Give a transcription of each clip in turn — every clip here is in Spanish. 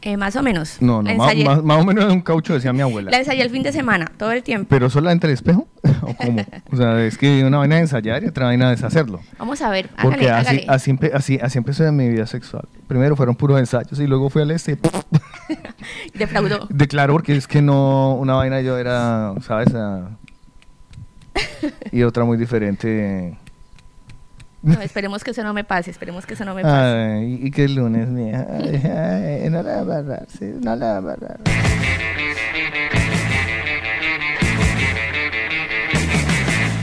Eh, más o menos. No, no, más, más- más o menos de un caucho decía mi abuela. la ensayé el fin de semana, todo el tiempo. ¿Pero solo entre el espejo? ¿O cómo? O sea, es que una vaina de ensayar y otra vaina de deshacerlo. Vamos a ver, Porque hágale, así, hágale. así, así, así empezó mi vida sexual. Primero fueron puros ensayos y luego fui al este. Defraudó. Declaro porque es que no, una vaina yo era, ¿sabes? Ah, y otra muy diferente. No, esperemos que eso no me pase, esperemos que eso no me pase. Ay, y que el lunes, mía. Ay, ay, no la va a agarrar, sí, no la va a agarrar.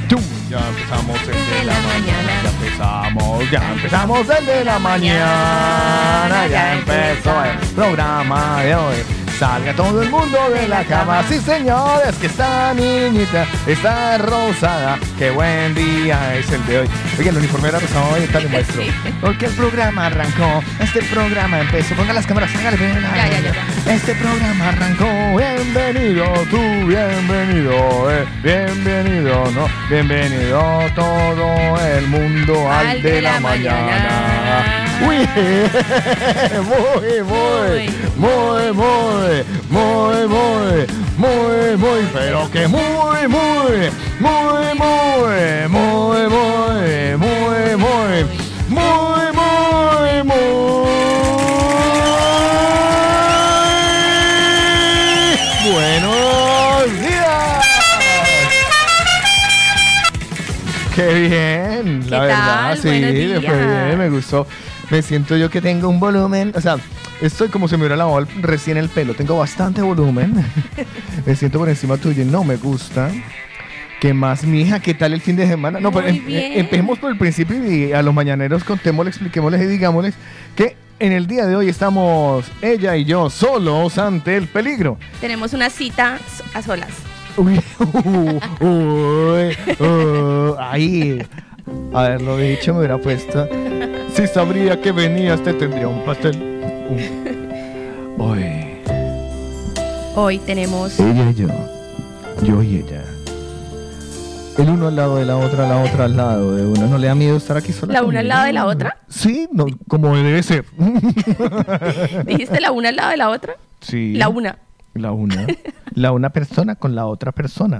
Tum, Ya empezamos el de la mañana, ya empezamos, ya empezamos el de la mañana, ya empezó el programa de hoy. Salga todo el mundo de la cama, sí señores, que esta niñita está rosada, qué buen día es el de hoy. Oye, el uniforme era rosado hoy, maestro. Sí. Porque el programa arrancó, este programa empezó, ponga las cámaras, hágale, Ya, ya. Este programa arrancó, bienvenido tú, bienvenido, eh, bienvenido, no, bienvenido todo el mundo al, de, la, mañana. muy, muy, muy, muy, muy, muy, muy, muy, pero que muy, muy, muy, muy, muy, muy, muy, muy, muy, muy, muy. Buenos días. Qué bien, la ¿Qué verdad, sí, fue bien, me gustó. Me siento yo que tengo un volumen, o sea, estoy como se me hubiera lavado recién el pelo, tengo bastante volumen. me siento por encima tuyo y no me gusta. ¿Qué más, mija? ¿Qué tal el fin de semana? No, pero Muy em- bien. empecemos por el principio y a los mañaneros contémosle, expliquémosles y digámosles que en el día de hoy estamos ella y yo solos ante el peligro. Tenemos una cita a solas. Uy, uh, uy, uh, ahí. Haberlo dicho me hubiera puesto. Si sabría que venías, te tendría un pastel. Hoy, Hoy tenemos ella y yo. Yo y ella. El uno al lado de la otra, la otra al lado de una. ¿No le da miedo estar aquí sola? la una al lado de la otra. Sí, no, como debe ser. ¿Dijiste la una al lado de la otra? sí. La una. La una. La una persona con la otra persona.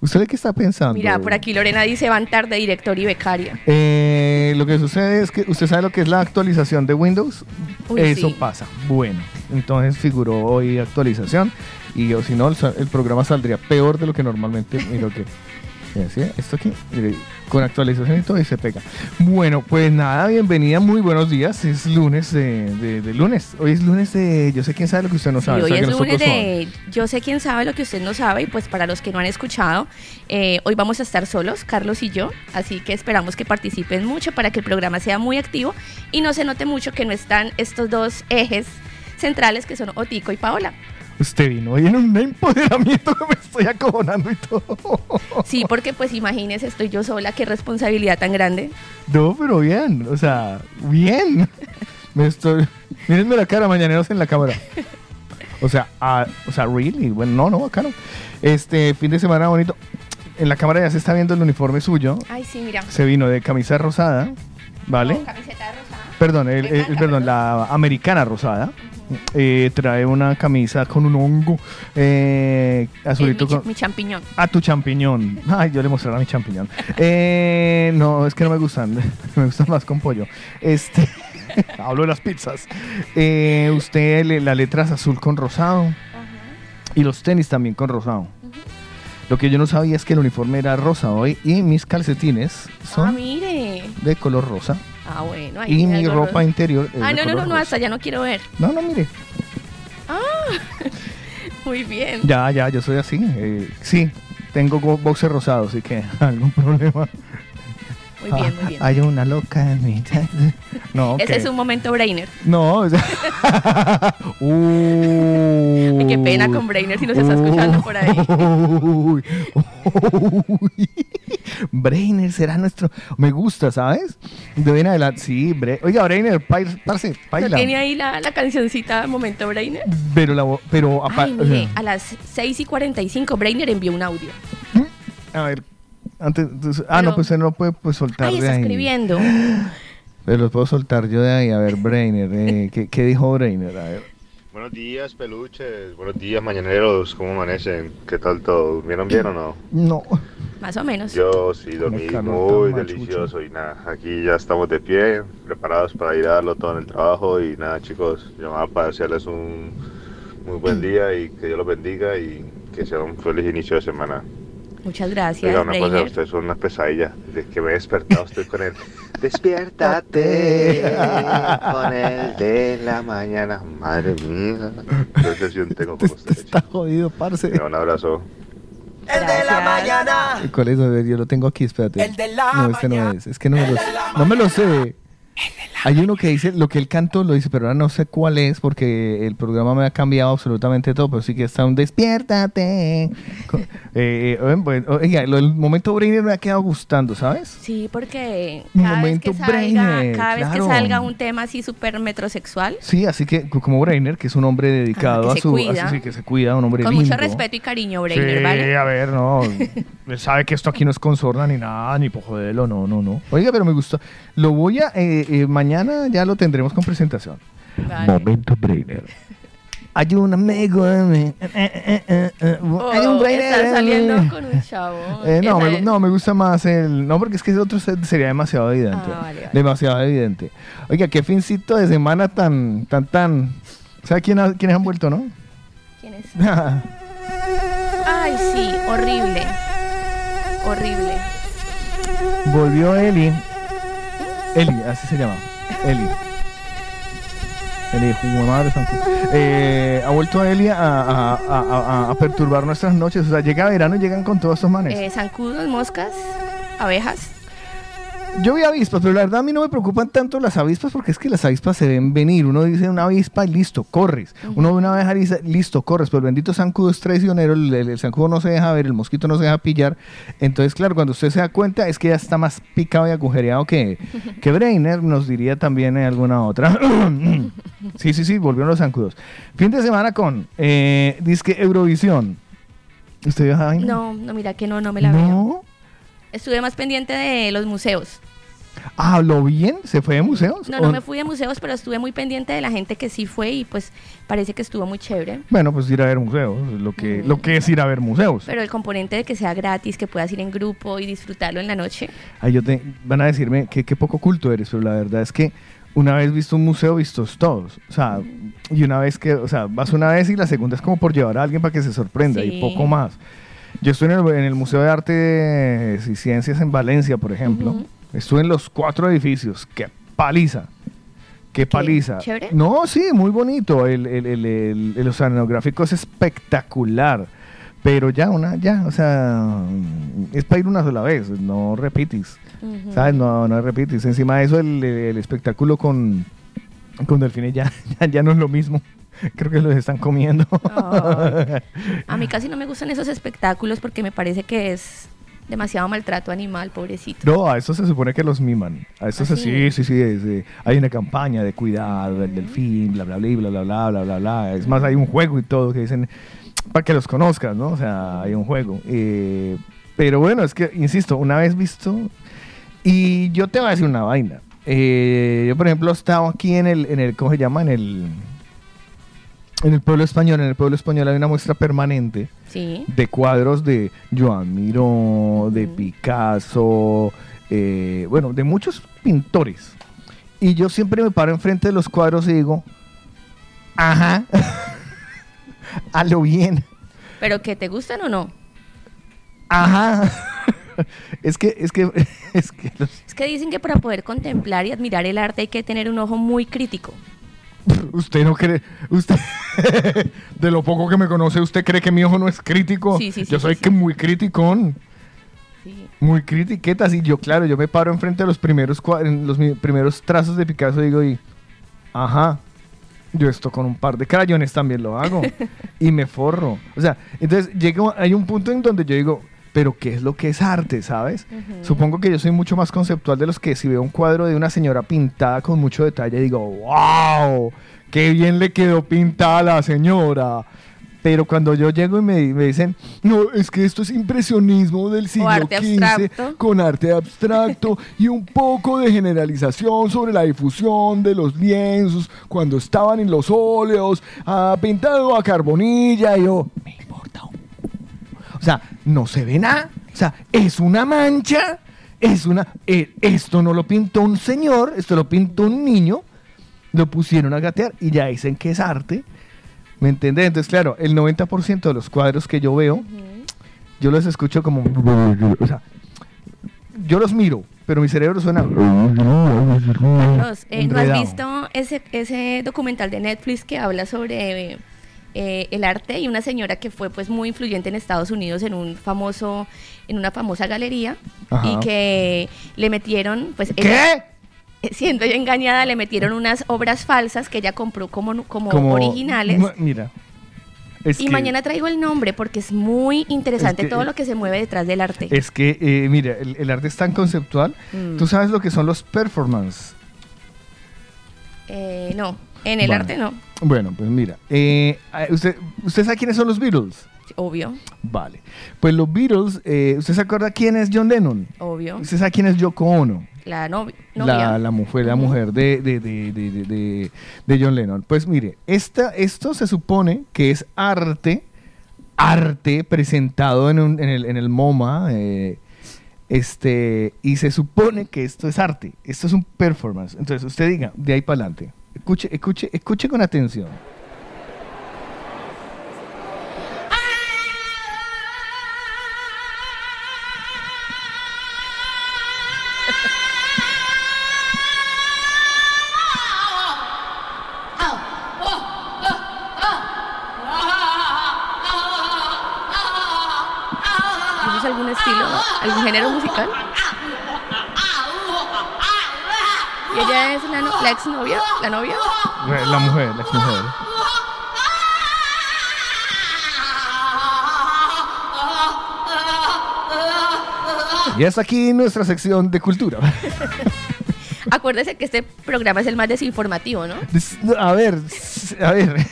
¿Usted qué está pensando? Mira, por aquí Lorena dice van tarde director y becaria. Eh, lo que sucede es que usted sabe lo que es la actualización de Windows. Uy, Eso sí. pasa. Bueno, entonces figuró hoy actualización y o si no el, programa saldría peor de lo que normalmente. Mira que esto aquí con actualización y todo y se pega. Bueno, pues nada, bienvenida, muy buenos días. Es lunes de, de- de lunes. Hoy es lunes de yo sé quién sabe lo que usted no Sí, sabe. o hoy sea es lunes de Yo sé quién sabe lo que usted no sabe y pues para los que no han escuchado, eh, hoy vamos a estar solos, Carlos y yo, así que esperamos que participen mucho para que el programa sea muy activo y no se note mucho que no están estos dos ejes centrales que son Otico y Paola. Usted vino hoy en un empoderamiento que me estoy acojonando y todo. Sí, porque pues imagínese, estoy yo sola, qué responsabilidad tan grande. No, pero bien, o sea, bien. Me estoy. Mírenme la cara, mañaneros en la cámara. O sea, ah, o sea, really. Bueno, no, no, acá no. Este fin de semana bonito. En la cámara ya se está viendo el uniforme suyo. Ay, sí, mira. Se vino de camisa rosada, ¿vale? Camiseta rosada. Perdón, el- el- perdón, la americana rosada. Eh, trae una camisa con un hongo eh, azulito Es mi, con, mi champiñón. a tu champiñón. Ay, yo le mostraré a mi champiñón. Eh, no, es que no me gustan. Me gustan más con pollo. Este, hablo de las pizzas. Eh, usted, le- la letra es azul con rosado. Y los tenis también con rosado. Lo que yo no sabía es que el uniforme era rosa hoy. Y mis calcetines Ah, son mire. de color rosa. Ah, bueno. ahí Y mi ropa interior Ah, no, no, no, hasta ya no quiero ver. No, no, mire. Muy bien. Ya, ya, yo soy así. eh, sí, tengo go- boxer rosado, así que algún problema. Muy bien, muy bien. Hay una loca en mi. No, Ese ok. es un momento brainer. No, o sea. Uy. Ay, qué pena con Brainer si nos está escuchando por ahí. Uy. Uy. Brainer será nuestro. Me gusta, ¿sabes? De hoy en adelante. Sí, Bre- Oiga, Brainer, parce, ¿No baila. tiene ahí la, la cancioncita Momento Brainer? Pero, la, pero Ay, mire, a las 6 y 45 Brainer envió un audio. a ver. Antes, entonces- ah, Pero- no, pues usted no puede pues, soltar Ay, de está ahí. escribiendo. Pero los puedo soltar yo de ahí. A ver, Brainer. eh, ¿qué, qué dijo Brainer? A ver. Buenos días, peluches. Buenos días, mañaneros. ¿Cómo amanecen? ¿Qué tal todo? ¿Durmieron bien o no? No. Más o menos. Yo sí dormí muy delicioso y nada, aquí ya estamos de pie, preparados para ir a darlo todo en el trabajo y nada chicos, llamaba para desearles un muy buen día y que Dios los bendiga y que sea un feliz inicio de semana. Muchas gracias, Oiga, una cosa, ustedes son una pesadilla, desde que me he despertado estoy con él. Despiértate con el de la mañana, madre mía. Qué obsesión tengo con ustedes. Está jodido, parce. Un abrazo. El de la mañana. ¿Cuál es? A ver, yo lo tengo aquí, espérate. El de la no, este no mañana. es. Es que no me lo, no me lo sé. Hay uno que dice, lo que él cantó lo dice, pero ahora no sé cuál es porque el programa me ha cambiado absolutamente todo, pero sí que está un despiértate. Eh, eh, bueno, oiga, del momento Brainer me ha quedado gustando, ¿sabes? Sí, porque cada vez que Momento salga, Brainer, cada vez claro. que salga un tema así súper metrosexual, Sí, así que co- como Brainer, que es un hombre dedicado Ah, a su... cuida. así, sí, que se cuida, un hombre con lindo. mucho respeto y cariño, Brainer, sí, ¿vale? a ver, no. Él sabe que esto aquí no es con sorna ni nada, ni por joderlo, no, no, no. Oiga, pero me gustó. Lo voy a. eh, eh, mañana ya lo tendremos con presentación. Vale. Momento Brainer. Hay un amigo de mí. eh, eh, eh, Oh, hay un Brainer. de saliendo mí. con un chavo. Eh, no, me, es- no, me gusta más el. No, porque es que ese otro se- sería demasiado evidente. Ah, vale, vale. Demasiado evidente. Oiga, qué fincito de semana tan, tan, tan. ¿Sabe quién ha- quiénes han vuelto, no? ¿Quién es? Ay, sí, horrible. Horrible. Volvió Eli. Eli, así se llama. Eli. Eli, madre. Eh, ha vuelto a Eli a, a- a- perturbar nuestras noches. O sea, llega verano y llegan con todos estos manes. Eh, zancudos, moscas, abejas. Yo vi avispas, pero la verdad a mí no me preocupan tanto las avispas porque es que las avispas se ven venir. Uno dice una avispa y listo, corres. Uno ve una abeja y dice, listo, corres. Pero el bendito zancudo es traicionero, el, el- el zancudo no se deja ver, el mosquito no se deja pillar. Entonces, claro, cuando usted se da cuenta es que ya está más picado y agujereado que, que Brainer, nos diría también en alguna otra. sí, sí, sí, volvieron los zancudos. Fin de semana con eh, Disque Eurovisión. ¿Usted vio esa vaina? No, no, mira que no, no me la veo. Estuve más pendiente de los museos. ¿Habló bien? ¿Se fue de museos? No, no ¿O- me fui de museos, pero estuve muy pendiente de la gente que sí fue y pues parece que estuvo muy chévere. Bueno, pues ir a ver museos, lo que, lo que es ir a ver museos. Pero el componente de que sea gratis, que puedas ir en grupo y disfrutarlo en la noche. Ay, yo te, van a decirme que qué poco culto eres, pero la verdad es que una vez visto un museo, vistos todos. O sea, y una vez que, o sea, vas una vez y la segunda es como por llevar a alguien para que se sorprenda y poco más. Yo estuve en el, en el Museo de Arte y Ciencias en Valencia, por ejemplo. Estuve en los cuatro edificios. ¡Qué paliza! ¡Qué paliza! ¿Chévere? No, sí, muy bonito. El, el, el, oceanográfico es espectacular. Pero ya, una, ya, o sea, es para ir una sola vez, no repites. ¿Sabes? No, no repites. Encima de eso, el, el espectáculo con, con delfines ya, ya, ya no es lo mismo. Creo que los están comiendo. A mí casi no me gustan esos espectáculos porque me parece que es demasiado maltrato animal, pobrecito. No, a eso se supone que los miman. A eso ¿Ah, se, sí? sí, sí, sí. eh, hay una campaña de cuidado del delfín, bla, bla, bla, bla, bla, bla, bla, bla, bla. Es más, hay un juego y todo que dicen para que los conozcas, ¿no? O sea, hay un juego. Eh, pero bueno, es que, insisto, una vez visto, y yo te voy a decir una vaina. Eh, yo, por ejemplo, estaba aquí en el, en el, ¿cómo se llama? En el, en el pueblo español. En el pueblo español hay una muestra permanente Sí. de cuadros de Joan Miró, de. Picasso, eh, bueno, de muchos pintores. Y yo siempre me paro enfrente de los cuadros y digo, ajá, a lo bien, ¿Pero que te gustan o no? ajá. es que, es que, es que los- Es que dicen que para poder contemplar y admirar el arte hay que tener un ojo muy crítico. Usted no cree, usted, de lo poco que me conoce, usted cree que mi ojo no es crítico. Sí, sí, sí, yo sí, soy sí. que muy criticón. Sí. Muy critiquetas y yo, claro, yo me paro enfrente de los primeros en los primeros trazos de Picasso y digo, y, ajá, yo esto con un par de crayones también lo hago y me forro. O sea, entonces llega, hay un punto en donde yo digo, pero ¿qué es lo que es arte, sabes? Supongo que yo soy mucho más conceptual de los que si veo un cuadro de una señora pintada con mucho detalle, digo, wow, qué bien le quedó pintada a la señora. Pero cuando yo llego y me, me dicen, no, es que esto es impresionismo del siglo arte XV abstracto. con arte abstracto y un poco de generalización sobre la difusión de los lienzos cuando estaban en los óleos, ah, pintado a carbonilla y yo, me importa o sea, no se ve nada. O sea, es una mancha. Es una. eh, esto no lo pintó un señor, esto lo pintó un niño. Lo pusieron a gatear y ya dicen que es arte. ¿Me entiendes? Entonces, claro, el 90% de los cuadros que yo veo, yo los escucho como. O sea, yo los miro, pero mi cerebro suena. Carlos, eh, ¿no has visto ese, ese documental de Netflix que habla sobre eh, el arte y una señora que fue pues muy influyente en Estados Unidos en un famoso, en una famosa galería Ajá. y que le metieron, pues ella- ¿Qué? siendo ella engañada, le metieron unas obras falsas que ella compró como, como, Como originales. Mira. es Y que- mañana traigo el nombre porque es muy interesante Es que- todo lo que se mueve detrás del arte. Es que, eh, mira, el, el arte es tan conceptual. Mm. Tú sabes lo que son los performance. Eh, no, en el Bueno. arte no, Bueno, pues mira. eh, usted, ¿Usted sabe quiénes son los Beatles? obvio, Vale. Pues los Beatles, eh, ¿usted se acuerda quién es John Lennon? obvio. ¿Usted sabe quién es Yoko Ono? La novi- novia. La, la mujer, la mujer de, de, de, de, de- de- de John Lennon. Pues mire, esta, esto se supone que es arte, arte presentado en, un- en el, en el MoMA, eh, este, y se supone que esto es arte, esto es un performance. Entonces usted diga, de ahí para adelante, escuche, escuche, escuche con atención. ¿La novia? La mujer, la exmujer. Y hasta aquí nuestra sección de cultura. Acuérdese que este programa es el más desinformativo, ¿no? A ver, a ver.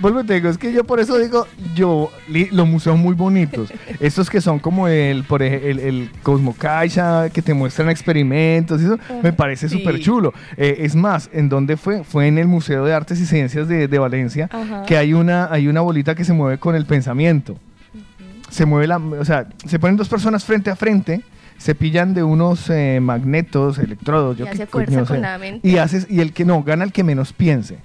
Vuelvo y te digo, es que yo por eso digo, yo, li- los museos muy bonitos, estos que son como el, por el, el Cosmo Caixa, que te muestran experimentos, y eso me parece Sí. súper chulo. Eh, es más, ¿en dónde fue? Fue en el Museo de Artes y Ciencias de, de Valencia, que hay una, hay una bolita que se mueve con el pensamiento. Se mueve la, o sea, se ponen dos personas frente a frente, se pillan de unos eh, magnetos, electrodos, Y yo hace qué fuerza coño con la mente. Y haces, y el que no, gana el que menos piense.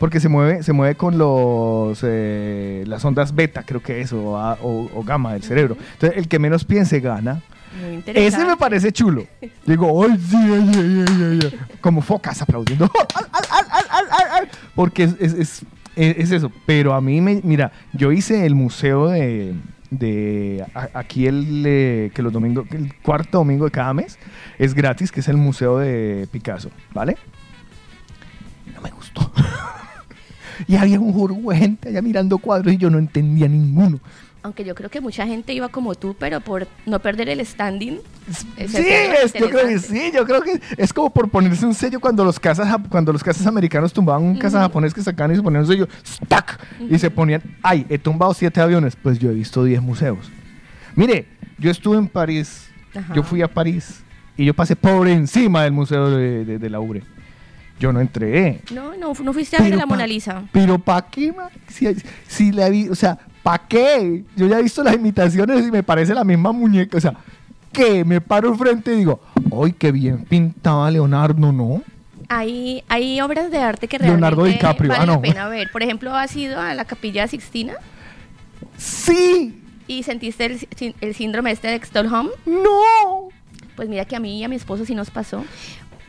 Porque se mueve, se mueve con los eh, las ondas beta, creo que es, o, a- o- o gamma del cerebro. Entonces, el que menos piense gana. Muy interesante. Ese me parece chulo. Digo, ¡ay, sí, ay, ay, ay, ay", Como focas aplaudiendo. Porque es, es, es- es- es eso. Pero a mí, me, mira, yo hice el museo de, de a- aquí el eh, que los domingos, el cuarto domingo de cada mes es gratis, que es el museo de Picasso, ¿vale? No me gustó. y había un juro de gente allá mirando cuadros y yo no entendía ninguno. Aunque yo creo que mucha gente iba como tú, pero por no perder el standing. Sí, es- yo creo que sí, yo creo que es como por ponerse un sello cuando los casas cuando los casas americanos tumbaban un casa japonés que sacaban y se ponían un sello, ¡stack! y se ponían, ay, he tumbado siete aviones, pues yo he visto diez museos. Mire, yo estuve en París, Ajá. yo fui a París y yo pasé por encima del museo de, de- de la Louvre. Yo no entré. No, no, no fuiste a ver la pa- Mona Lisa. Pero ¿para qué? Si, si la vi, o sea, ¿para qué? Yo ya he visto las imitaciones y me parece la misma muñeca. O sea, ¿qué? Me paro enfrente y digo, ¡ay, qué bien pintaba Leonardo, no! Hay, hay obras de arte que Leonardo realmente DiCaprio, vale ah, no. la pena ver. Por ejemplo, has ido a la Capilla Sixtina ¡Sí! y sentiste el síndrome este de Stockholm. ¡No! Pues mira que a mí y a mi esposo sí nos pasó.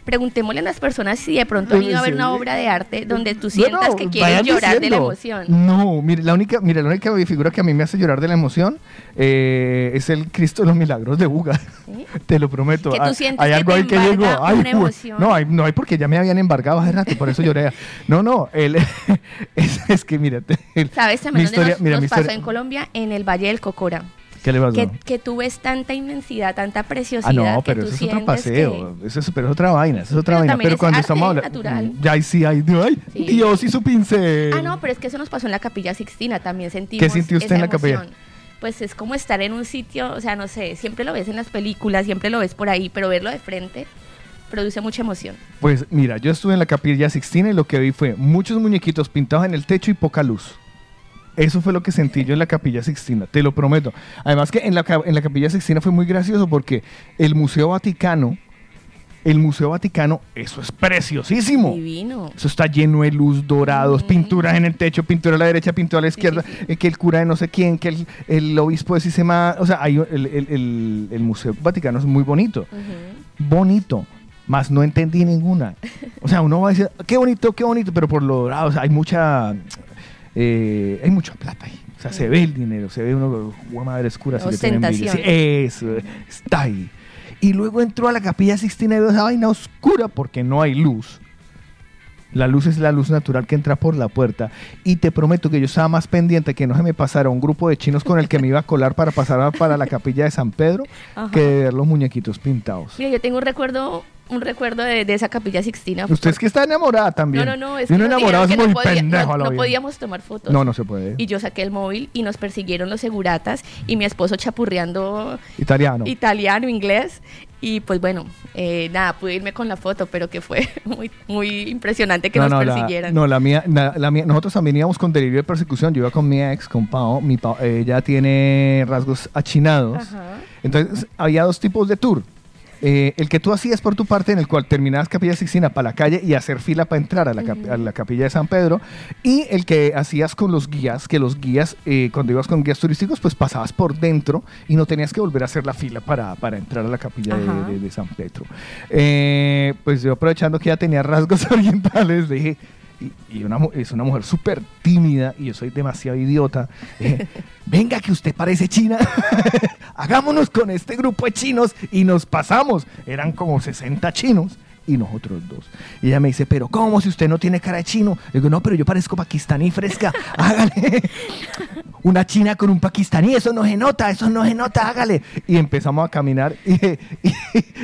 Preguntémosle a las personas si de pronto han ido a ver una obra de arte donde tú sientas no, que quieres llorar de la emoción. No, mire, la única, mire, la única figura que a mí me hace llorar de la emoción eh, es el Cristo de los Milagros de Buga. ¿Sí? Te lo prometo. Que tú Hay- sientes hay algo ahí que llegó. Ay, emoción. No, hay- no hay porque ya me habían embargado hace rato, por eso lloré. No, no, el, es, es que mírate. el- ¿Sabes mi también dónde historia- nos, mira, nos mi pasó historia- en Colombia? En el Valle del Cocora. ¿Qué le pasó? Que, que tú ves tanta inmensidad, tanta Ah, preciosidad. no, que pero tú eso es otro paseo. Eso es, pero es otra vaina, eso es otra Pero vaina. Pero es cuando estamos hablando. natural. Ya, sí, ay, ay, Sí. Dios y su pincel. Que... Ah, no, pero es que eso nos pasó en la Capilla Sixtina. También sentimos. ¿Qué sintió usted esa en la capilla? emoción. Pues es como estar en un sitio, o sea, no sé, siempre lo ves en las películas, siempre lo ves por ahí, pero verlo de frente produce mucha emoción. Pues mira, yo estuve en la capilla Sixtina y lo que vi fue muchos muñequitos pintados en el techo y poca luz. Eso fue lo que sentí yo en la capilla Sixtina, te lo prometo. Además que en la, en la capilla Sixtina fue muy gracioso porque el Museo Vaticano, el Museo Vaticano, eso es preciosísimo. Divino. Eso está lleno de luz, dorados, Mm. pinturas en el techo, pintura a la derecha, pintura a la izquierda, sí, sí. eh, que el cura de no sé quién, que el, el obispo de Sistema, o sea, hay, el, el- el- Museo Vaticano es muy bonito, bonito, más no entendí ninguna. O sea, uno va a decir, qué bonito, qué bonito, pero por lo dorado, o sea, hay mucha, eh, hay mucha plata ahí. O sea, se ve el dinero, se ve uno, "Jue madre oscura, si le tiene envidia". Sí, eso, está ahí. Y luego entró a la capilla Sixtina y vio esa vaina oscura porque no hay luz. La luz es la luz natural que entra por la puerta. Y te prometo que yo estaba más pendiente que no se me pasara un grupo de chinos con el que me iba a colar para pasar a- para la capilla de San Pedro Ajá. que de ver los muñequitos pintados. Mira, yo tengo un recuerdo, un recuerdo de, de esa Capilla Sixtina. Usted es que está enamorada también. No, no, no, es que nos enamorado es que muy no, podía- pendejo no- no podíamos tomar fotos. No, no se puede. Y yo saqué el móvil y nos persiguieron los seguratas y mi esposo chapurreando Italiano. italiano, inglés. Y pues bueno, eh, nada, pude irme con la foto, pero que fue muy, muy impresionante que no, nos no, la, persiguieran. no, la mía, la, la mía, nosotros también íbamos con delirio de persecución. Yo iba con mi ex, con Pao. Mi Pao, ella tiene rasgos achinados. Ajá. Entonces, había dos tipos de tour. Eh, el que tú hacías por tu parte, en el cual terminabas Capilla Sixtina para la calle y hacer fila para entrar a la, cap- a la Capilla de San Pedro. Y el que hacías con los guías, que los guías, eh, cuando ibas con guías turísticos, pues pasabas por dentro y no tenías que volver a hacer la fila para, para entrar a la Capilla de, Ajá. de- de San Pedro. Eh, pues yo aprovechando que ya tenía rasgos orientales, le dije, y, y una, mu- es una mujer súper tímida y yo soy demasiado idiota. dije, Venga, que usted parece china. Hagámonos con este grupo de chinos y nos pasamos. Eran como 60 chinos y nosotros dos. Y ella me dice, pero ¿cómo si usted no tiene cara de chino? Le digo, no, pero yo parezco pakistaní fresca. Hágale. Una china con un pakistaní, eso no se nota, eso no se nota, hágale. Y empezamos a caminar. Y, y-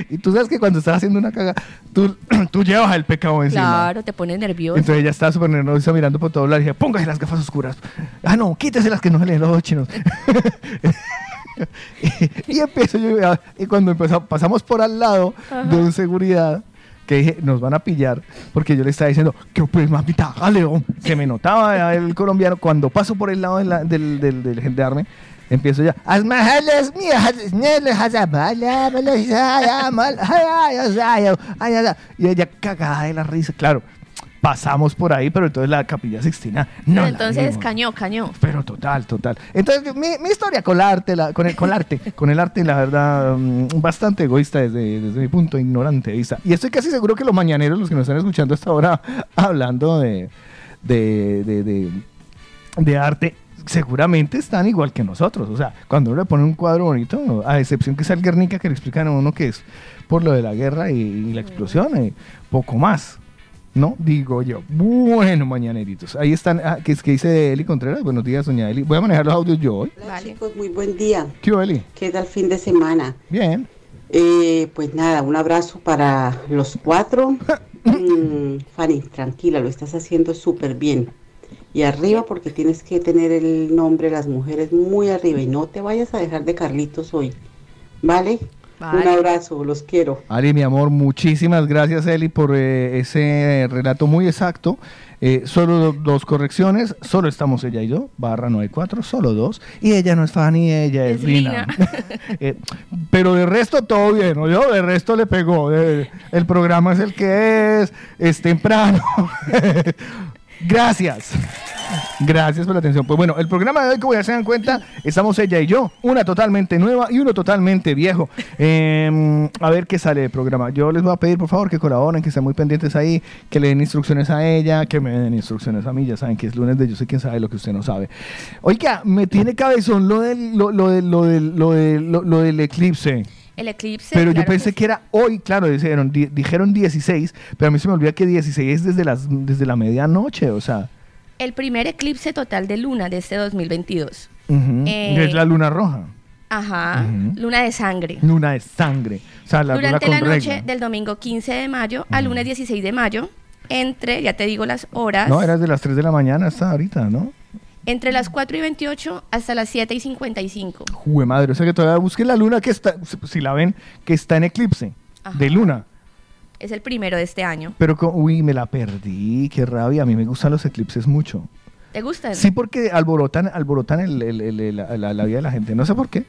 y tú sabes que cuando estás haciendo una caga, tú, tú llevas el pecado encima. Claro, te pone nervioso. Entonces ella estaba súper nerviosa mirando por todos lados. Y dije, póngase las gafas oscuras. Ah, no, quítese las que no se leen los ojos chinos. y, y empiezo yo, y cuando empezó, pasamos por al lado de un seguridad, que dije, nos van a pillar, porque yo le estaba diciendo, que pues mamita, oh". Se me notaba el colombiano, cuando paso por el lado de la- del, del, del gendarme, empiezo ya, y ella cagada de la risa, claro. Pasamos por ahí, pero entonces la capilla Sixtina no Pero la entonces, vimos. cañó, cañó. Pero total, total. Entonces, mi, mi historia con el arte, la- con, el, con el arte, con el arte, la verdad, mm, bastante egoísta desde, desde mi punto ignorante de vista. Y estoy casi seguro que los mañaneros, los que nos están escuchando hasta ahora, hablando de, de, de, de- de arte, seguramente están igual que nosotros. O sea, cuando uno le pone un cuadro bonito, a excepción que sea el Guernica, que le explican a uno que es por lo de la guerra y, y la explosión, y poco más. ¿No? Digo yo. Bueno, mañaneritos. Ahí están. Ah, ¿qué, es que dice Eli Contreras? Buenos días, doña Eli. Voy a manejar los audios yo hoy. Hola Vale. chicos, muy buen día. ¿Qué Eli? ¿Qué tal fin de semana? Bien. Eh, pues nada, un abrazo para los cuatro. Mm, Fanny, tranquila, lo estás haciendo súper bien. Y arriba porque tienes que tener el nombre de las mujeres muy arriba y no te vayas a dejar de Carlitos hoy. ¿Vale? Un abrazo, los quiero. Ali, mi amor, muchísimas gracias, Eli, por eh, ese relato muy exacto. Eh, solo do- dos correcciones, solo estamos ella y yo, barra 94, solo dos. Y ella no es Fanny, ella es, Es Lina. Lina. Eh, pero de resto todo bien, ¿no? Yo de resto le pegó. eh, el programa es el que es, es temprano. Gracias. Gracias por la atención. Pues bueno, el programa de hoy, como ya se dan cuenta, estamos ella y yo, una totalmente nueva y uno totalmente viejo. Eh, a ver qué sale del programa. Yo les voy a pedir, por favor, que colaboren, que estén muy pendientes ahí, que le den instrucciones a ella, que me den instrucciones a mí. Ya saben que es lunes de Yo sé quién sabe lo que usted no sabe. Oiga, me tiene cabezón lo del, lo, lo del, lo del, lo del, lo- lo del eclipse. El eclipse. Pero yo pensé que era hoy, claro, dijeron, di- dijeron 16, pero a mí se me olvida que 16 es desde, las, desde la medianoche, o sea, El primer eclipse total de luna de este 2022. ujú, Eh, es la luna roja. Ajá, luna de sangre. Luna de sangre. O sea, la Durante luna la con noche regla. del domingo 15 de mayo al lunes 16 de mayo, entre, ya te digo las horas, No, era de las 3 de la mañana hasta ahorita, ¿no? Entre las 4 y 28 hasta las 7 y 55. Jue madre, o sea que todavía busquen la luna que está, si la ven, que está en eclipse Ajá. de luna. Es el primero de este año. Pero, uy, me la perdí, qué rabia. A mí me gustan los eclipses mucho. ¿Te gustan? Sí, porque alborotan, alborotan el- el- el- la, la- la vida de la gente. No sé por qué.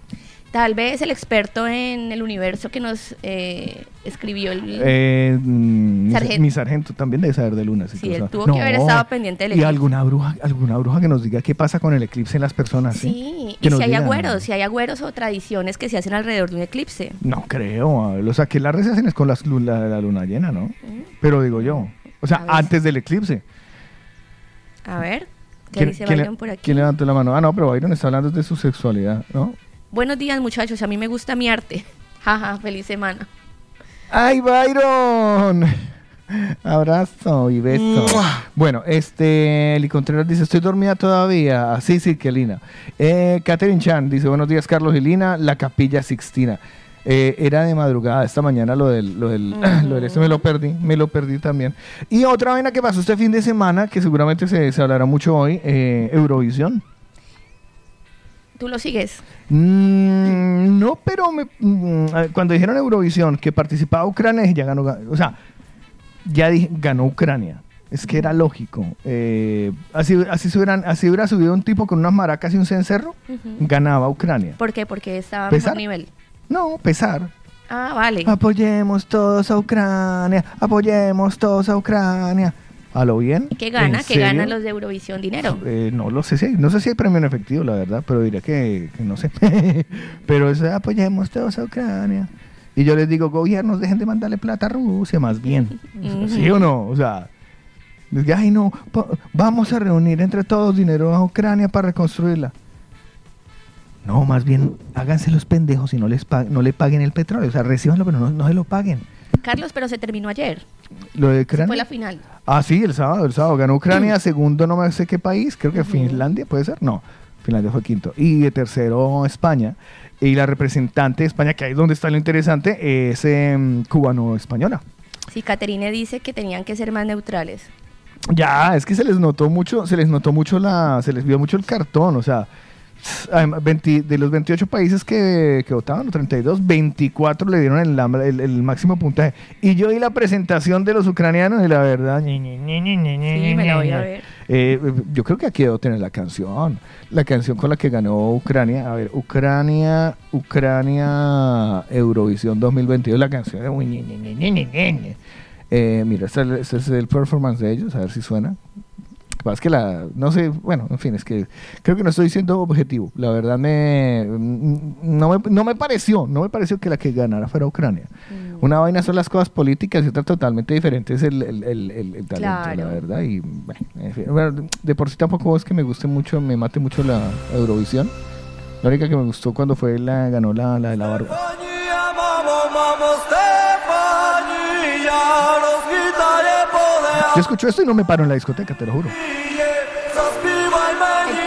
Tal vez el experto en el universo que nos eh, escribió el... Eh, mm, mi, Sargento. mi sargento también debe saber de lunas. y Sí, él tuvo que haber estado pendiente del Y eclipse. alguna bruja, alguna bruja que nos diga qué pasa con el eclipse en las personas. Sí, y si hay digan. agüeros, si hay agüeros o tradiciones que se hacen alrededor de un eclipse. No creo. Lo sea, que las redes hacen es con las la, la luna llena, ¿no? Pero digo yo. O sea, antes del eclipse. A ver, ¿qué ¿Quién- dice Byron por aquí? ¿Quién levantó la mano? Ah, no, pero Byron está hablando de su sexualidad, ¿no? Buenos días muchachos, a mí me gusta mi arte. Jaja, feliz semana. ¡Ay, Byron! Abrazo y beso. Bueno, este, Eli Contreras dice, estoy dormida todavía. Ah, sí, sí, que Lina. Eh, Catherine Chan dice, buenos días, Carlos y Lina. La Capilla Sixtina. Eh, era de madrugada esta mañana lo del, lo del, lo del este me lo perdí, me lo perdí también. Y otra vaina que pasó este fin de semana, que seguramente se, se hablará mucho hoy, eh, Eurovisión. ¿Tú lo sigues? Mm, no, pero me- mm, cuando dijeron Eurovisión que participaba Ucrania, dije, ya ganó, ga- o sea, ya dije, ganó Ucrania. Es que era lógico. Eh, así, así, se hubieran- así hubiera subido un tipo con unas maracas y un cencerro, ganaba Ucrania. ¿Por qué? Porque estaba a mejor nivel. No, pesar. Ah, vale. Apoyemos todos a Ucrania, apoyemos todos a Ucrania. ¿A lo bien? ¿Qué gana? ¿En ¿Qué ganan los de Eurovisión? ¿Dinero? Eh, no lo sé hay, no sé si hay premio en efectivo, la verdad, pero diría que, que no sé. pero eso apoyemos todos a Ucrania. Y yo les digo, gobiernos, dejen de mandarle plata a Rusia, más bien. ¿Sí o no? O sea, ay no, vamos a reunir entre todos dinero a Ucrania para reconstruirla. No, más bien, háganse los pendejos y no les no le paguen el petróleo. O sea, recibanlo, pero no, no se lo paguen. Carlos, pero se terminó ayer. Lo de Ucrania. Fue la final. Ah, sí, el sábado, el sábado. Ganó Ucrania, segundo no me sé qué país, creo que Finlandia, ¿puede ser? No, Finlandia fue quinto. Y de tercero España. Y la representante de España, que ahí es donde está lo interesante, es em, cubano-española. Sí, Caterine dice que tenían que ser más neutrales. Ya, es que se les notó mucho, se les notó mucho la, se les vio mucho el cartón, o sea, además, 20 de los 28 países que, que votaban, los 32, 24 le dieron el, el- el máximo puntaje. Y yo vi la presentación de los ucranianos y la verdad, Sí, me la voy a ver. eh, yo creo que aquí debo tener la canción, la canción con la que ganó Ucrania, a ver, Ucrania, Ucrania Eurovisión 2022, la canción de. Eh, mira, este, este es el performance de ellos, a ver si suena. Lo que pasa es que la, no sé, bueno, en fin, es que creo que no estoy siendo objetivo. La verdad me no, me, no me pareció, no me pareció que la que ganara fuera Ucrania. Mm. Una vaina son las cosas políticas y otra totalmente diferente es el, el, el, el- el talento, Claro. la verdad. Y bueno, en fin, bueno, de por sí tampoco es que me guste mucho, me mate mucho la Eurovisión. La única que me gustó cuando fue la ganó la, la de la barba. Yo escucho esto y no me paro en la discoteca, te lo juro.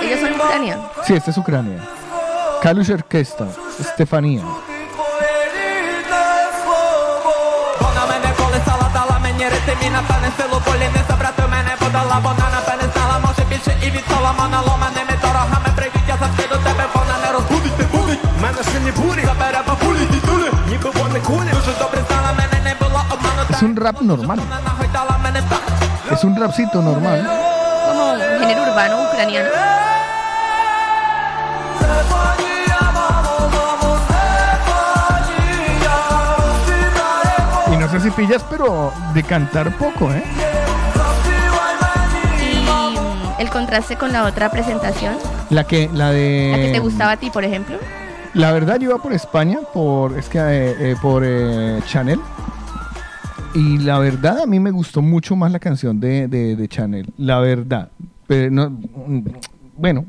¿Ellos son Ucrania? Sí, esta es Ucrania. Kalush Orquesta, Estefanía. Es un rap normal. Es un rapcito normal. Como género urbano ucraniano. Y no sé si pillas, pero de cantar poco, ¿eh? El contraste con la otra presentación. La que, la de. La que te gustaba a ti, por ejemplo. La verdad, yo iba por España, por. Es que. Eh, eh, por eh, Chanel. Y la verdad a mí me gustó mucho más la canción de, de, de Chanel. La verdad. Pero no, mm, bueno,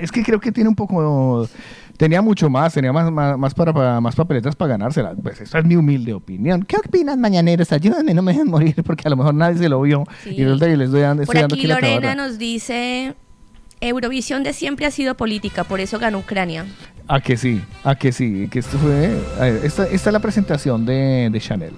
es que creo que tiene un poco tenía mucho más, tenía más, más, más para, para- más papeletas para ganársela. Pues esa es mi humilde opinión. ¿Qué opinan mañaneros? Ayúdenme, no me dejen morir porque a lo mejor nadie se lo vio. Sí. Y resulta que les doy dando, Por estoy dando aquí aquí la Lorena nos dice, Eurovisión de siempre ha sido política, por eso ganó Ucrania. A que sí, a que sí, que esto fue... ver, esta, esta es la presentación de, de Chanel.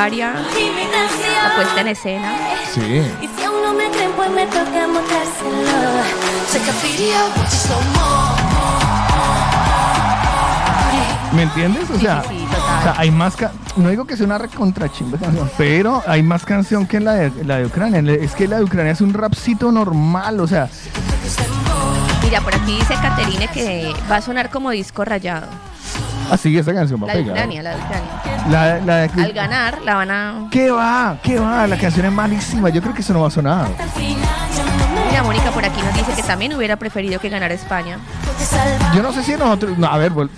La puesta en escena. Sí. Me pues me toca mostrárselo. Check a video, watch it slow mo. ¿Me entiendes? O sea, sí, sí, total. o sea, hay más... ca- No digo que sea una recontrachimba canción, pero hay más canción que la de, la de Ucrania. Es que la de Ucrania es un rapcito normal, o sea... Mira, por aquí dice Caterine que va a sonar como disco rayado. Así esa canción va La a de pegar. Ucrania, la de Ucrania. La, la de... Al ganar, la van a. ¿Qué va? ¿Qué va? La canción es malísima. Yo creo que eso no va a sonar. Mira, Mónica por aquí nos dice que también hubiera preferido que ganara España. Yo no sé si nosotros... no, a ver, vol-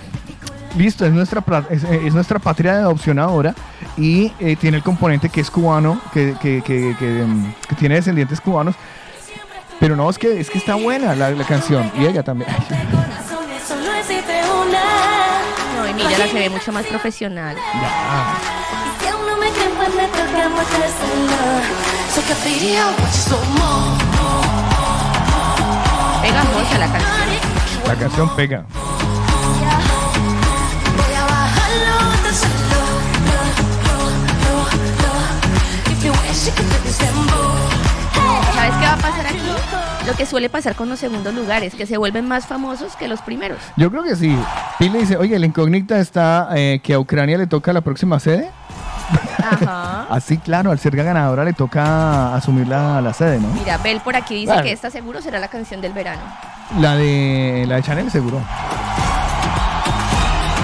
listo, es nuestra, es, es nuestra patria de adopción ahora y eh, tiene el componente que es cubano, que, que, que, que, mm, que tiene descendientes cubanos. Pero no, es que, es que está buena la, la canción. Y ella también. mira, la se ve mucho más profesional. Y si aún no me creen, pues. Pegajosa la canción. La canción pega. ¿Sabes qué va a pasar aquí? Lo que suele pasar con los segundos lugares, que se vuelven más famosos que los primeros. Yo creo que sí. Pile dice, oye, la incógnita está eh, que a Ucrania le toca la próxima sede. Ajá. Así, claro, al ser ganadora le toca asumir la, la sede, ¿no? Mira, Bel por aquí dice Claro. que esta seguro será la canción del verano. La de la de Chanel seguro.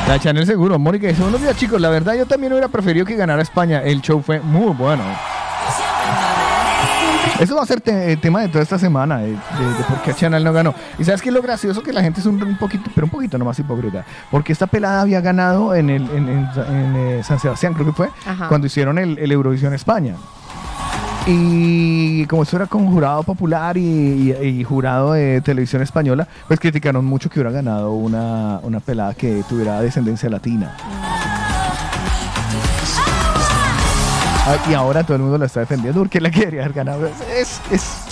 La de Chanel seguro. Mónica dice, buenos días chicos, la verdad yo también hubiera preferido que ganara España. El show fue muy bueno. Eso va a ser te- eh, tema de toda esta semana, de, de- de por qué Chanel no ganó. Y sabes qué es lo gracioso que la gente es un, un poquito, pero un poquito nomás hipócrita. Porque esta pelada había ganado en, el, en, en- en, eh, San Sebastián, creo que fue, Ajá. cuando hicieron el, el Eurovisión España. Y como eso era con jurado popular y, y- y jurado de televisión española, pues criticaron mucho que hubiera ganado una, una pelada que tuviera descendencia latina. Y ahora todo el mundo la está defendiendo porque la quería haber ganado. Es, es,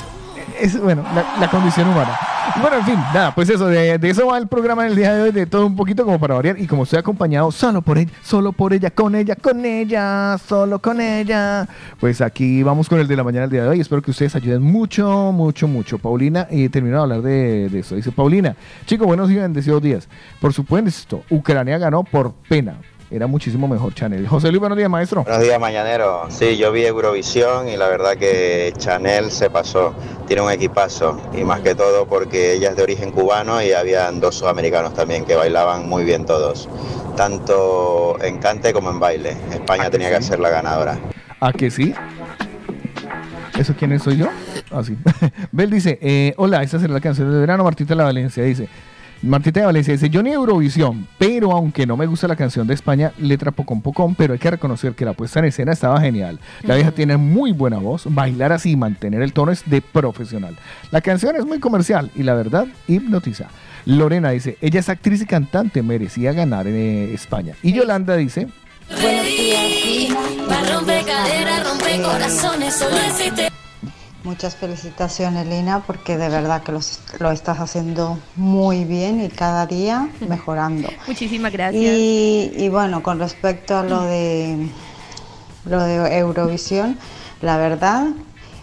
es, bueno, la, condición humana. Bueno, en fin, nada, pues eso, de, eso va el programa en el día de hoy, de todo un poquito como para variar. Y como estoy acompañado solo por ella, solo por ella, con ella, con ella, solo con ella. Pues aquí vamos con el de la mañana del día de hoy. Espero que ustedes ayuden mucho, mucho, mucho. Paulina, y termino de hablar de, de eso. Dice Paulina, chicos, buenos y bendecidos días. Por supuesto, Ucrania ganó por pena. Era muchísimo mejor Chanel. José Luis, buenos días, maestro. Buenos días, mañanero. Sí, yo vi Eurovisión y la verdad que Chanel se pasó. Tiene un equipazo y más que todo porque ella es de origen cubano y habían dos sudamericanos también que bailaban muy bien todos, tanto en cante como en baile. España tenía que ser la ganadora. ¿A que sí? ¿Eso quién? ¿Soy yo? Ah, sí. Bel dice, eh, hola, esta será la canción de verano. Martita la Valencia dice, Martita de Valencia dice, yo ni Eurovisión, pero aunque no me gusta la canción de España, letra pocón pocón, pero hay que reconocer que la puesta en escena estaba genial. La vieja tiene muy buena voz, bailar así y mantener el tono es de profesional. La canción es muy comercial y la verdad hipnotiza. Lorena dice, ella es actriz y cantante, merecía ganar en eh, España. Y Yolanda dice, Buenos días, Va rompe cadera, rompe corazones, solo existe Muchas felicitaciones, Lina, porque de verdad que los- lo estás haciendo muy bien y cada día mejorando. Muchísimas gracias. Y, y bueno, con respecto a lo de lo de Eurovisión, la verdad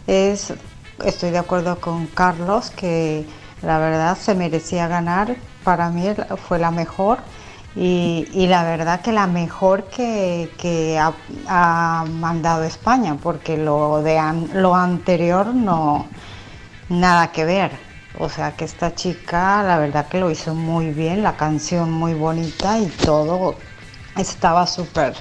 es, estoy de acuerdo con Carlos que la verdad se merecía ganar. Para mí fue la mejor y, y la verdad que la mejor que, que ha, mandado España, porque lo de lo anterior no nada que ver. O sea que esta chica, la verdad que lo hizo muy bien, la canción muy bonita y todo estaba súper.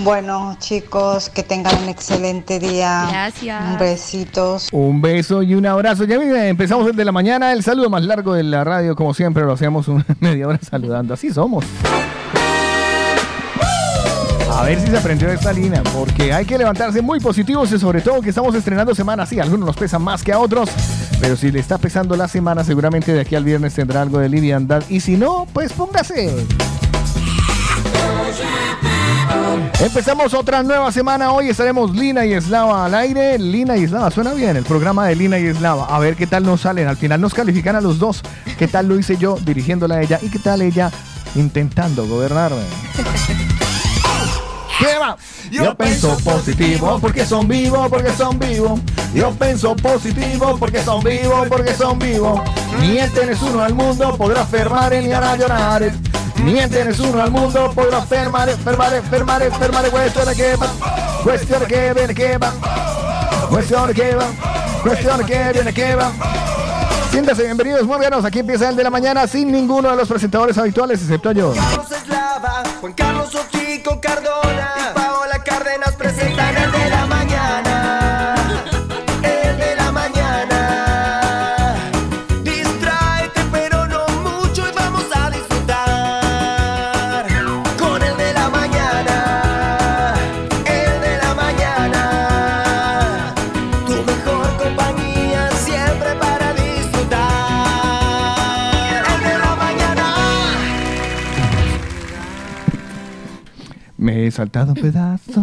Bueno, chicos, que tengan un excelente día. Gracias. Un besitos. Un beso y un abrazo. Ya mira, empezamos desde la mañana. El saludo más largo de la radio, como siempre, lo hacemos una media hora saludando. Así somos. A ver si se aprendió esta línea, porque hay que levantarse muy positivos y sobre todo que estamos estrenando semana. Sí, algunos nos pesan más que a otros, pero si le está pesando la semana, seguramente de aquí al viernes tendrá algo de liviandad. Y si no, pues póngase. Empezamos otra nueva semana. Hoy estaremos Lina y Eslava al aire. Lina y Eslava, suena bien el programa de Lina y Eslava. A ver qué tal nos salen. Al final nos califican a los dos. ¿Qué tal lo hice yo dirigiéndola a ella? ¿Y qué tal ella intentando gobernarme? ¿Qué va? Yo pienso positivo porque son vivos, porque son vivos. Yo pienso positivo porque son vivos, porque son vivos. Mienten es uno al mundo, podrá fermar y hará llorar. Mienten es uno al mundo, podrá fermar, fermar, fermar, fermar. Cuestión que va, cuestión que viene que va. Cuestión que va, cuestión que viene que va. Siéntase bienvenidos, muy buenos. Aquí empieza el de la mañana sin ninguno de los presentadores habituales, excepto yo. Juan Carlos Ochico Cardona Me he saltado un pedazo.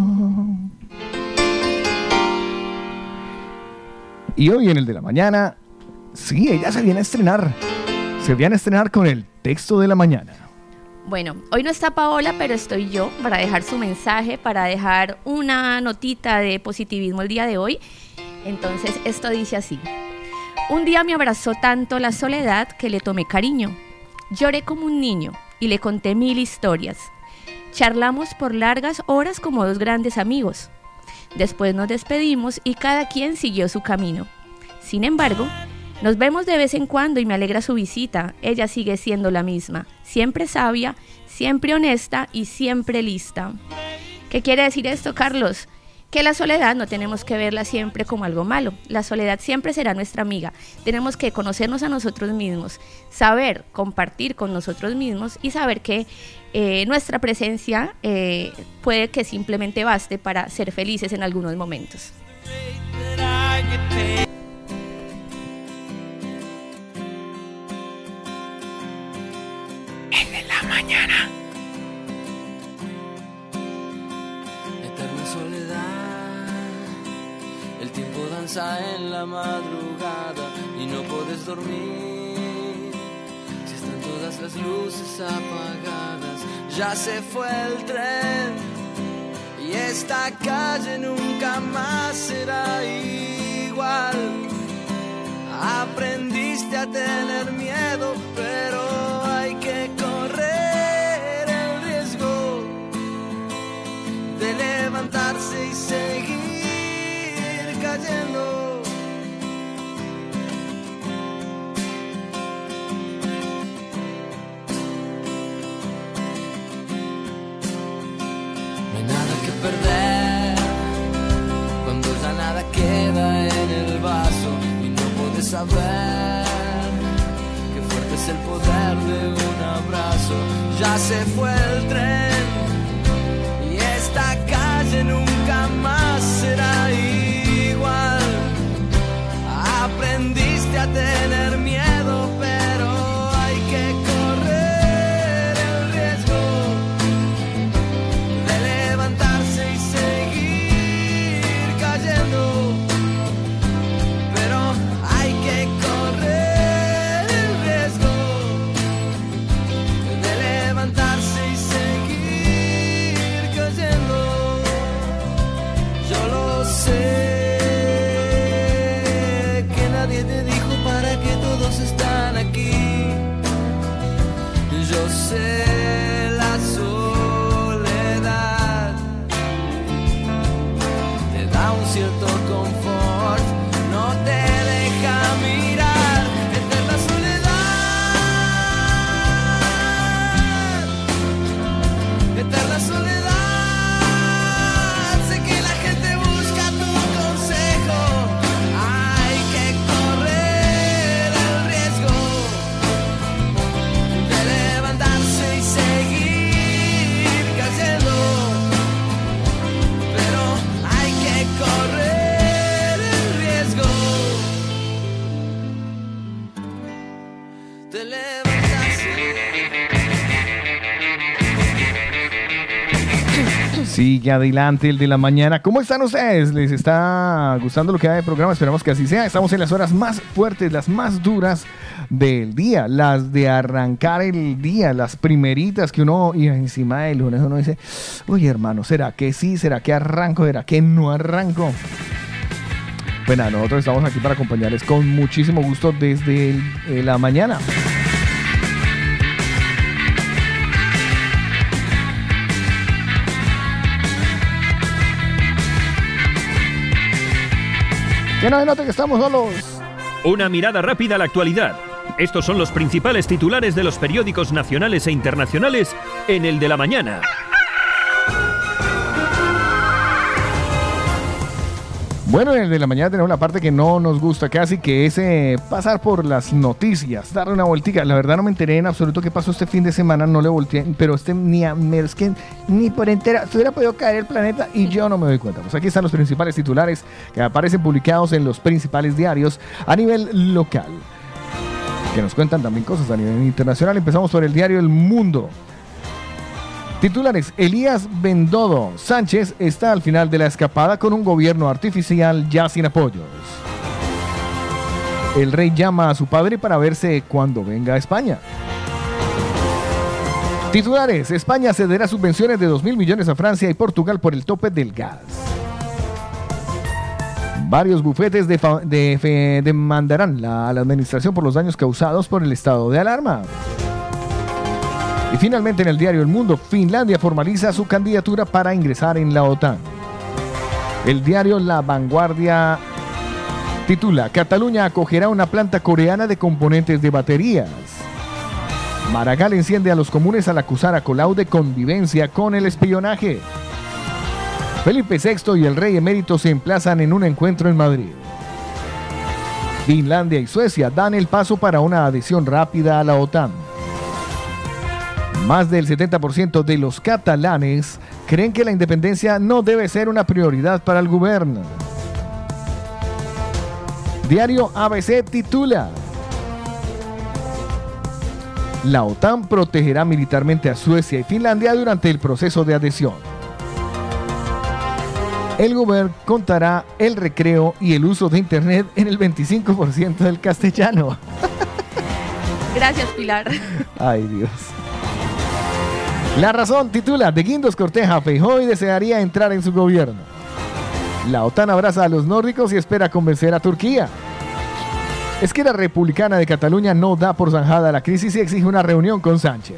Y hoy en el de la mañana, sí, ella se viene a estrenar. Se viene a estrenar con el texto de la mañana. Bueno, hoy no está Paola, pero estoy yo para dejar su mensaje, para dejar una notita de positivismo el día de hoy. Entonces, esto dice así. Un día me abrazó tanto la soledad que le tomé cariño. Lloré como un niño y le conté mil historias. Charlamos por largas horas como dos grandes amigos. Después nos despedimos y cada quien siguió su camino. Sin embargo, nos vemos de vez en cuando y me alegra su visita. Ella sigue siendo la misma, siempre sabia, siempre honesta y siempre lista. ¿Qué quiere decir esto, Carlos? Que la soledad no tenemos que verla siempre como algo malo. La soledad siempre será nuestra amiga. Tenemos que conocernos a nosotros mismos, saber compartir con nosotros mismos y saber que eh, nuestra presencia eh, puede que simplemente baste para ser felices en algunos momentos. El de la mañana. Eterna soledad, el tiempo danza en la madrugada y no puedes dormir. Las luces apagadas, ya se fue el tren y esta calle nunca más será igual. Aprendiste a tener miedo, pero hay que correr el riesgo de levantarse y seguir cayendo. Perder cuando ya nada queda en el vaso y no puedes saber qué fuerte es el poder de un abrazo. Ya se fue el tren y esta calle nunca más será igual. Aprendiste a tener Sigue adelante el de la mañana. ¿Cómo están ustedes? ¿Les está gustando lo que hay de programa? Esperamos que así sea. Estamos en las horas más fuertes, las más duras del día, las de arrancar el día, las primeritas que uno y encima del lunes uno dice, oye hermano, ¿será que sí? ¿Será que arranco? ¿Será que no arranco? Bueno, nosotros estamos aquí para acompañarles con muchísimo gusto desde eh, la mañana. Que no note que estamos solos. Una mirada rápida a la actualidad. Estos son los principales titulares de los periódicos nacionales e internacionales en el de la mañana. Bueno, en el de la mañana tenemos la parte que no nos gusta casi, que es eh, pasar por las noticias, darle una vueltica. La verdad no me enteré en absoluto qué pasó este fin de semana, no le volteé, pero este ni a, me- es que ni por entera, se hubiera podido caer el planeta y yo no me doy cuenta. Pues aquí están los principales titulares que aparecen publicados en los principales diarios a nivel local, que nos cuentan también cosas a nivel internacional. Empezamos por el diario El Mundo. Titulares, Elías Bendodo Sánchez está al final de la escapada con un gobierno artificial ya sin apoyos. El rey llama a su padre para verse cuando venga a España. Titulares, España cederá subvenciones de 2 mil millones a Francia y Portugal por el tope del gas. Varios bufetes demandarán a la administración por los daños causados por el estado de alarma. Y finalmente en el diario El Mundo, Finlandia formaliza su candidatura para ingresar en la OTAN. El diario La Vanguardia titula, Cataluña acogerá una planta coreana de componentes de baterías. Maragall enciende a los comunes al acusar a Colau de convivencia con el espionaje. Felipe VI y el rey emérito se emplazan en un encuentro en Madrid. Finlandia y Suecia dan el paso para una adhesión rápida a la OTAN. Más del 70% de los catalanes creen que la independencia no debe ser una prioridad para el gobierno. Diario ABC titula La OTAN protegerá militarmente a Suecia y Finlandia durante el proceso de adhesión. El gobierno contará el recreo y el uso de Internet en el 25% del castellano. Gracias, Pilar. Ay, Dios. La razón titula De Guindos corteja Feijóo y desearía entrar en su gobierno. La OTAN abraza a los nórdicos y espera convencer a Turquía. Es que la republicana de Cataluña no da por zanjada la crisis y exige una reunión con Sánchez.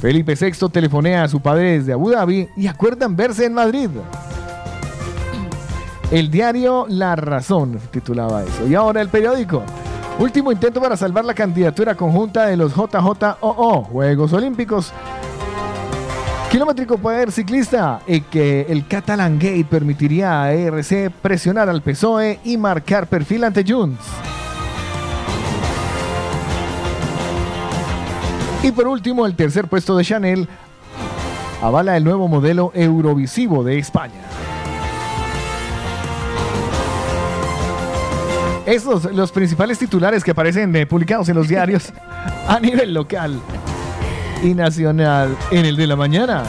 Felipe VI telefonea a su padre desde Abu Dhabi y acuerdan verse en Madrid. El diario La Razón titulaba eso. Y ahora el periódico. Último intento para salvar la candidatura conjunta de los JJOO, Juegos Olímpicos. Kilométrico poder ciclista, y que el Catalan Gate permitiría a ERC presionar al PSOE y marcar perfil ante Junts. Y por último, el tercer puesto de Chanel avala el nuevo modelo eurovisivo de España. Estos los principales titulares que aparecen eh, publicados en los diarios a nivel local y nacional en el de la mañana.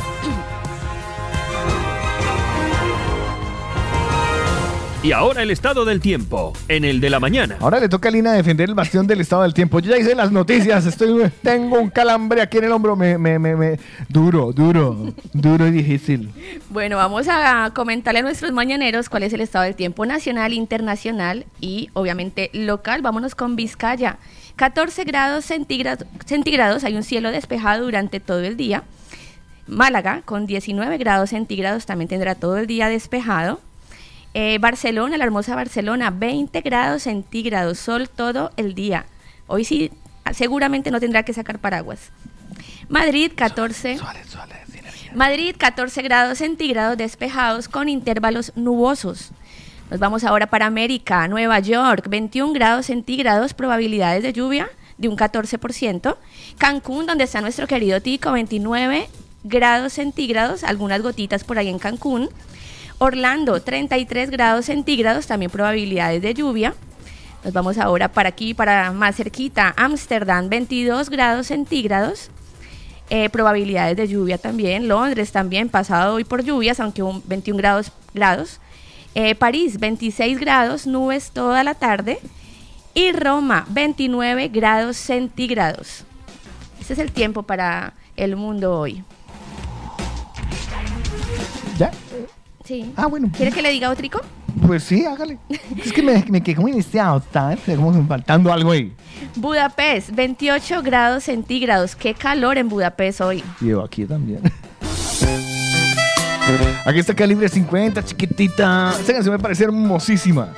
Y ahora el estado del tiempo, en el de la mañana. Ahora le toca a Lina defender el bastión del estado del tiempo. Yo ya hice las noticias, estoy, tengo un calambre aquí en el hombro, me, me, me, me- duro, duro, duro y difícil. Bueno, vamos a comentarle a nuestros mañaneros cuál es el estado del tiempo nacional, internacional y obviamente local. Vámonos con Vizcaya. 14 grados centígrados, centígrados, hay un cielo despejado durante todo el día. Málaga con 19 grados centígrados también tendrá todo el día despejado. Eh, Barcelona, la hermosa Barcelona, 20 grados centígrados, sol todo el día. Hoy sí, seguramente no tendrá que sacar paraguas. Madrid, 14. Madrid, 14 grados centígrados despejados con intervalos nubosos. Nos vamos ahora para América, Nueva York, 21 grados centígrados, probabilidades de lluvia de un 14%. Cancún, donde está nuestro querido Tico, 29 grados centígrados, algunas gotitas por ahí en Cancún. Orlando, 33 grados centígrados, también probabilidades de lluvia. Nos vamos ahora para aquí, para más cerquita, Ámsterdam, 22 grados centígrados. Eh, probabilidades de lluvia también. Londres también, pasado hoy por lluvias, aunque un 21 grados. grados. Eh, París, 26 grados, nubes toda la tarde. Y Roma, 29 grados centígrados. Ese es el tiempo para el mundo hoy. ¿Ya? Sí. Ah, bueno. ¿Quiere que le diga otrico? Pues sí, hágale. Es que me, me quedé como iniciado, ¿sabes? Como faltando algo ahí. Budapest, 28 grados centígrados. Qué calor en Budapest hoy. Y yo aquí también. Aquí está Calibre 50, chiquitita. Esta canción me parece hermosísima.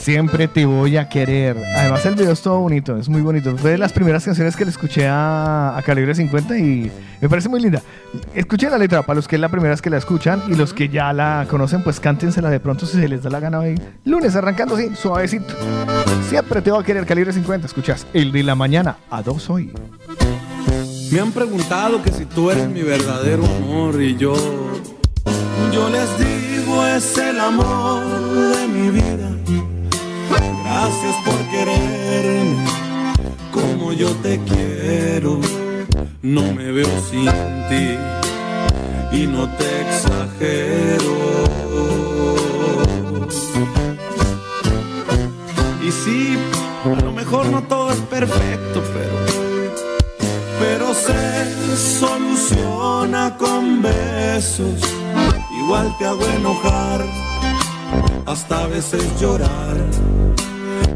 Siempre te voy a querer. Además, el video es todo bonito, es muy bonito. Fue de las primeras canciones que le escuché a, a Calibre 50 y me parece muy linda. Escuchen la letra para los que es la primera vez que la escuchan y los que ya la conocen, pues cántensela de pronto si se les da la gana hoy. Lunes arrancando así, suavecito. Siempre te voy a querer Calibre 50. Escuchas el de la mañana a dos hoy. Me han preguntado que si tú eres mi verdadero amor y yo, yo les digo es el amor de mi vida. Gracias por quererme como yo te quiero. No me veo sin ti y no te exagero. Y sí, a lo mejor no todo es perfecto, pero pero se soluciona con besos. Igual te hago enojar, hasta a veces llorar.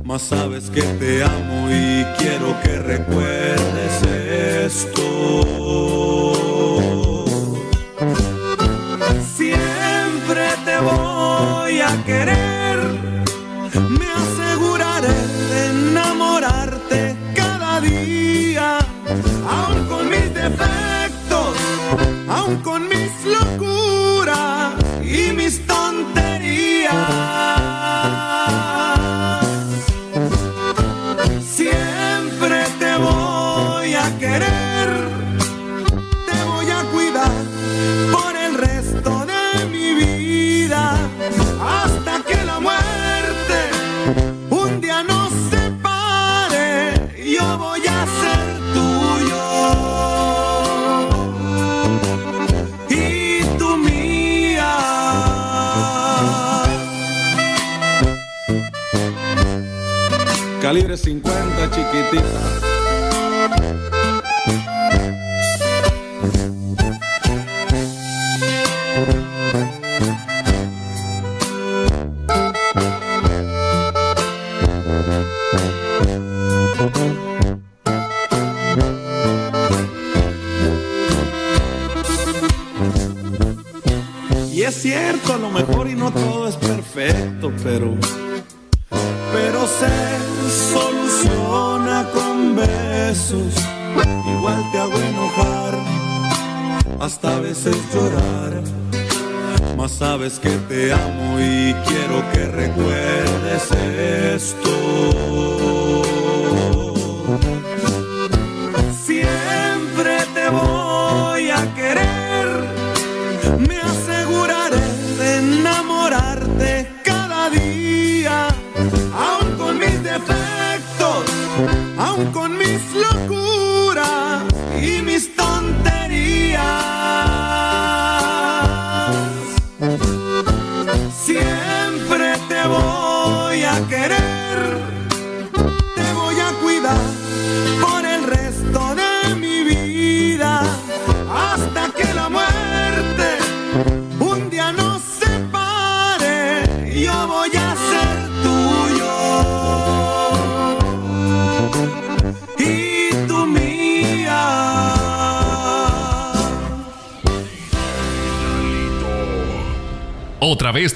Mas sabes que te amo y quiero que recuerdes esto. Siempre te voy a querer, 50, sabes que te amo y quiero que recuerdes esto.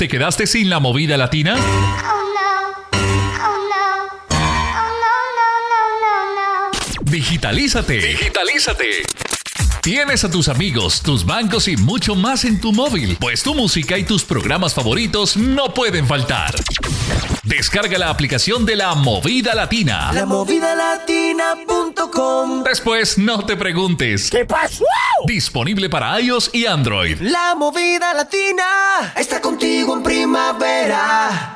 Te quedaste sin la movida latina? Digitalízate. Digitalízate. Tienes a tus amigos, tus bancos y mucho más en tu móvil, pues tu música y tus programas favoritos no pueden faltar. Descarga la aplicación de la Movida Latina. Lamovidalatina.com Después no te preguntes. ¿Qué pasó? Disponible para iOS y Android. La movida latina está contigo en primavera.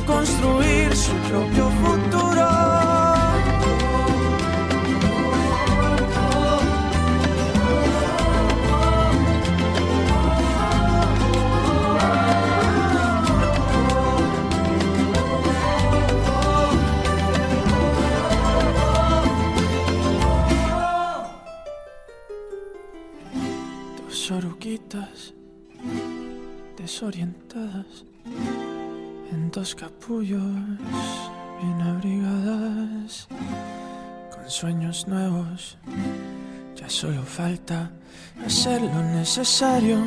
construir su propio futuro. Dos oruguitas desorientadas capullos bien abrigadas con sueños nuevos. Ya solo falta hacer lo necesario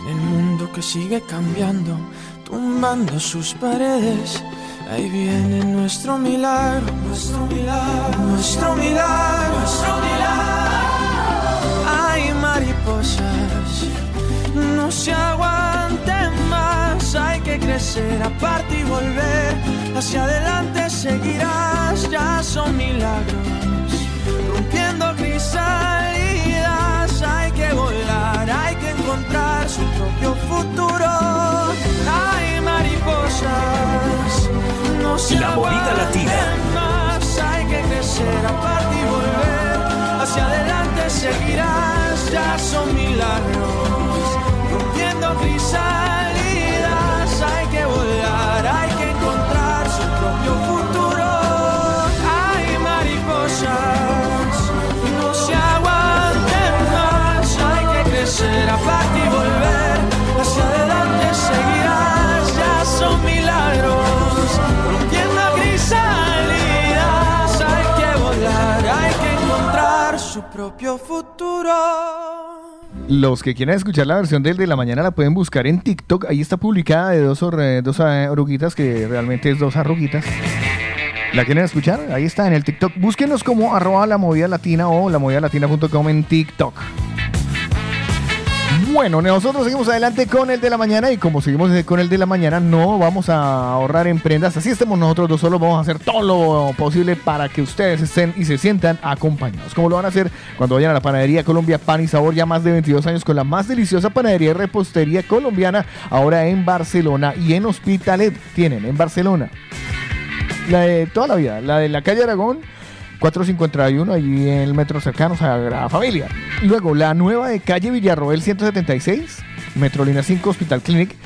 en el mundo que sigue cambiando, tumbando sus paredes. Ahí viene nuestro milagro, nuestro milagro, nuestro milagro, nuestro milagro. Hay mariposas, no se hay crecer aparte y volver. Hacia adelante seguirás, ya son milagros, rompiendo crisalidas. Hay que volar, hay que encontrar su propio futuro. Hay mariposas, Los que quieran escuchar la versión del de la mañana la pueden buscar en TikTok. Ahí está publicada de dos, or- eh, dos eh, oruguitas, que realmente es dos arruguitas. ¿La quieren escuchar? Ahí está en el TikTok. Búsquenos como arroba la movida latina o la movida latina.com en TikTok. Bueno, nosotros seguimos adelante con el de la mañana y como seguimos con el de la mañana no vamos a ahorrar en prendas. Así estemos nosotros dos solos, vamos a hacer todo lo posible para que ustedes estén y se sientan acompañados. Como lo van a hacer cuando vayan a la panadería Colombia Pan y Sabor, ya más de 22 años con la más deliciosa panadería y repostería colombiana, ahora en Barcelona y en Hospitalet. Tienen en Barcelona la de toda la vida, la de la calle Aragón, 451, allí en el metro cercano, Sagrada Familia. Luego, la nueva de calle Villarroel 176, Metrolina 5 Hospital Clinic.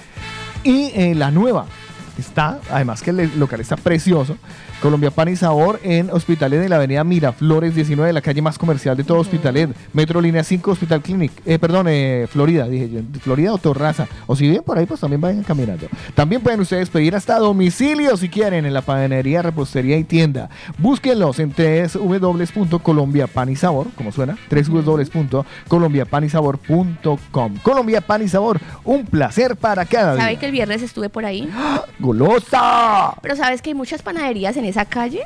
Y eh, la nueva está, además que el local está precioso, Colombia Pan y Sabor en Hospitalet de la avenida Miraflores 19, la calle más comercial de todo Hospitalet. Metrolínea 5 Hospital Clinic. Eh, perdón, eh, Florida, dije yo. Florida o Torraza. O si viven por ahí, pues también vayan caminando. También pueden ustedes pedir hasta domicilio si quieren en la panadería, repostería y tienda. Búsquenlos en www.colombiapan y sabor, como suena, www.colombiapanisabor.com. Colombia Pan y Sabor, un placer para cada ¿Sabe día. que el viernes estuve por ahí? ¡Golosa! Pero sabes que hay muchas panaderías en esa calle.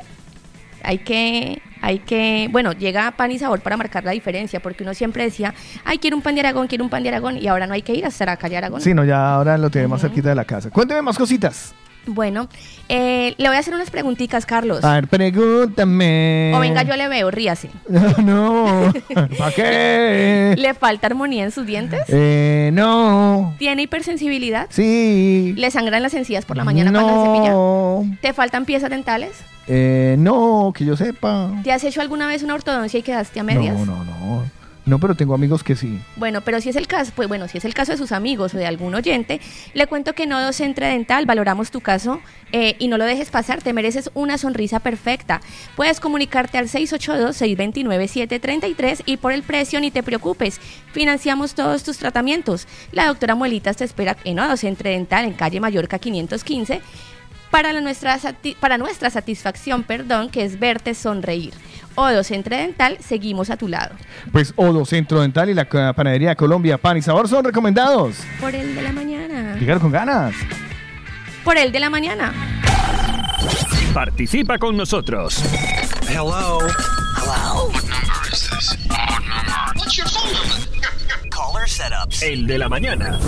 Hay que, hay que, bueno, llega pan y sabor para marcar la diferencia, porque uno siempre decía, ay, quiero un pan de Aragón, quiero un pan de Aragón, y ahora no hay que ir hasta la calle Aragón. Sí, no, ya ahora lo tenemos más cerquita de la casa. Cuénteme más cositas. Bueno, eh, le voy a hacer unas preguntitas, Carlos. A ver, pregúntame. O venga, yo le veo, ríase. No, no. ¿Para qué? ¿Le falta armonía en sus dientes? Eh, no. ¿Tiene hipersensibilidad? Sí. ¿Le sangran las encías por la mañana cuando se cepilla? No. ¿Te faltan piezas dentales? Eh, no, que yo sepa. ¿Te has hecho alguna vez una ortodoncia y quedaste a medias? No, no, no. No, pero tengo amigos que sí. Bueno, pero si es el caso, pues bueno, si es el caso de sus amigos o de algún oyente, le cuento que Nodo Centre Dental, valoramos tu caso eh, y no lo dejes pasar, te mereces una sonrisa perfecta. Puedes comunicarte al 682-629-733 y por el precio ni te preocupes, financiamos todos tus tratamientos. La doctora Muelitas te espera en Nodo Centre Dental en calle Mallorca 515 para, la nuestra, para nuestra satisfacción, perdón, que es verte sonreír. Odo Centre Dental, seguimos a tu lado. Pues Odo Centro Dental y la Panadería Colombia Pan y Sabor son recomendados. Por el de la mañana. Llegar con ganas. Por el de la mañana. Participa con nosotros. Hello. Hello. What number is this? What number? What's your phone number? Caller setups. El de la mañana.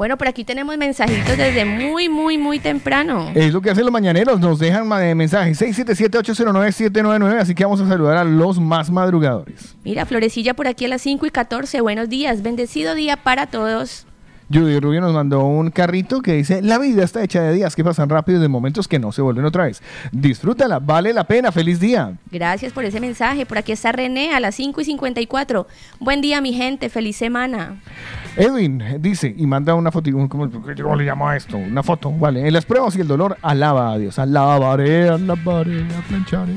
Bueno, por aquí tenemos mensajitos desde muy, muy, muy temprano. Es lo que hacen los mañaneros, nos dejan eh, mensajes 677-809-799, así que vamos a saludar a los más madrugadores. Mira, Florecilla por aquí a las 5 y 14. Buenos días. Bendecido día para todos. Judy Rubio nos mandó un carrito que dice, la vida está hecha de días que pasan rápido y de momentos que no se vuelven otra vez. Disfrútala, vale la pena, feliz día. Gracias por ese mensaje. Por aquí está René a las 5 y 54. Buen día, mi gente. Feliz semana. Edwin dice y manda una foto, ¿cómo, cómo le llamo a esto? Una foto, vale. En las pruebas y el dolor, alaba a Dios. Alabaré, alabaré, plancharé.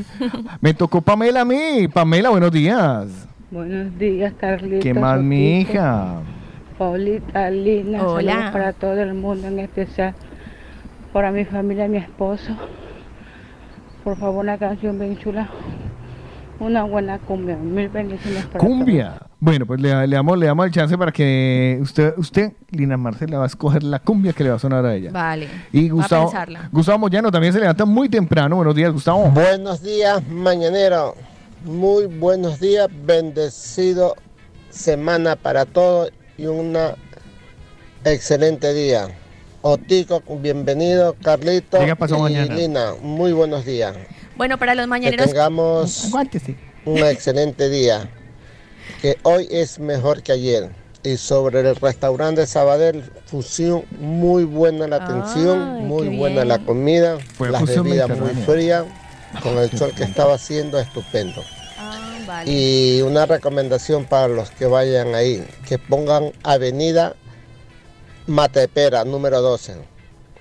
Me tocó Pamela a mí. Pamela, buenos días. Buenos días, Carlitos. ¿Qué más, mi hija? Paulita, Lina, Hola. saludos para todo el mundo, en especial para mi familia y mi esposo. Por favor, una canción bien chula. Una buena cumbia. Mil bendiciones para Cumbia. Bueno, pues le, le damos, le damos el chance para que usted, usted, Lina Marcela, va a escoger la cumbia que le va a sonar a ella. Vale. Y Va a Gustavo, pensarla. Gustavo Moyano también se levanta muy temprano. Buenos días, Gustavo. Buenos días, mañanero. Muy buenos días, bendecido semana para todos y una excelente día. Otico, bienvenido, Carlito pasó y mañana. Lina, muy buenos días. Bueno, para los Que mañaneros. tengamos un excelente día. Que hoy es mejor que ayer. Y sobre el restaurante Sabadell, fusión, muy buena la atención, Ay, muy buena la comida, Fue las bebidas muy frías, con el sol que estaba haciendo estupendo. Y una recomendación para los que vayan ahí, que pongan Avenida Matepera número 12,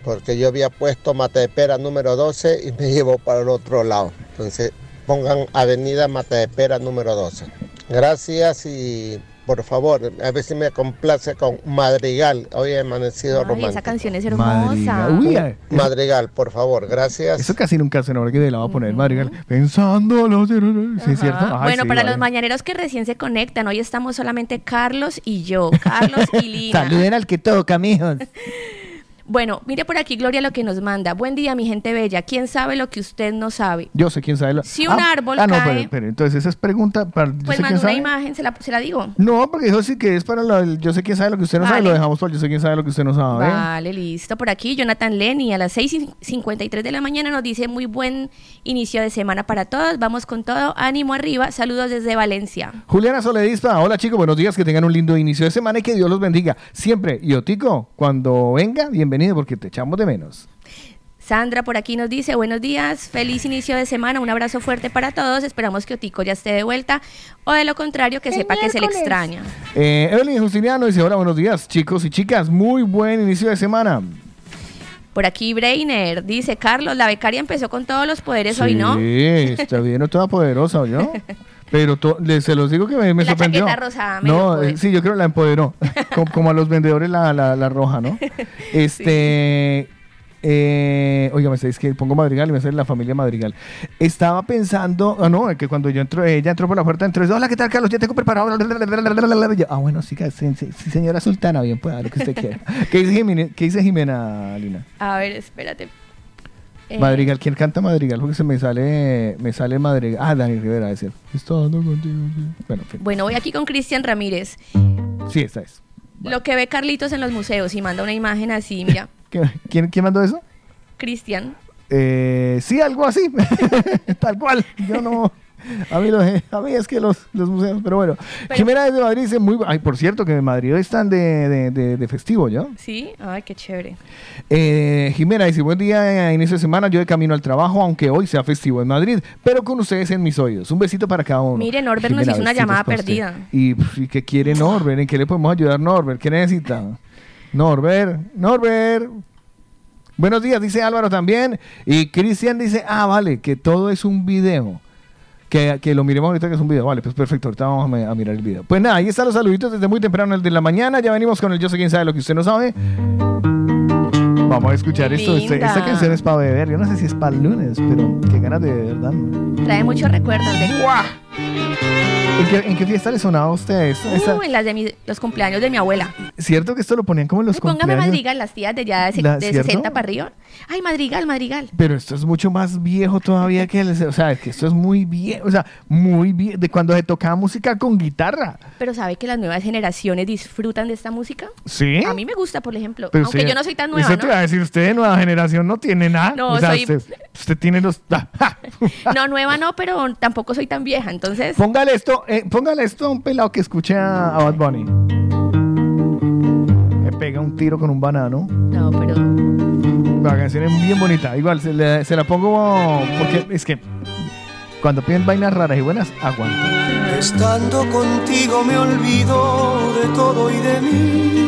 porque yo había puesto Matepera número 12 y me llevó para el otro lado. Entonces pongan Avenida Matepera número 12. Gracias y por favor, a ver si me complace con Madrigal. Hoy he amanecido Ay, romántico. esa canción es hermosa. Madrigal. Uy, ay, Madrigal, por favor, gracias. Eso casi nunca se nos que la va a poner Madrigal. Pensando los... Sí, es cierto. Ay, bueno, sí, para vale. los mañaneros que recién se conectan, hoy estamos solamente Carlos y yo, Carlos y Lina. Saluden al que toca, mijos. Bueno, mire por aquí Gloria lo que nos manda. Buen día, mi gente bella. ¿Quién sabe lo que usted no sabe? Yo sé quién sabe. Lo... Si un árbol Ah, no, cae- pero, pero entonces esa es pregunta para... Yo Pues sé quién una sabe. imagen, se la, se la digo. No, porque eso sí que es para lo del yo sé quién sabe lo que usted no sabe, lo dejamos por yo sé quién sabe lo que usted no sabe. Vale, listo. Por aquí, Jonathan Lenny a las 6 y 53 de la mañana nos dice muy buen inicio de semana para todos. Vamos con todo. Ánimo arriba. Saludos desde Valencia. Juliana Soledispa, hola chicos, buenos días, que tengan un lindo inicio de semana y que Dios los bendiga siempre. Y Otico, cuando venga, bienvenido porque te echamos de menos. Sandra por aquí nos dice, buenos días, feliz inicio de semana, un abrazo fuerte para todos, esperamos que Otico ya esté de vuelta o de lo contrario que sepa que se le extraña. Eh, Evelyn Justiniano dice, hola, buenos días chicos y chicas, muy buen inicio de semana. Por aquí Brainer dice, Carlos, la becaria empezó con todos los poderes hoy, ¿no? Sí, está bien, no toda poderosa, ¿yo? Pero to- le- se los digo que me, me La sorprendió. rosada, medio No, eh, sí, yo creo que la empoderó. como, como a los vendedores la, la, la roja, ¿no? Este. Eh, oiga, me es que pongo Madrigal y me sale la familia Madrigal. Estaba pensando, ah, no, que cuando yo entro, ella entró por la puerta, entró y dice, hola, ¿qué tal, Carlos? Ya tengo preparado. Yo, ah, bueno, sí, sí, sí, sí, señora Sultana, bien, pues, lo que usted quiera. ¿Qué dice Jimena, ¿qué dice Jimena Lina? A ver, espérate. Eh, Madrigal, ¿quién canta Madrigal? Porque se me sale, me sale Madrigal. Ah, Dani Rivera, decir. Estoy dando contigo. sí. Bueno, en fin. Bueno, voy aquí con Cristian Ramírez. Sí, esta es. Lo que ve Carlitos en los museos y manda una imagen así, mira. ¿Qué- ¿Quién, quién mandó eso? Cristian. Eh, sí, algo así. Tal cual. Yo no. A mí, los- a mí es que los, los museos, pero bueno. Jimena desde Madrid dice muy. Ay, por cierto, que en Madrid hoy están de, de- de- de festivo, ¿ya? Sí, ay, qué chévere. Eh, Jimena dice, buen día, eh, inicio de semana, yo de camino al trabajo, aunque hoy sea festivo en Madrid, pero con ustedes en mis oídos. Un besito para cada uno. Mire, Norbert nos hizo una llamada perdida. ¿Y, pf, ¿y qué quiere Norbert? ¿En qué le podemos ayudar, Norbert? ¿Qué necesita? Norbert, Norbert. Buenos días, dice Álvaro también. Y Cristian dice, ah, vale, que todo es un video. Que, que lo miremos ahorita que es un video. Vale, pues perfecto, ahorita vamos a, mi- a mirar el video. Pues nada, ahí están los saluditos desde muy temprano, el de la mañana. Ya venimos con el Yo sé quién sabe lo que usted no sabe. Vamos a escuchar esto. Este- Esta canción es para beber. Yo no sé si es para el lunes, pero qué ganas de beber, ¿verdad? Trae muchos recuerdos de ¿En qué, en qué fiesta le sonaba a usted? Esta- Uh, en las de mi- los cumpleaños de mi abuela. ¿Cierto que esto lo ponían como en los Póngame cumpleaños? madrigal, las tías de ya de, La- de ¿cierto? 60 para arriba. Ay, madrigal, madrigal. Pero esto es mucho más viejo todavía que el, o sea, que esto es muy viejo, o sea, muy viejo, de cuando se tocaba música con guitarra. Pero ¿sabe que las nuevas generaciones disfrutan de esta música? ¿Sí? A mí me gusta, por ejemplo. Pero aunque usted- yo no soy tan nueva, Eso te iba a ¿no? decir, usted de nueva generación no tiene nada. No, o sea, soy- usted, usted tiene los... No, nueva no, pero tampoco soy tan vieja. Entonces, Póngale esto, eh, póngale esto a un pelado que escuche a, a Bad Bunny. Me pega un tiro con un banano. no, pero La canción es bien bonita. Igual, se, le- se la pongo porque es que cuando piden vainas raras y buenas, aguanta. Estando contigo me olvido de todo y de mí.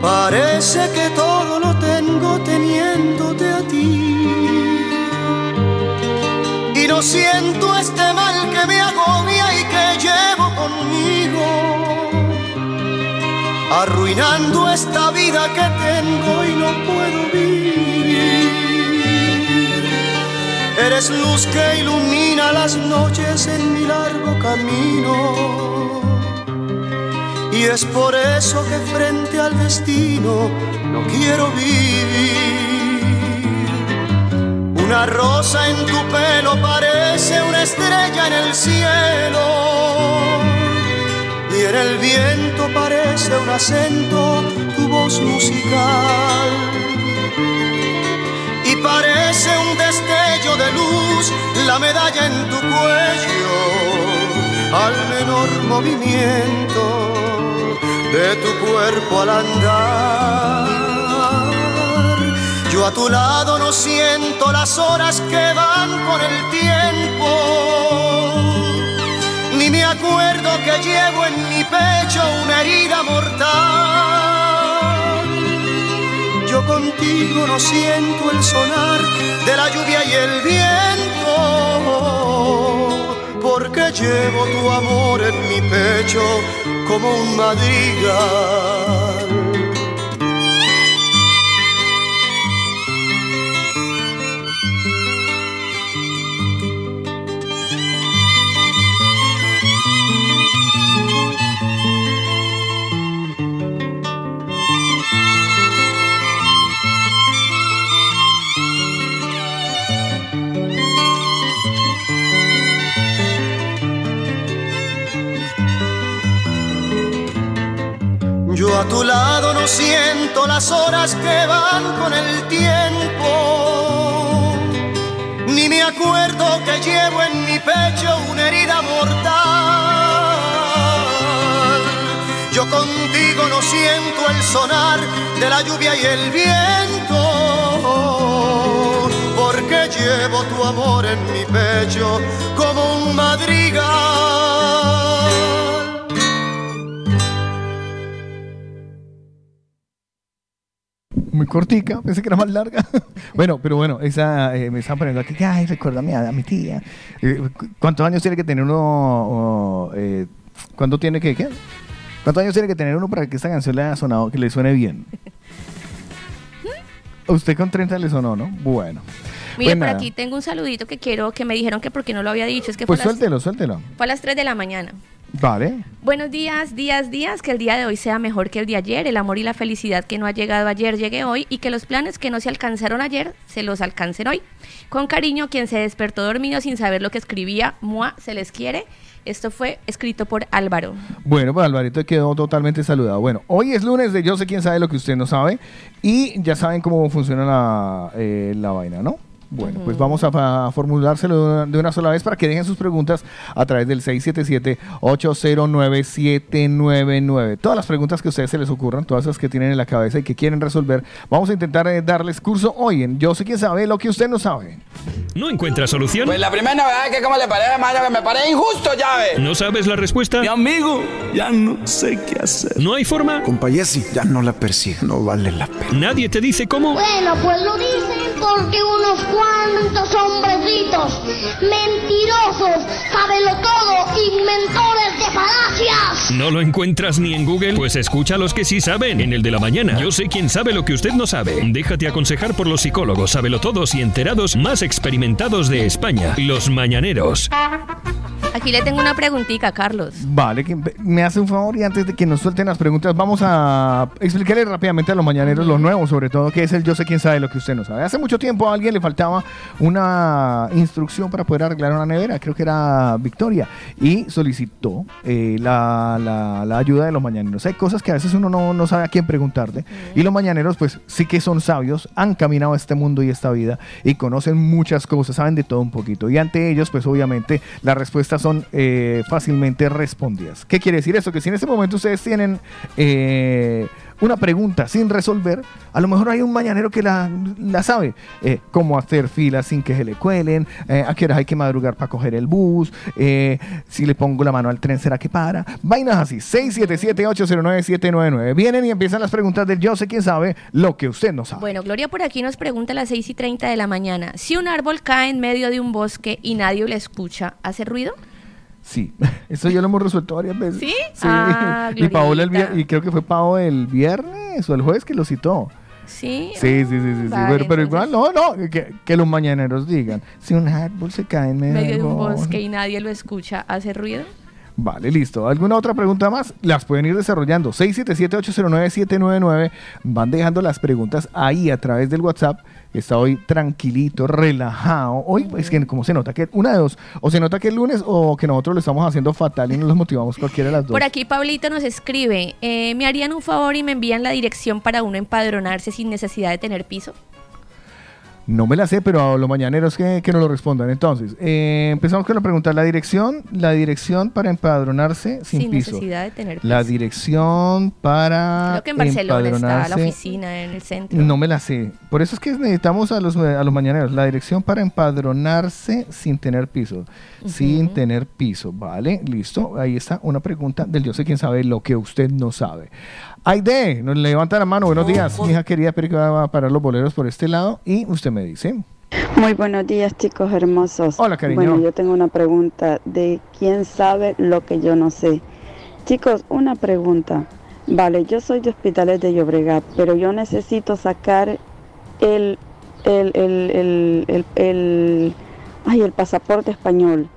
Parece que todo lo tengo teniéndote a ti. Y no siento este mal que me agobia y que llevo conmigo. Arruinando esta vida que tengo y no puedo vivir. Eres luz que ilumina las noches en mi largo camino. Y es por eso que frente al destino no quiero vivir. Una rosa en tu pelo parece una estrella en el cielo. Y en el viento parece un acento tu voz musical y parece un destello de luz la medalla en tu cuello al menor movimiento de tu cuerpo al andar. Yo a tu lado no siento las horas que van con el tiempo, ni me acuerdo que llevo en mi pecho una herida mortal. Yo contigo no siento el sonar de la lluvia y el viento, porque llevo tu amor en mi pecho como un madrigal. Yo a tu lado no siento las horas que van con el tiempo, ni me acuerdo que llevo en mi pecho una herida mortal. Yo contigo no siento el sonar de la lluvia y el viento, porque llevo tu amor en mi pecho como un madrigal. Muy cortica, pensé que era más larga. bueno, pero bueno, esa eh, me están poniendo aquí, ay, recuérdame a, a mi tía. Eh, cu- ¿Cuántos años tiene que tener uno? o, eh, ¿Cuánto tiene que qué? ¿Cuántos años tiene que tener uno para que esta canción le haya sonado, que le suene bien? Usted con 30 le sonó, ¿no? Bueno. mire, Pues por nada. aquí tengo un saludito que quiero, que me dijeron que porque no lo había dicho, es que Pues fue, a las, suéltelo, suéltelo. fue a las 3 de la mañana. Vale. Buenos días, días, días, que el día de hoy sea mejor que el de ayer, el amor y la felicidad que no ha llegado ayer llegue hoy y que los planes que no se alcanzaron ayer se los alcancen hoy. Con cariño, quien se despertó dormido sin saber lo que escribía, Mua, se les quiere. Esto fue escrito por Álvaro. Bueno, pues Alvarito quedó totalmente saludado. Bueno, hoy es lunes de Yo sé quién sabe lo que usted no sabe y ya saben cómo funciona la, eh, la vaina, ¿no? Bueno, pues vamos a, a formulárselo de una, de una sola vez para que dejen sus preguntas a través del 677-809-799. Todas las preguntas que a ustedes se les ocurran, todas esas que tienen en la cabeza y que quieren resolver, vamos a intentar eh, darles curso hoy en Yo sé quién sabe lo que usted no sabe. ¿No encuentras solución? Pues la primera novedad es que como le parece, mano, que me parece injusto, llave. ¿No sabes la respuesta? Mi amigo, ya no sé qué hacer. ¿No hay forma? Compayesi, ya no la persigue, no vale la pena. ¿Nadie te dice cómo? Bueno, pues lo dicen porque unos cuantos hombrecitos mentirosos, todo, inventores de falacias. ¿No lo encuentras ni en Google? Pues escucha a los que sí saben en el de la mañana. Yo sé quién sabe lo que usted no sabe. Déjate aconsejar por los psicólogos, sabelotodos y enterados más experimentados de España, los mañaneros. Aquí le tengo una preguntita, Carlos. Vale, que me hace un favor y antes de que nos suelten las preguntas, vamos a explicarle rápidamente a los mañaneros lo nuevo, sobre todo, que es el yo sé quién sabe lo que usted no sabe. Hace mucho tiempo a alguien le faltaba una instrucción para poder arreglar una nevera, creo que era Victoria, y solicitó eh, la, la- ayuda de los mañaneros. Hay cosas que a veces uno no, no sabe a quién preguntarle, y los mañaneros, pues sí que son sabios, han caminado este mundo y esta vida y conocen muchas cosas, saben de todo un poquito. Y ante ellos, pues obviamente las respuestas son eh, fácilmente respondidas. ¿Qué quiere decir eso? Que si en este momento ustedes tienen eh, una pregunta sin resolver, a lo mejor hay un mañanero que la, la sabe. Eh, cómo hacer filas sin que se le cuelen, eh, a qué horas hay que madrugar para coger el bus, eh, si le pongo la mano al tren, ¿será que para? Vainas así, 677-809-799. Vienen y empiezan las preguntas del yo sé quién sabe lo que usted no sabe. Bueno, Gloria por aquí nos pregunta a las 6 y 30 de la mañana. Si un árbol cae en medio de un bosque y nadie lo escucha, ¿hace ruido? Sí, eso ya lo hemos resuelto varias veces. ¿Sí? Ah, y Paola el vier- y creo que fue Pao el viernes o el jueves que lo citó. Sí. Sí, sí, sí, sí, sí. Vale, pero, pero igual, no, no, que, que los mañaneros digan, si un árbol se cae en medio, medio de un bosque". bosque y nadie lo escucha, ¿hace ruido? Vale, listo. ¿Alguna otra pregunta más? Las pueden ir desarrollando. 677-809-799. Van dejando las preguntas ahí a través del WhatsApp. Está hoy tranquilito, relajado. Hoy es que como se nota que una de dos, o se nota que es lunes o que nosotros lo estamos haciendo fatal y nos los motivamos cualquiera de las dos. Por aquí Pablito nos escribe, eh, ¿me harían un favor y me envían la dirección para uno empadronarse sin necesidad de tener piso? No me la sé, pero a los mañaneros que, que nos lo respondan. Entonces, eh, empezamos con la pregunta. La dirección, la dirección para empadronarse sin, Sin piso. necesidad de tener La piso. dirección para Creo que en Barcelona está la oficina en el centro. No me la sé. Por eso es que necesitamos a los, a los mañaneros. La dirección para empadronarse sin tener piso. Sin tener piso. Vale, listo. Ahí está una pregunta del yo sé quién sabe lo que usted no sabe. Aide, nos levanta la mano. Buenos días. Mi hija querida, pero que va a parar los boleros por este lado. Y usted me dice. Muy buenos días, chicos hermosos. Hola, cariño. Bueno, yo tengo una pregunta de quién sabe lo que yo no sé. Chicos, una pregunta. Vale, yo soy de Hospitales de Llobregat, pero yo necesito sacar el, el, el, el, el, el- ay, el pasaporte español.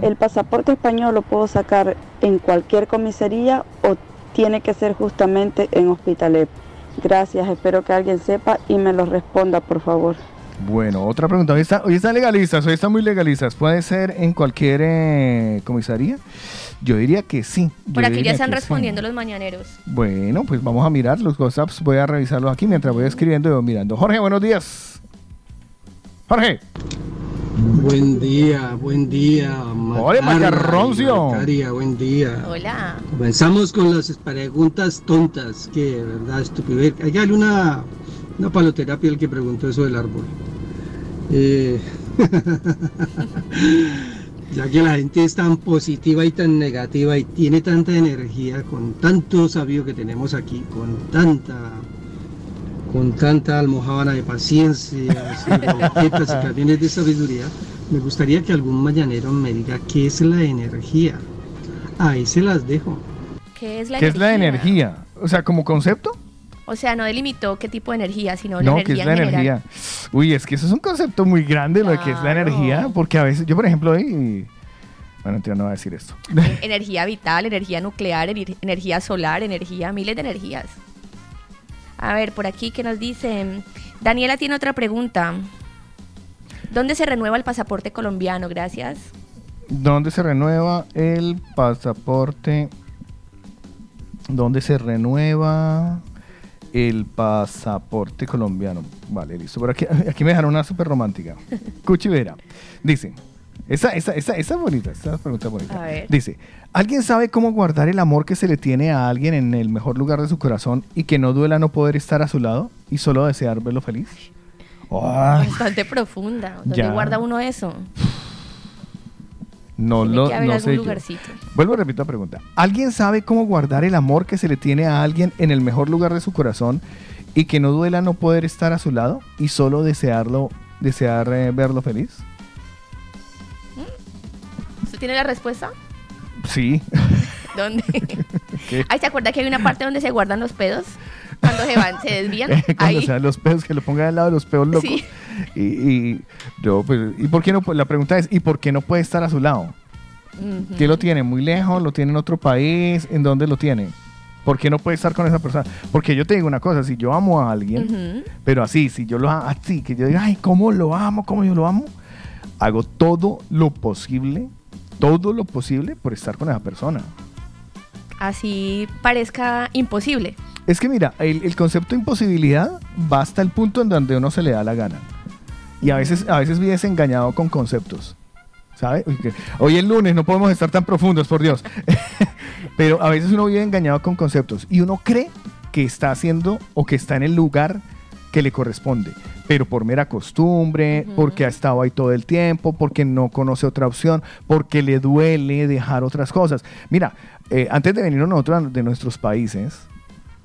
¿El pasaporte español lo puedo sacar en cualquier comisaría o tiene que ser justamente en Hospitalet? Gracias, espero que alguien sepa y me lo responda, por favor. Bueno, otra pregunta. Hoy, está, hoy están legalistas, hoy están muy legalistas. ¿Puede ser en cualquier eh, comisaría? Yo diría que sí. yo Por aquí ya están sí. respondiendo los mañaneros. Bueno, pues vamos a mirar los WhatsApps. Voy a revisarlos aquí mientras voy escribiendo y voy mirando. Jorge, buenos días. Jorge. Buen día, buen día. Hola, Macarroncio. Macaria, buen día. Hola. Comenzamos con las preguntas tontas, que verdad, estupidez. Hay que darle una, una paloterapia al que preguntó eso del árbol. Eh, ya que la gente es tan positiva y tan negativa y tiene tanta energía, con tanto sabio que tenemos aquí, con tanta con tanta almohábana de paciencia, y camiones de sabiduría, me gustaría que algún mañanero me diga qué es la energía. Ahí se las dejo. ¿Qué es la ¿Qué energía? es la energía? O sea, como concepto. O sea, no delimitó qué tipo de energía, sino la No, energía ¿qué es la en general. energía? Uy, es que eso es un concepto muy grande lo que es la energía, porque a veces, yo por ejemplo, hoy, bueno, yo no voy a decir esto. Energía vital, energía nuclear, ener- energía solar, energía, miles de energías. A ver, por aquí que nos dicen. Daniela tiene otra pregunta. ¿Dónde se renueva el pasaporte colombiano? Gracias. ¿Dónde se renueva el pasaporte? ¿Dónde se renueva el pasaporte colombiano? Vale, listo. Por aquí, aquí me dejaron una súper romántica. Cuchivera. Dice, esa, esa, esa, esa es bonita, esa pregunta es bonita. A ver. Dice, ¿alguien sabe cómo guardar el amor que se le tiene a alguien en el mejor lugar de su corazón y que no duela no poder estar a su lado y solo desear verlo feliz? Ay, Bastante profunda. ¿Dónde Ya. guarda uno eso? no Tiene lo que haber no algún sé yo. lugarcito. Vuelvo a repetir la pregunta. ¿Alguien sabe cómo guardar el amor que se le tiene a alguien en el mejor lugar de su corazón y que no duela no poder estar a su lado y solo desearlo, desear eh, verlo feliz? ¿Usted tiene la respuesta? Sí. ¿Dónde? ¿Qué? Ay, ¿se acuerda que hay una parte donde se guardan los pedos? Cuando se van, se desvían. Cuando Ahí. sean los peos, que lo pongan al lado de los peos locos. Sí. Y, y, yo, pues, ¿y por qué no? La pregunta es, ¿y por qué no puede estar a su lado? Ujú. ¿Qué lo tiene? ¿Muy lejos? ¿Lo tiene en otro país? ¿En dónde lo tiene? ¿Por qué no puede estar con esa persona? Porque yo te digo una cosa, si yo amo a alguien, pero así, si yo lo amo, así, que yo diga, ay, ¿cómo lo amo? ¿Cómo yo lo amo? Hago todo lo posible, todo lo posible por estar con esa persona. Así parezca imposible. Es que mira, el, el concepto de imposibilidad va hasta el punto en donde uno se le da la gana. Y a veces, a veces vives engañado con conceptos. ¿Sabe? Hoy es lunes, no podemos estar tan profundos, por Dios. Pero a veces uno vive engañado con conceptos y uno cree que está haciendo o que está en el lugar que le corresponde. Pero por mera costumbre, porque ha estado ahí todo el tiempo, porque no conoce otra opción, porque le duele dejar otras cosas. Mira, eh, antes de venir nosotros de nuestros países,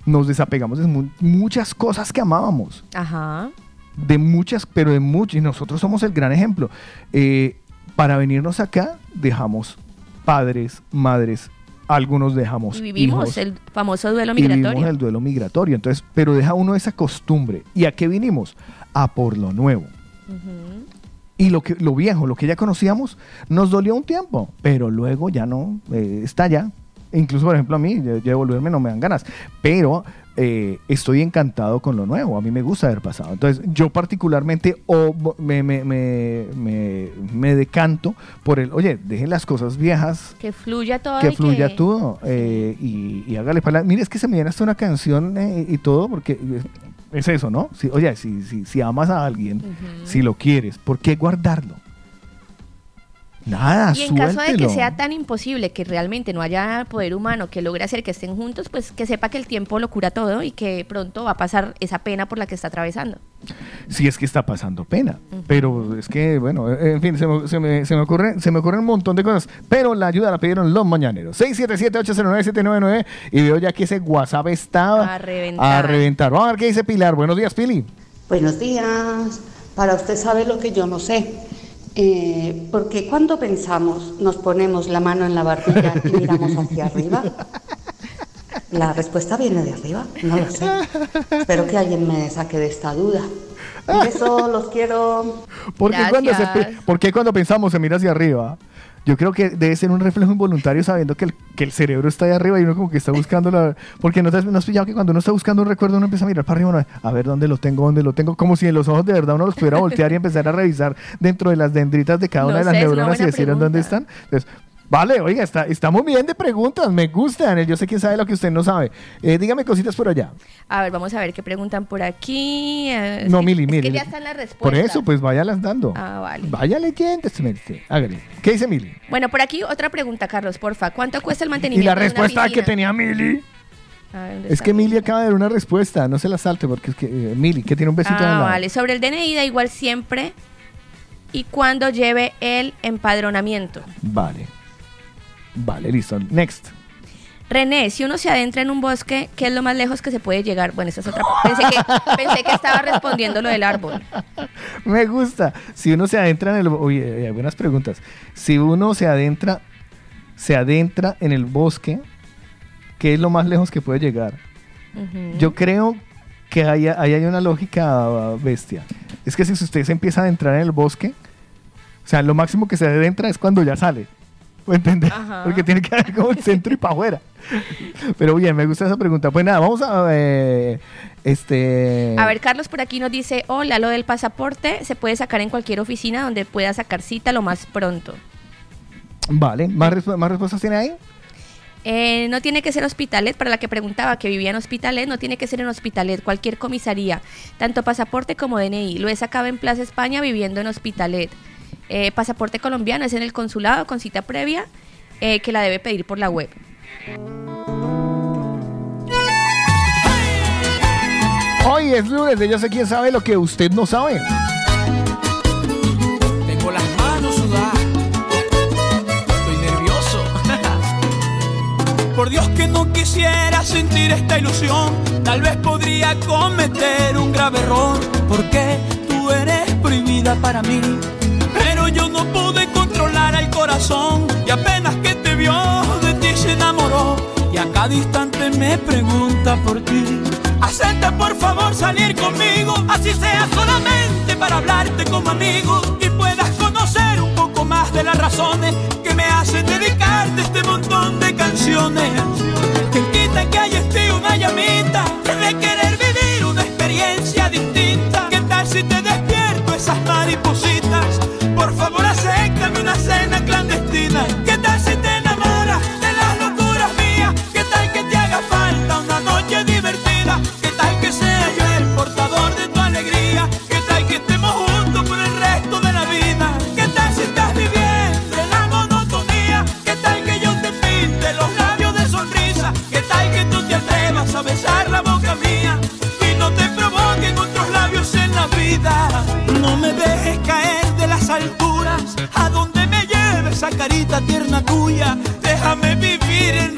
nos desapegamos de mu- muchas cosas que amábamos Ajá. de muchas, pero de muchas, y nosotros somos el gran ejemplo. Eh, para venirnos acá, dejamos padres, madres, algunos dejamos Y vivimos hijos, el famoso duelo y migratorio. vivimos el duelo migratorio. Entonces, pero deja uno esa costumbre. ¿Y a qué vinimos? A por lo nuevo. Y lo, que, lo viejo, lo que ya conocíamos, nos dolió un tiempo, pero luego ya no, eh, está ya. Incluso, por ejemplo, a mí, ya, ya de volverme no me dan ganas, pero eh, estoy encantado con lo nuevo, a mí me gusta haber pasado. Entonces, yo particularmente me, me, me, me, decanto por el, oye, dejen las cosas viejas, Que fluya todo. que fluya todo eh, y, y hágale para Mire, es que se me viene hasta una canción y todo, porque es eso, ¿no? Si, oye, si, si, si amas a alguien, si lo quieres, ¿por qué guardarlo? Nada, Y en caso de que sea tan imposible que realmente no haya poder humano que logre hacer que estén juntos, pues que sepa que el tiempo lo cura todo y que pronto va a pasar esa pena por la que está atravesando. Si es que está pasando pena. Pero es que, bueno, en fin, se me, se me, se me ocurre, se me ocurren un montón de cosas. Pero la ayuda la pidieron los mañaneros. 677-809-799. Y veo ya que ese WhatsApp está A reventar. a reventar. Vamos a ver qué dice Pilar. Buenos días, Pili. Buenos días. Para usted sabe lo que yo no sé. Eh, porque cuando pensamos, nos ponemos la mano en la barbilla y miramos hacia arriba. La respuesta viene de arriba, no lo sé. Espero que alguien me saque de esta duda. Un beso, los quiero. ¿Por qué, cuando se, por qué cuando pensamos se mira hacia arriba? Yo creo que debe ser un reflejo involuntario sabiendo que el, que el cerebro está ahí arriba y uno como que está buscando la... Porque no te has, no has pillado que cuando uno está buscando un recuerdo uno empieza a mirar para arriba, uno, a ver dónde lo tengo, dónde lo tengo, como si en los ojos de verdad uno los pudiera voltear y empezar a revisar dentro de las dendritas de cada No una de las sé, neuronas y decir en dónde están. Entonces, vale, oiga, está, estamos bien de preguntas, me gustan. Yo sé que sabe lo que usted no sabe. Eh, dígame cositas por allá. A ver, vamos a ver qué preguntan por aquí. Eh, No, es Mili, es Mili. que ya están las respuestas. Por eso, pues váyalas dando. Ah, vale. Vaya leyendo, este. Hágale. ¿Qué dice Mili? Bueno, por aquí otra pregunta, Carlos, porfa. ¿Cuánto cuesta el Y mantenimiento la de una respuesta que tenía Mili. Ver, ¿dónde Es está que Mili acaba de dar una respuesta, no se la salte porque es que eh, Mili, que tiene un besito en Ah, la vale. Sobre el DNI da igual siempre y cuando lleve el empadronamiento. Vale. Vale, listo. Next. René, si uno se adentra en un bosque, ¿qué es lo más lejos que se puede llegar? Bueno, esa es otra. Pensé que, pensé que estaba respondiendo lo del árbol. Me gusta. Si uno se adentra en el... Oye, hay buenas preguntas. Si uno se adentra, se adentra en el bosque, ¿qué es lo más lejos que puede llegar? Yo creo que ahí, ahí hay una lógica bestia. Es que si usted se empieza a adentrar en el bosque, o sea, lo máximo que se adentra es cuando ya sale. ¿Me entiendes? Ajá. Porque tiene que haber como el centro y para afuera. Pero bien, me gusta esa pregunta. Pues nada, vamos a eh, este A ver, Carlos por aquí nos dice, hola, lo del pasaporte se puede sacar en cualquier oficina donde pueda sacar cita lo más pronto. Vale, ¿más, más respuestas tiene ahí? Eh, no tiene que ser Hospitalet, para la que preguntaba que vivía en Hospitalet, no tiene que ser en Hospitalet, cualquier comisaría, tanto pasaporte como DNI. Lo he sacado en Plaza España viviendo en Hospitalet. Eh, pasaporte colombiano es en el consulado con cita previa eh, que la debe pedir por la web. Hoy es lunes de Yo sé quién sabe lo que usted no sabe. Tengo las manos sudadas. Estoy nervioso. Por Dios que no quisiera sentir esta ilusión. Tal vez podría cometer un grave error. Porque tú eres prohibida para mí. No pude controlar el corazón. Y apenas que te vio, de ti se enamoró. Y a cada instante me pregunta por ti. Acepta por favor salir conmigo, así sea solamente para hablarte como amigo y puedas conocer un poco más de las razones que me hacen dedicarte este montón de canciones. Que quita que haya este una llamita de querer vivir una experiencia distinta. ¿Qué tal si te despierto esas maripositas? Una cena clandestina. ¿Qué tal si te enamoras de las locuras mías? ¿Qué tal que te haga falta una noche divertida? ¿Qué tal que sea yo el portador de tu alegría? ¿Qué tal que estemos juntos por el resto de la vida? ¿Qué tal si estás viviendo en la monotonía? ¿Qué tal que yo te pinte los labios de sonrisa? ¿Qué tal que tú te atrevas a besar la boca mía? Y no te provoquen otros labios en la vida. No me dejes caer carita tierna tuya. Déjame vivir enredado.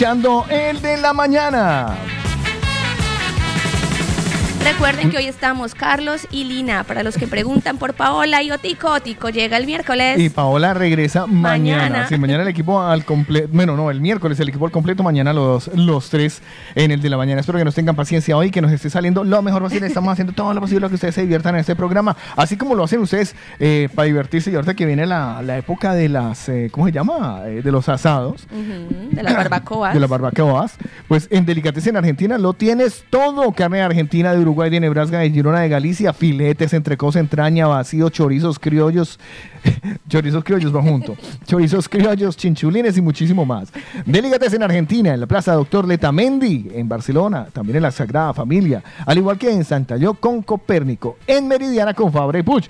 Escuchando el de la mañana. Recuerden que hoy estamos Carlos y Lina. Para los que preguntan por Paola y Otico, Otico llega el miércoles. Y Paola regresa mañana. Mañana. Sí, mañana el equipo al completo. Bueno, no, el miércoles el equipo al completo. Mañana los, los tres en el de la mañana. Espero que nos tengan paciencia hoy, que nos esté saliendo lo mejor posible. Estamos haciendo todo lo posible para que ustedes se diviertan en este programa. Así como lo hacen ustedes eh, para divertirse. Y ahorita que viene la, la época de las. eh, ¿Cómo se llama? Eh, de los asados. De las barbacoas. De las barbacoas. Pues en Delicatessen en Argentina lo tienes todo. Carne argentina de Uruguay de Nebraska, de Girona de Galicia, filetes, entrecos, entraña, vacío, chorizos criollos, chorizos criollos va junto, chorizos criollos, chinchulines y muchísimo más. Delicates en Argentina, en la Plaza Doctor Letamendi, en Barcelona, también en la Sagrada Familia, al igual que en Santalló con Copérnico, en Meridiana con Fabre Puch.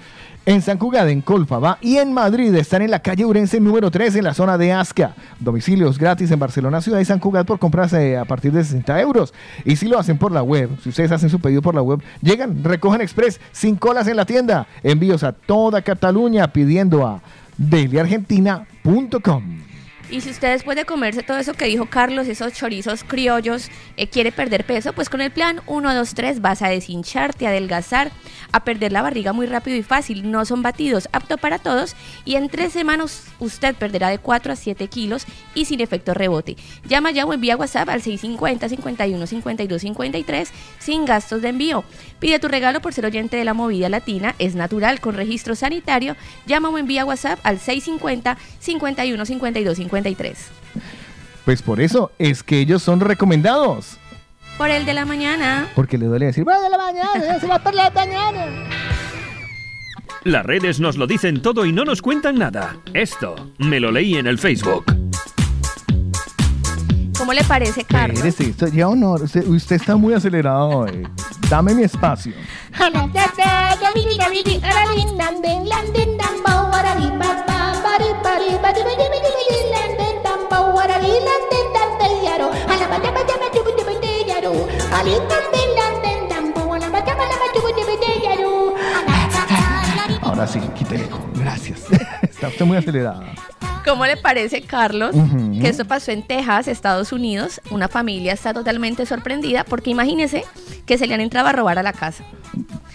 En San Cugat, en Colfaba y en Madrid están en la calle Urense número 3 en la zona de Asca. Domicilios gratis en Barcelona, Ciudad y San Cugat por comprarse a partir de 60 euros. Y si lo hacen por la web, si ustedes hacen su pedido por la web, llegan, recogen express, sin colas en la tienda. Envíos a toda Cataluña pidiendo a deliargentina.com. Y si usted después de comerse todo eso que dijo Carlos, esos chorizos criollos, eh, quiere perder peso, pues con el plan 1, 2, 3 vas a deshincharte, a adelgazar, a perder la barriga muy rápido y fácil. No son batidos, apto para todos. Y en tres semanas usted perderá de 4 a 7 kilos y sin efecto rebote. Llama ya o envía WhatsApp al 650 51 52 53 sin gastos de envío. Pide tu regalo por ser oyente de la movida latina, es natural, con registro sanitario. Llama o envía WhatsApp al 650 51 52 53. Pues por eso es que ellos son recomendados. Por el de la mañana. Porque le duele decir, va de la mañana, se va por la mañana. Las redes nos lo dicen todo y no nos cuentan nada. Esto me lo leí en el Facebook. ¿Cómo le parece, Carlos? Esto ya honor. Usted, usted está muy acelerado hoy. Dame mi espacio. Ahora sí, quítale. Gracias. Está usted muy acelerada. ¿Cómo le parece, Carlos, que esto pasó en Texas, Estados Unidos? Una familia está totalmente sorprendida porque imagínese que se le han entrado a robar a la casa.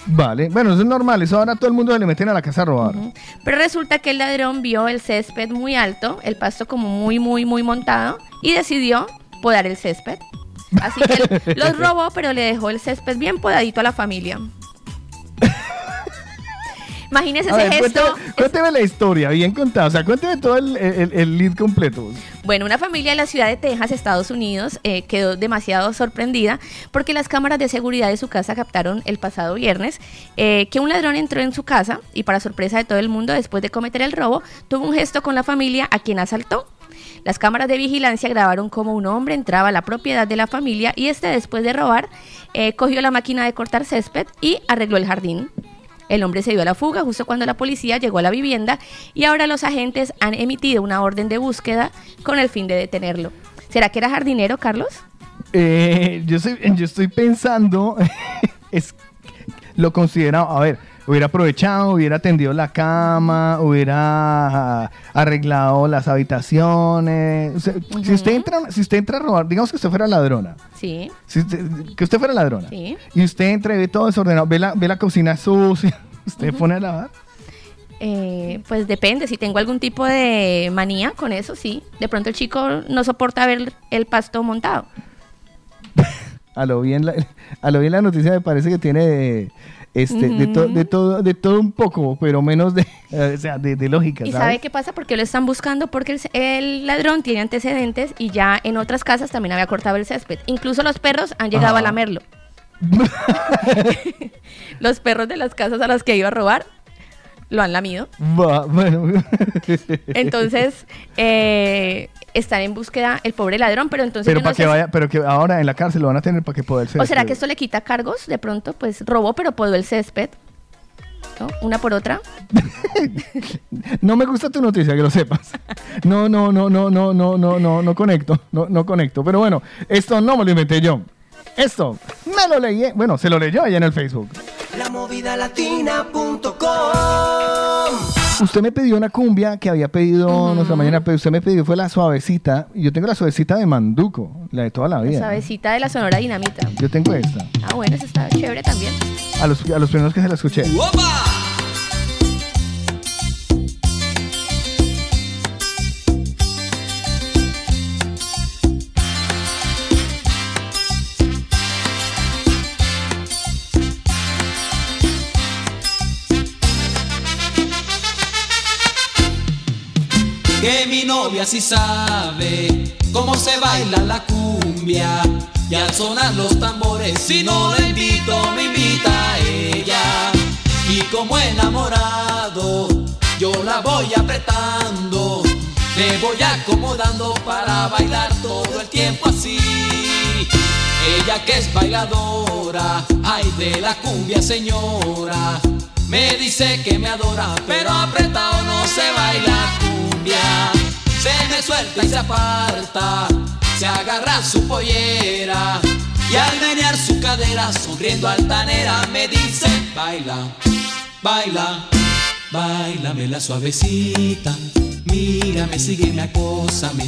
Vale, bueno, eso es normal. Eso ahora todo el mundo se le meten a la casa a robar. Pero resulta que el ladrón vio el césped muy alto, el pasto como muy, muy, muy montado y decidió podar el césped. Así que los robó, pero le dejó el césped bien podadito a la familia. Imagínese ese ver, gesto. cuénteme, cuénteme la historia, bien contada. O sea, cuénteme todo el, el- el lead completo. Bueno, una familia de la ciudad de Texas, Estados Unidos, eh, quedó demasiado sorprendida porque las cámaras de seguridad de su casa captaron el pasado viernes eh, que un ladrón entró en su casa y para sorpresa de todo el mundo, después de cometer el robo, tuvo un gesto con la familia a quien asaltó. Las cámaras de vigilancia grabaron cómo un hombre entraba a la propiedad de la familia y este después de robar eh, cogió la máquina de cortar césped y arregló el jardín. El hombre se dio a la fuga justo cuando la policía llegó a la vivienda y ahora los agentes han emitido una orden de búsqueda con el fin de detenerlo. ¿Será que era jardinero, Carlos? Eh, yo, estoy, yo estoy pensando, lo considerado, a ver, hubiera aprovechado, hubiera tendido la cama, hubiera arreglado las habitaciones. O sea, Si usted entra, si usted entra a robar, digamos que usted fuera ladrona, Sí. si usted- que usted fuera ladrona, Sí. y usted entra y ve todo desordenado, ve la, ve la cocina sucia, usted pone a lavar. Eh, pues depende, si tengo algún tipo de manía con eso, sí. De pronto el chico no soporta ver el pasto montado. A lo bien, la, a lo bien la noticia me parece que tiene de, este, de, to- Ujú. de todo, de todo un poco, pero menos de, o sea, de, de lógica. ¿Y ¿sabes? sabe qué pasa? Porque lo están buscando porque el, el ladrón tiene antecedentes y ya en otras casas también había cortado el césped. Incluso los perros han llegado a lamerlo. los perros de las casas a las que iba a robar lo han lamido. Bueno. Entonces, eh, están en búsqueda el pobre ladrón, pero entonces pero yo para que vaya, pero que ahora en la cárcel lo van a tener para que poder ser. ¿O será que esto le quita cargos? De pronto, pues robó, pero podó el césped. ¿no? Una por otra. No me gusta tu noticia, que lo sepas. No, no, no, no, no, no, no, no, no conecto, no, no conecto. Pero bueno, esto no me lo inventé yo. Esto me lo leí, bueno, se lo leyó allá en el Facebook. Lamovidalatina.com Usted me pidió una cumbia que había pedido nuestra mañana, pero usted me pidió fue la suavecita. Y yo tengo la suavecita de Manduco, la de toda la vida. Sabecita de la Sonora Dinamita. Yo tengo esta. Ah, bueno, eso está chévere también. A los, a los primeros que se la escuché. Que mi novia sí sabe cómo se baila la cumbia. Y al sonar los tambores, si no la invito, me invita ella. Y como enamorado, yo la voy apretando. Me voy acomodando para bailar todo el tiempo así. Ella que es bailadora, ay de la cumbia señora. Me dice que me adora, pero apretado no se baila Se me suelta y se aparta, se agarra su pollera. Y al menear su cadera, sonriendo altanera, me dice, baila, baila, bailame la suavecita. Mírame, sígueme, acósame.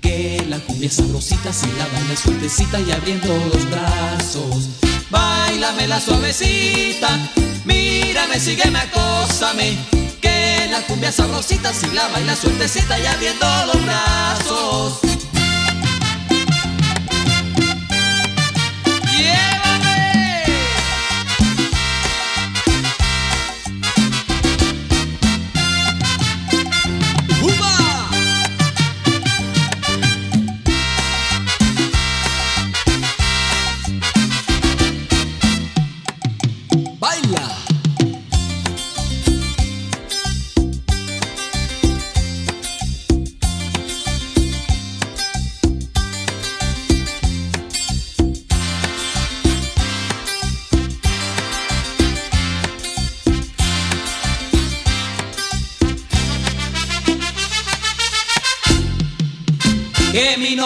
Que la cumbia sabrosita, si la baila sueltecita y abriendo los brazos. Bailame la suavecita, mírame, sígueme, acósame. La cumbia sabrosita, si la baila sueltecita y abriendo los brazos.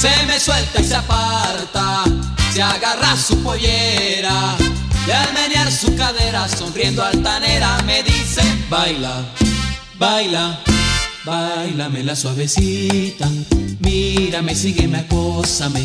se me suelta y se aparta, se agarra su pollera y al menear su cadera, sonriendo altanera, me dice, baila, baila, bailame la suavecita, mírame, sígueme, acósame,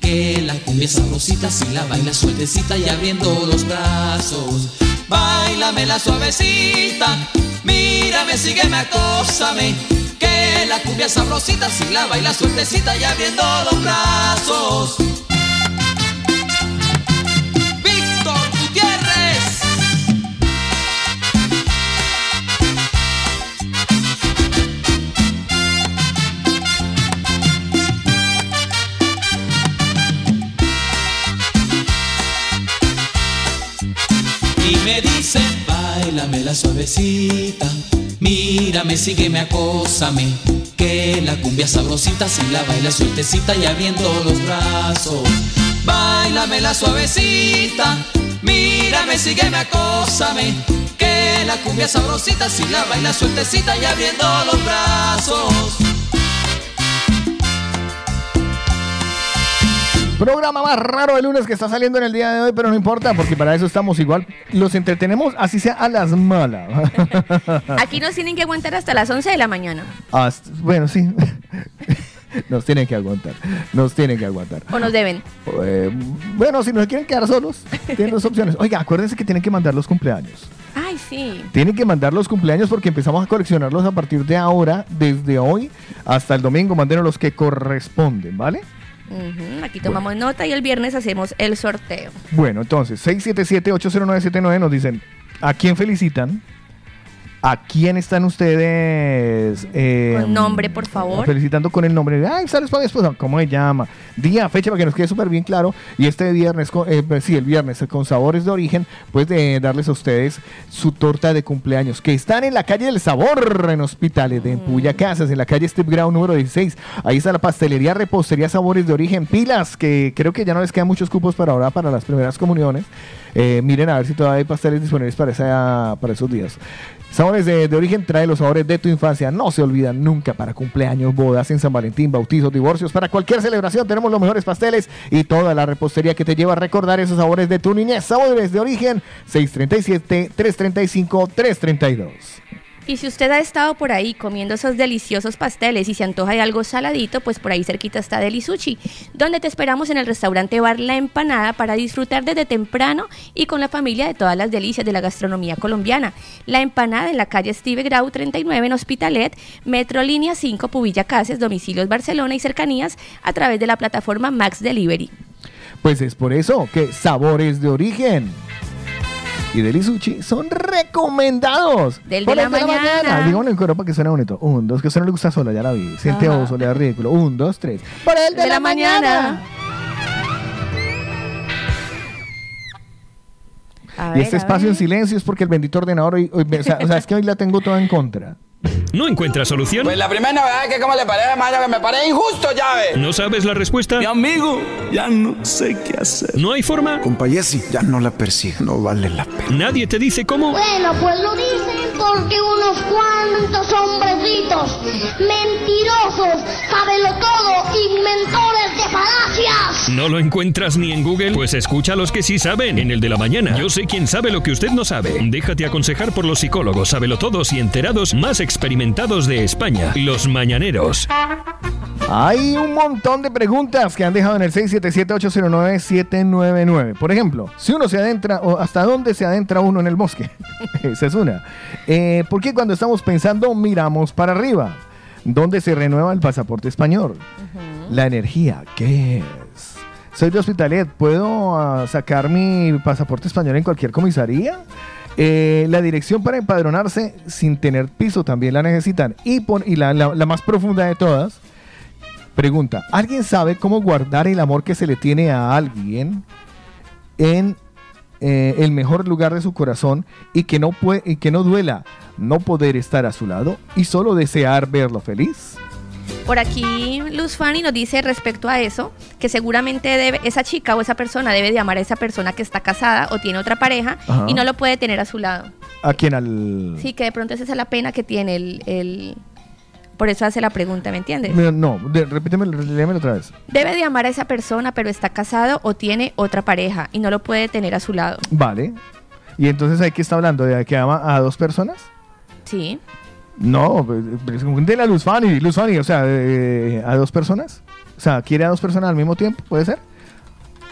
que la cumbia sabrosita, si la baila sueltecita y abriendo los brazos, bailame la suavecita, mírame, sígueme, acósame, que la cumbia sabrosita, si la baila sueltecita y abriendo los brazos. Víctor Gutiérrez. Y me dice, bailame la suavecita, mírame, sígueme, acósame, que la cumbia sabrosita, si la baila sueltecita y abriendo los brazos. Bailame la suavecita, mírame, sígueme, acósame, que la cumbia sabrosita, si la baila sueltecita y abriendo los brazos. Programa más raro de lunes que está saliendo en el día de hoy, pero no importa, porque para eso estamos igual. Los entretenemos, así sea a las malas. Aquí nos tienen que aguantar hasta las 11 de la mañana. Hasta- bueno, sí. Nos tienen que aguantar. Nos tienen que aguantar. O nos deben. Eh, bueno, si no se quieren quedar solos, tienen dos opciones. Oiga, acuérdense que tienen que mandar los cumpleaños. Ay, sí. Tienen que mandar los cumpleaños porque empezamos a coleccionarlos a partir de ahora, desde hoy hasta el domingo. Mándenos los que corresponden, ¿vale? Aquí tomamos nota y el viernes hacemos el sorteo. Bueno, entonces, 677-80979 nos dicen, ¿a quién felicitan? ¿A quién están ustedes? eh, Con nombre, por favor. Felicitando con el nombre. Ay, sales para mi esposa. ¿Cómo se llama? Día, fecha, para que nos quede súper bien claro. Y este viernes, con- eh, pues sí, el viernes, con sabores de origen, pues de darles a ustedes su torta de cumpleaños, que están en la calle del Sabor, en Hospitales, de en Puya Casas, en la calle Steve Ground número 16. Ahí está la pastelería, repostería, sabores de origen, pilas, que creo que ya no les quedan muchos cupos para ahora, para las primeras comuniones. Eh, miren a ver si todavía hay pasteles disponibles para, esa, para esos días. Sabores de, origen trae los sabores de tu infancia. No se olvidan nunca para cumpleaños, bodas en San Valentín, bautizos, divorcios. Para cualquier celebración tenemos los mejores pasteles y toda la repostería que te lleva a recordar esos sabores de tu niñez. Sabores de origen 637-335-332. Y si usted ha estado por ahí comiendo esos deliciosos pasteles y se antoja de algo saladito, pues por ahí cerquita está Deli Sushi, donde te esperamos en el restaurante Bar La Empanada para disfrutar desde temprano y con la familia de todas las delicias de la gastronomía colombiana. La Empanada en la calle Steve Grau 39 en Hospitalet, Metro Línea 5 Pubilla Cases, domicilios Barcelona y cercanías a través de la plataforma Max Delivery. Pues es por eso que sabores de origen y Deli Sushi son recomendados. Del de la el mañana. Díganlo en coro para que suene bonito. Un, dos, que usted no le gusta sola, ya la vi. Siente oso, le da ridículo. Un, dos, tres. Por el de, la, mañana. A Y ver, este espacio ver. en silencio es porque el bendito ordenador hoy, hoy- o, sea, o sea, es que hoy la tengo toda en contra. ¿No encuentras solución? Pues la primera novedad es que como le parece, maño, que me parece injusto, ya ve. ¿No sabes la respuesta? Mi amigo, ya no sé qué hacer. ¿No hay forma? Compa Jessy, ya no la persiga, no vale la pena. ¿Nadie te dice cómo? Bueno, pues lo dicen porque unos cuantos hombrecitos mentirosos, todo, inventores de falacias. ¿No lo encuentras ni en Google? Pues escucha a los que sí saben en el de la mañana. Yo sé quién sabe lo que usted no sabe. Déjate aconsejar por los psicólogos, sabelotodos y enterados más experimentados de España. Los mañaneros. Hay un montón de preguntas que han dejado en el 677-809-799. Por ejemplo, si uno se adentra, o hasta dónde se adentra uno en el bosque. Esa es una. Eh, ¿Por qué cuando estamos pensando miramos para arriba? ¿Dónde se renueva el pasaporte español? La energía, ¿qué es? Soy de Hospitalet, ¿puedo ah, sacar mi pasaporte español en cualquier comisaría? Eh, la dirección para empadronarse sin tener piso también la necesitan. Y, pon- y la- la- la más profunda de todas, Pregunta, ¿alguien sabe cómo guardar el amor que se le tiene a alguien en eh, el mejor lugar de su corazón y que no puede y que no duela no poder estar a su lado y solo desear verlo feliz? Por aquí Luz Fanny nos dice respecto a eso que seguramente debe, esa chica o esa persona debe de amar a esa persona que está casada o tiene otra pareja Ajá. y no lo puede tener a su lado. ¿A quién al Sí, que de pronto esa es la pena que tiene el... el- por eso hace la pregunta, ¿me entiendes? No, no, de- repíteme, léemelo otra vez. Debe de amar a esa persona, pero está casado o tiene otra pareja y no lo puede tener a su lado. Vale. Y entonces ahí que está hablando de que ama a dos personas? Sí. No, pues, pregúntele a Luz Fanny, Luz Fanny, o sea, eh, a dos personas. O sea, ¿quiere a dos personas al mismo tiempo? ¿Puede ser?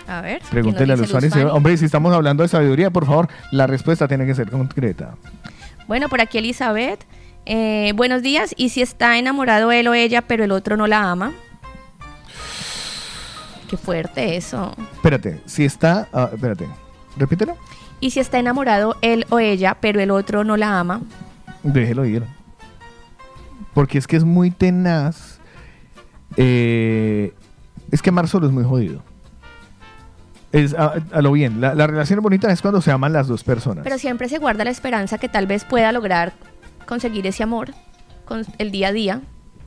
A ver. Pregúntele a ¿qué Luz Fanny. Luz Hombre, si estamos hablando de sabiduría, por favor, la respuesta tiene que ser concreta. Bueno, por aquí Elizabeth. Eh, buenos días. ¿Y si está enamorado él o ella, pero el otro no la ama? Qué fuerte eso. Espérate, si está... ah, espérate, repítelo. ¿Y si está enamorado él o ella, pero el otro no la ama? Déjelo ir. Porque es que es muy tenaz. Eh, es que amar solo es muy jodido. Es a, a lo bien. La, la relación bonita es cuando se aman las dos personas. Pero siempre se guarda la esperanza que tal vez pueda lograr conseguir ese amor con el día a día.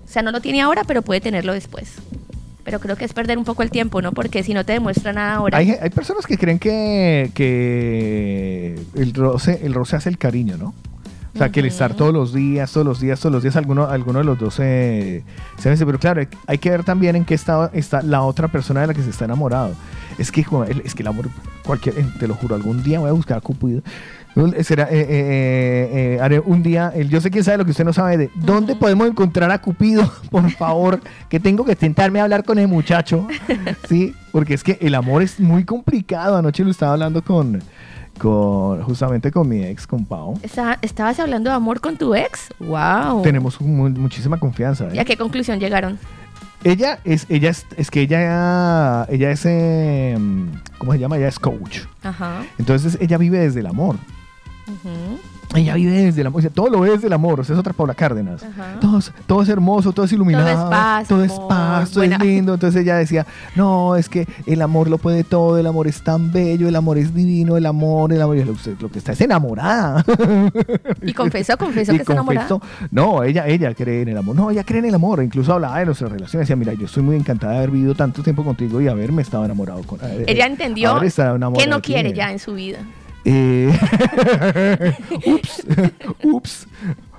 O sea, no lo tiene ahora, pero puede tenerlo después. Pero creo que es perder un poco el tiempo, ¿no? Porque si no te demuestra nada ahora. Hay, hay personas que creen que, que el, roce, el roce hace el cariño, ¿no? O sea, que el estar todos los días, todos los días, todos los días, alguno, alguno de los dos se, se vence. Pero claro, hay, que ver también en qué estado está la otra persona de la que se está enamorado. Es que, es que el amor, cualquier, te lo juro, algún día voy a buscar a Cupido. Un- Será, eh, eh, eh, haré un día, el, yo sé quién sabe lo que usted no sabe de dónde podemos encontrar a Cupido, por favor, que tengo que tentarme a hablar con el muchacho, sí, porque es que el amor es muy complicado. Anoche lo estaba hablando con, con justamente con mi ex, con Pau. ¿Estabas hablando de amor con tu ex? ¡Wow! Tenemos mu- muchísima confianza. ¿eh? ¿Y a qué conclusión llegaron? Ella es, ella es, es que ella, ella es, eh, ¿cómo se llama? Ella es coach. Ajá. Entonces ella vive desde el amor. Ella vive desde el amor, todo lo ve desde el amor, o sea, es otra Paula Cárdenas. Todo, es, todo es hermoso, todo es iluminado, Todo es paz, todo es paz, todo es lindo. Entonces ella decía, no, es que el amor lo puede todo, el amor es tan bello, el amor es divino, el amor, el amor, usted lo que está es enamorada. Y confesó, confesó Y que está enamorada. confesó- No, ella, ella cree en el amor. No, ella cree en el amor. Incluso hablaba de nuestra relación. Decía, mira, yo estoy muy encantada de haber vivido tanto tiempo contigo y haberme estado enamorado con eh, Ella entendió que no quiere ya en su vida. Eh, ups, ups.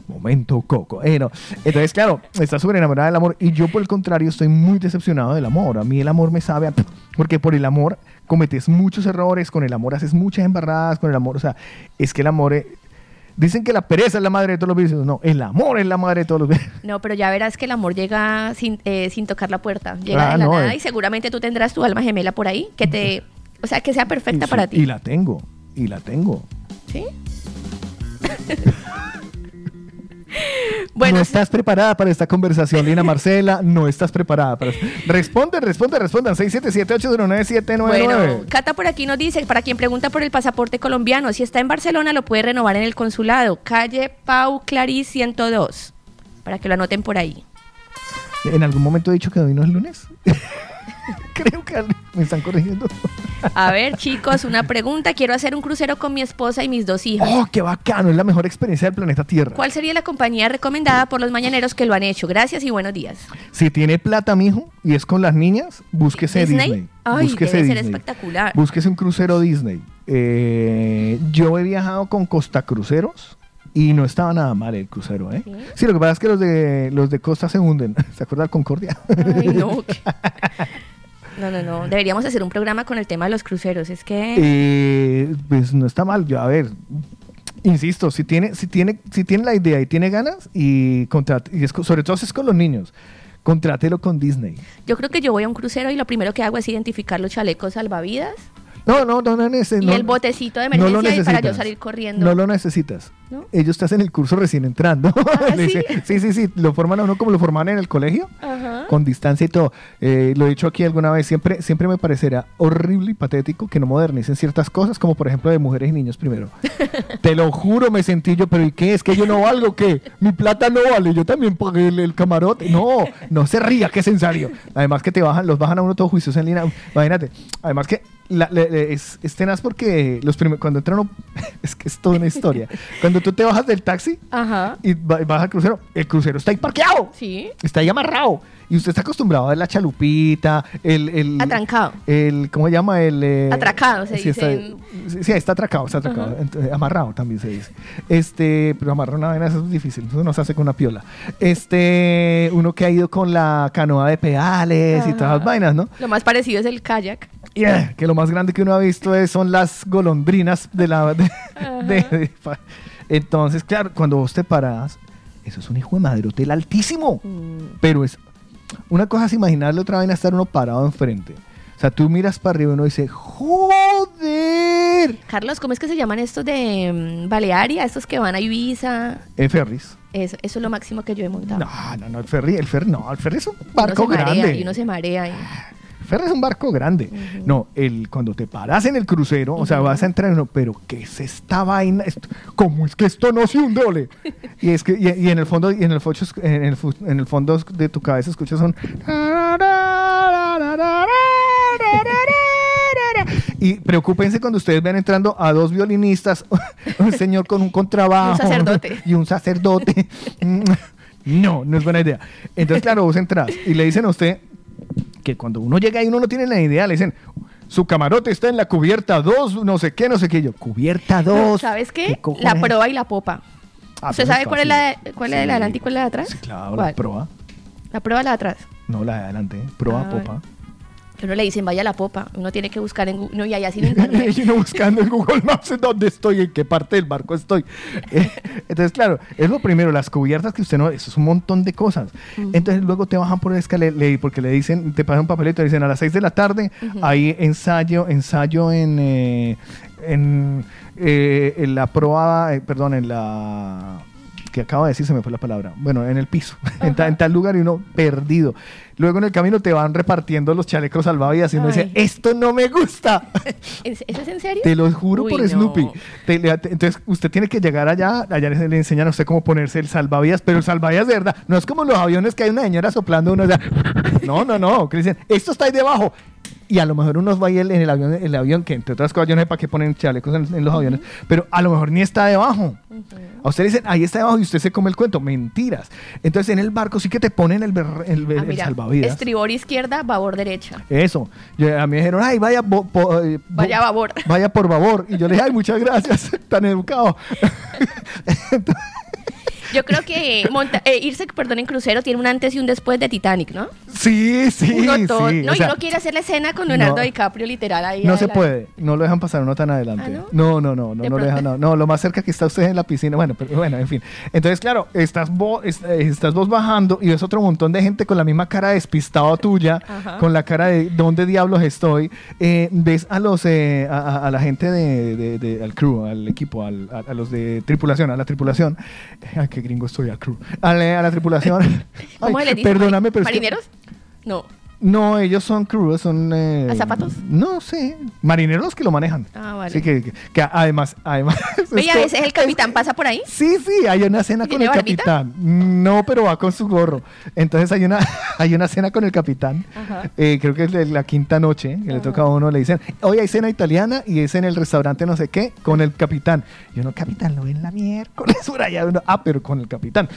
Momento coco. Eh, no. Entonces, claro, está súper enamorada del amor y yo por el contrario estoy muy decepcionado del amor. A mí el amor me sabe a... Porque por el amor cometes muchos errores, con el amor haces muchas embarradas, con el amor, o sea, es que el amor... eh, Dicen que la pereza es la madre de todos los vicios. No, el amor es la madre de todos los vicios. No, pero ya verás que el amor llega sin, eh, sin tocar la puerta. Llega Ah, de la no, nada eh. y seguramente tú tendrás tu alma gemela por ahí que te. O sea, que sea perfecta Y para sí, ti. Y la tengo, y la tengo. ¿Sí? Bueno, no estás preparada para esta conversación, Lina Marcela. No estás preparada para. Responde, responde, respondan. 677-809-799. Bueno, Cata por aquí nos dice, para quien pregunta por el pasaporte colombiano, si está en Barcelona lo puede renovar en el consulado, calle Pau Clarí 102, para que lo anoten por ahí. ¿En algún momento he dicho que hoy no es lunes? Creo que me están corrigiendo. A ver, chicos, una pregunta. Quiero hacer un crucero con mi esposa y mis dos hijos. ¡Oh, qué bacano! Es la mejor experiencia del planeta Tierra. ¿Cuál sería la compañía recomendada por los mañaneros que lo han hecho? Gracias y buenos días. Si tiene plata, mijo, y es con las niñas, búsquese ¿Disney? Disney. Ay, búsquese debe ser Disney. espectacular. Búsquese un crucero Disney. Eh, yo he viajado con Costa Cruceros y no estaba nada mal el crucero, ¿eh? Sí, lo que pasa es que los de los de Costa se hunden. ¿Se acuerda Concordia? Ay, no. No, no, no. Deberíamos hacer un programa con el tema de los cruceros. Es que... Eh, pues no está mal. Yo, a ver, insisto, si tiene, si tiene, si tiene la idea y tiene ganas y contrate, y es co- sobre todo si es con los niños, contrátelo con Disney. Yo creo que yo voy a un crucero y lo primero que hago es identificar los chalecos salvavidas No, no, no, no, neces- y no- el botecito de no lo emergencia para yo necesitas. salir corriendo. No lo necesitas. ¿No? Ellos te hacen el curso recién entrando. Le ¿sí? sí, sí, sí. Lo forman a uno como lo forman en el colegio, Ajá. con distancia y todo. Eh, lo he dicho aquí alguna vez. Siempre, siempre me parecerá horrible y patético que no modernicen ciertas cosas, como por ejemplo de mujeres y niños primero. Te lo juro, me sentí yo, pero ¿y qué? ¿Es que yo no valgo? ¿Qué? Mi plata no vale. Yo también pagué el, el camarote. No, no se ría, que es en serio. Además que te bajan, los bajan a uno todos juicios en línea. Imagínate. Además que la- le- le- es, es tenaz porque los primeros, cuando entran, uno- es que es toda una historia. Cuando tú te bajas del taxi Ajá. y va- vas al crucero, el crucero está ahí parqueado. Sí. Está ahí amarrado. Y usted está acostumbrado a ver la chalupita, el... el Atrancado. El, ¿Cómo se llama? El... eh, Atracado, se sí, dice sí, sí, está atracado, está atracado. Eh, amarrado también se dice. Este, pero amarrar una vaina eso es difícil, eso no se hace con una piola. Este, uno que ha ido con la canoa de pedales y todas las vainas, ¿no? Lo más parecido es el kayak. Yeah, que lo más grande que uno ha visto es- son las golondrinas de la... de- de- entonces, claro, cuando vos te paras, eso es un hijo de madre hotel altísimo. Pero es... Una cosa es imaginarle otra vaina estar uno parado enfrente. O sea, tú miras para arriba y uno dice, ¡Joder! Carlos, ¿cómo es que se llaman estos de mm, Balearia? Estos que van a Ibiza. En ferries. Eso, eso es lo máximo que yo he montado. No, no, no, el ferry, el ferry, no, el ferry es un Uno barco se marea grande. Y uno se marea. y- ferry es un barco grande. No, el, cuando te paras en el crucero, o sea, vas a entrar en uno, pero ¿qué es esta vaina? Esto- ¿Cómo es que esto no se hunde, ole? Y es que, y, y en el fondo, y en el, focho- en, el, en el fondo de tu cabeza escuchas un... Y preocúpense cuando ustedes ven entrando a dos violinistas, un señor con un contrabajo. Un sacerdote. Y un sacerdote. No, no es buena idea. Entonces, claro, vos entras y le dicen a usted que cuando uno llega ahí uno no tiene la idea, le dicen, su camarote está en la cubierta 2, no sé qué, no sé qué. Yo, cubierta 2. ¿Sabes qué? La proa y la popa. Ah, ¿Usted sabe cuál es la cuál es la de adelante y cuál es la de atrás? Claro, ¿Cuál? la proa. La proa la de atrás. No, la de adelante. Proa, Ah, popa. Que uno le dicen vaya a la popa. Uno tiene que buscar en Google. No, y allá sin internet. y uno buscando en Google Maps en dónde estoy, en qué parte del barco estoy. Eh, Entonces, claro, es lo primero, las cubiertas que usted no, eso es un montón de cosas. Entonces, luego te bajan por el escalera, le- porque le dicen, te pasan un papelito, le dicen a las 6 de la tarde, Ujú. hay ensayo, ensayo en, eh, en, eh, en la proa, eh, perdón, en la que acabo de decir, se me fue la palabra. Bueno, en el piso, en, ta- en tal lugar y uno perdido. Luego en el camino te van repartiendo los chalecos salvavidas y uno dice, esto no me gusta. ¿Es- ¿Eso es en serio? Te lo juro Uy, por no. Snoopy. Te- le- te- entonces, usted tiene que llegar allá, allá le, le enseñan a usted cómo ponerse el salvavidas, pero el salvavidas de verdad, no es como los aviones que hay una señora soplando uno, o sea, no, no, no, que dicen, esto está ahí debajo. Y a lo mejor uno va ahí en el avión, el avión que entre otras cosas yo no sé para qué ponen chalecos en, en los aviones, pero a lo mejor ni está debajo. A usted le dicen, ahí está debajo y usted se come el cuento. Mentiras. Entonces en el barco sí que te ponen el, el- el Ah, mira, salvavidas. estribor izquierda, babor derecha. Eso. Yo- a mí me dijeron, ay, vaya, bo- eh, bo- Vaya babor. Vaya por favor. Y yo le dije, ay, muchas gracias, tan educado. Yo creo que monta- eh, irse, perdón, en crucero tiene un antes y un después de Titanic, ¿no? Sí, sí, Uno todo- sí. no, o y sea, uno quiere hacer la escena con Leonardo no. DiCaprio literal ahí. No se puede, no lo dejan pasar uno tan adelante. ¿Ah, no? no, no, no, no, lo dejan. No, no, lo más cerca que está usted en la piscina. Bueno, pero bueno, en fin. Entonces, claro, estás vos, es- eh, estás vos bajando y ves otro montón de gente con la misma cara despistado tuya, Ajá. con la cara de dónde diablos estoy. Eh, ves a los, eh, a, a- a la gente de, de- de- al crew, al equipo, al- a, a los de tripulación, a la tripulación. Ay, qué gringo estoy, al crew. A la, a la tripulación. ¿Cómo le dicen? Perdóname, pero es que- ¿Marineros? No. No, ellos son crew, son... eh, ¿A zapatos? No sé, marineros que lo manejan. Ah, vale. Sí, que, que- que además, además... Y a veces el capitán pasa por ahí. Sí, sí, hay una cena con ¿Tiene el barbita? capitán. No, pero va con su gorro. Entonces hay una, hay una cena con el capitán. Ajá. Eh, creo que es de la quinta noche que le toca a uno. Le dicen, hoy hay cena italiana y es en el restaurante no sé qué con el capitán. Y uno, capitán, lo ven la miércoles por allá. Uno, ah, pero con el capitán.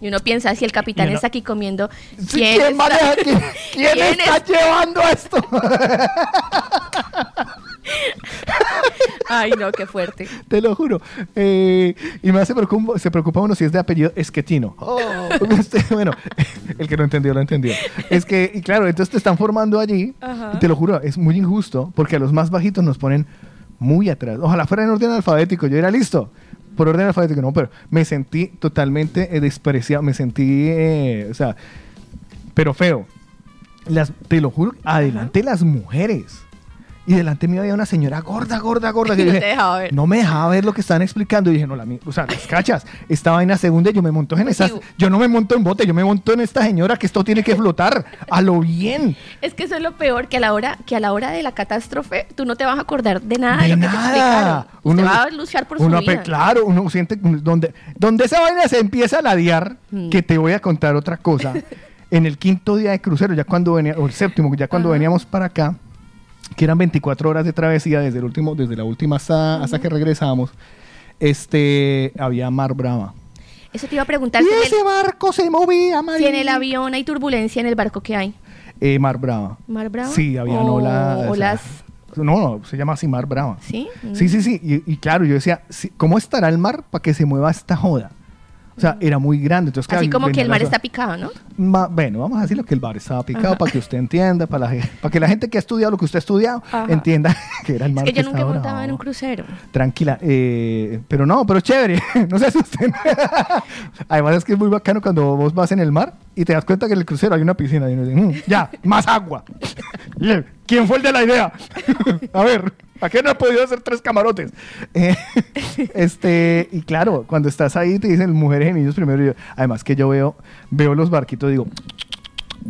Y uno piensa, si el capitán uno- está aquí comiendo, ¿quién, ¿quién está- maneja? ¿Quién- quién está es- llevando esto? Ay, no, qué fuerte. Te lo juro. Eh, y más se preocupa, se preocupa uno si es de apellido Esquetino. Este, bueno, el que no entendió, lo entendió. Es que, y claro, entonces te están formando allí. Ajá. Y te lo juro, es muy injusto porque a los más bajitos nos ponen muy atrás. Ojalá fuera en orden alfabético. Yo era listo. Por orden alfabético, no, pero me sentí totalmente eh, despreciado. Me sentí, eh, o sea, pero feo. Las, te lo juro, adelante las mujeres. Y delante mío había una señora gorda, gorda, gorda. Que No te dije, dejaba ver. no me dejaba ver lo que estaban explicando. Y dije, no, la mi- o sea, las cachas. Estaba en la segunda y yo me monto en esas. Yo no me monto en bote, yo me monto en esta señora que esto tiene que flotar a lo bien. Es que eso es lo peor, que a la hora, que a la hora de la catástrofe tú no te vas a acordar de nada de, De lo que te nada. Usted va a luchar por su uno ape- vida. Claro, uno siente donde, donde esa vaina se empieza a ladear, Mm. que te voy a contar otra cosa. en el quinto día de crucero, ya cuando venía, o el séptimo, ya cuando veníamos para acá, que eran 24 horas de travesía desde el último, desde la última hasta, hasta que regresamos, este había mar brava. Eso te iba a preguntar Y si ese barco se movía, si en el avión hay turbulencia en el barco que hay. Eh, mar brava. ¿Mar brava? Sí, había O- olas. olas. No, no, se llama así mar brava. ¿Sí? Sí, sí, sí. Y, y claro, yo decía, ¿cómo estará el mar para que se mueva esta joda? O sea, era muy grande. Entonces, Así claro, como que el mar está picado, ¿no? Ma- bueno, vamos a decirlo que el bar estaba picado Ajá. para que usted entienda, para, la para que la gente que ha estudiado lo que usted ha estudiado Ajá. entienda que era el Es mar que yo nunca bravo. en un crucero. Tranquila, eh, pero no, pero chévere, no se asusten. Además es que es muy bacano cuando vos vas en el mar y te das cuenta que en el crucero hay una piscina y uno dice, "Mm, ya, más agua. ¿Quién fue el de la idea? A ver, ¿a qué no he podido hacer tres camarotes? Eh, este, y claro, cuando estás ahí te dicen mujeres y niños primero. y yo- además que yo veo, veo los barquitos digo,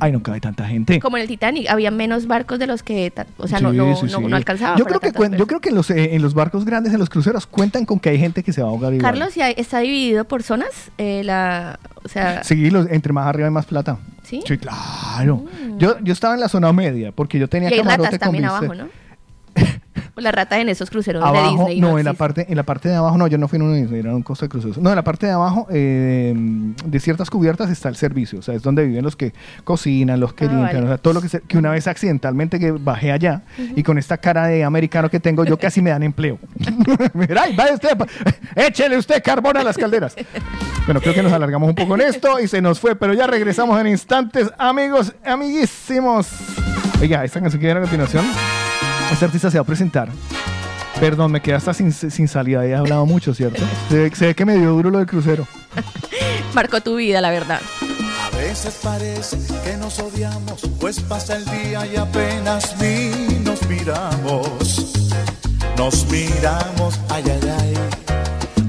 ay, no cabe tanta gente. Como en el Titanic, había menos barcos de los que, o sea, no, Sí, no, sí, no, sí. no alcanzaba. Yo creo, que, cuen- yo creo que en los, eh, en los barcos grandes, en los cruceros, cuentan con que hay gente que se va a ahogar igual. Carlos, ¿y ¿está dividido por zonas? Eh, la, o sea, Sí, los, entre más arriba hay más plata. ¿Sí? claro. Yo, yo estaba en la zona media porque yo tenía y hay camarote ratas con también abajo, ¿no? O la rata en esos cruceros de Abajo, Disney. no, en la parte, en la parte de abajo, no, yo no fui en un Disney, era un costo de cruceros. No, en la parte de abajo, eh, de ciertas cubiertas está el servicio, o sea, es donde viven los que cocinan, los que Ah, limpian, vale. o sea, todo lo que se- que una vez accidentalmente que bajé allá y con esta cara de americano que tengo, yo casi me dan empleo. Mira, ay, vaya usted, échele usted carbón a las calderas. Bueno, creo que nos alargamos un poco en esto y se nos fue, pero ya regresamos en instantes, amigos, amiguísimos. Oiga, esta canción que viene a continuación, este artista se va a presentar. Perdón, me quedé hasta sin, sin salida, he hablado mucho, ¿cierto? Se ve, se ve que me dio duro lo del crucero. Marcó tu vida, la verdad. A veces parece que nos odiamos, pues pasa el día y apenas ni nos miramos. Nos miramos, ay, ay, ay.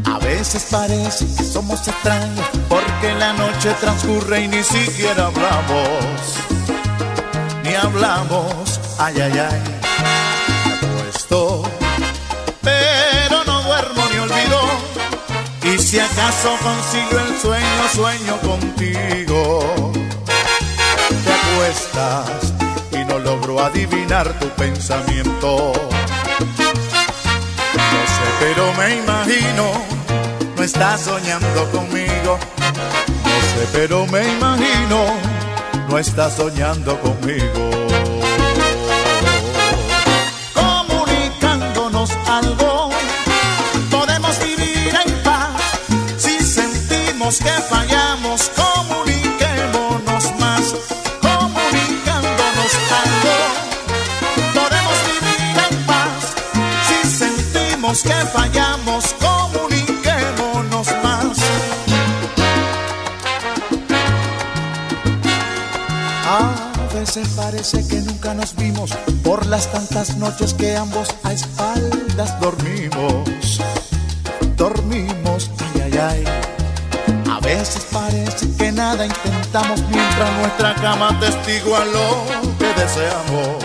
A veces parece que somos extraños, porque la noche transcurre y ni siquiera hablamos. Ni hablamos, ay, ay, ay. Pero no duermo ni olvido. Y si acaso consigo el sueño, sueño contigo. Te acuestas y no logro adivinar tu pensamiento. No sé, pero me imagino, no estás soñando conmigo. No sé, pero me imagino, no estás soñando conmigo. algo. Podemos vivir en paz si sentimos que fallamos. Comuniquémonos más, comunicándonos algo. Podemos vivir en paz si sentimos que fallamos. Veces parece que nunca nos vimos por las tantas noches que ambos a espaldas dormimos. Dormimos, ay, ay, ay. A veces parece que nada intentamos mientras nuestra cama testigua lo que deseamos.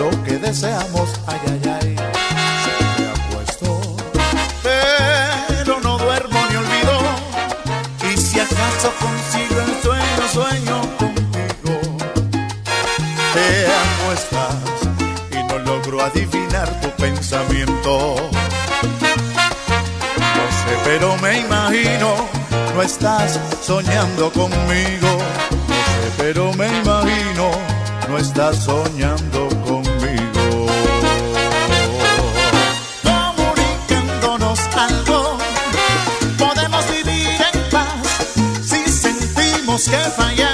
Lo que deseamos, ay, ay, ay. Me acuesto, pero no duermo ni olvido. Y si acaso consigo el sueño, sueño adivinar tu pensamiento. No sé, pero me imagino, no estás soñando conmigo. No sé, pero me imagino, no estás soñando conmigo. Comunicándonos algo, podemos vivir en paz. Si sentimos que fallamos,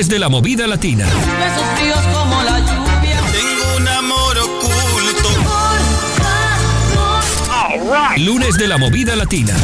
Lunes de la movida latina. Besos fríos como la lluvia. Tengo un amor oculto. Lunes de la movida latina.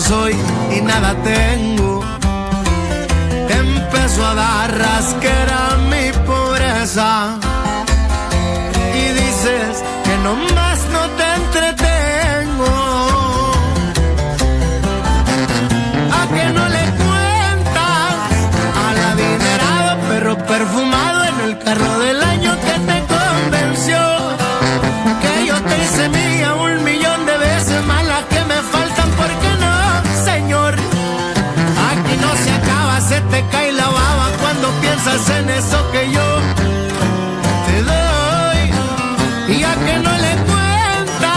Soy y nada tengo. Te empezó a dar rasquera en eso que yo te doy. Y a que no le cuenta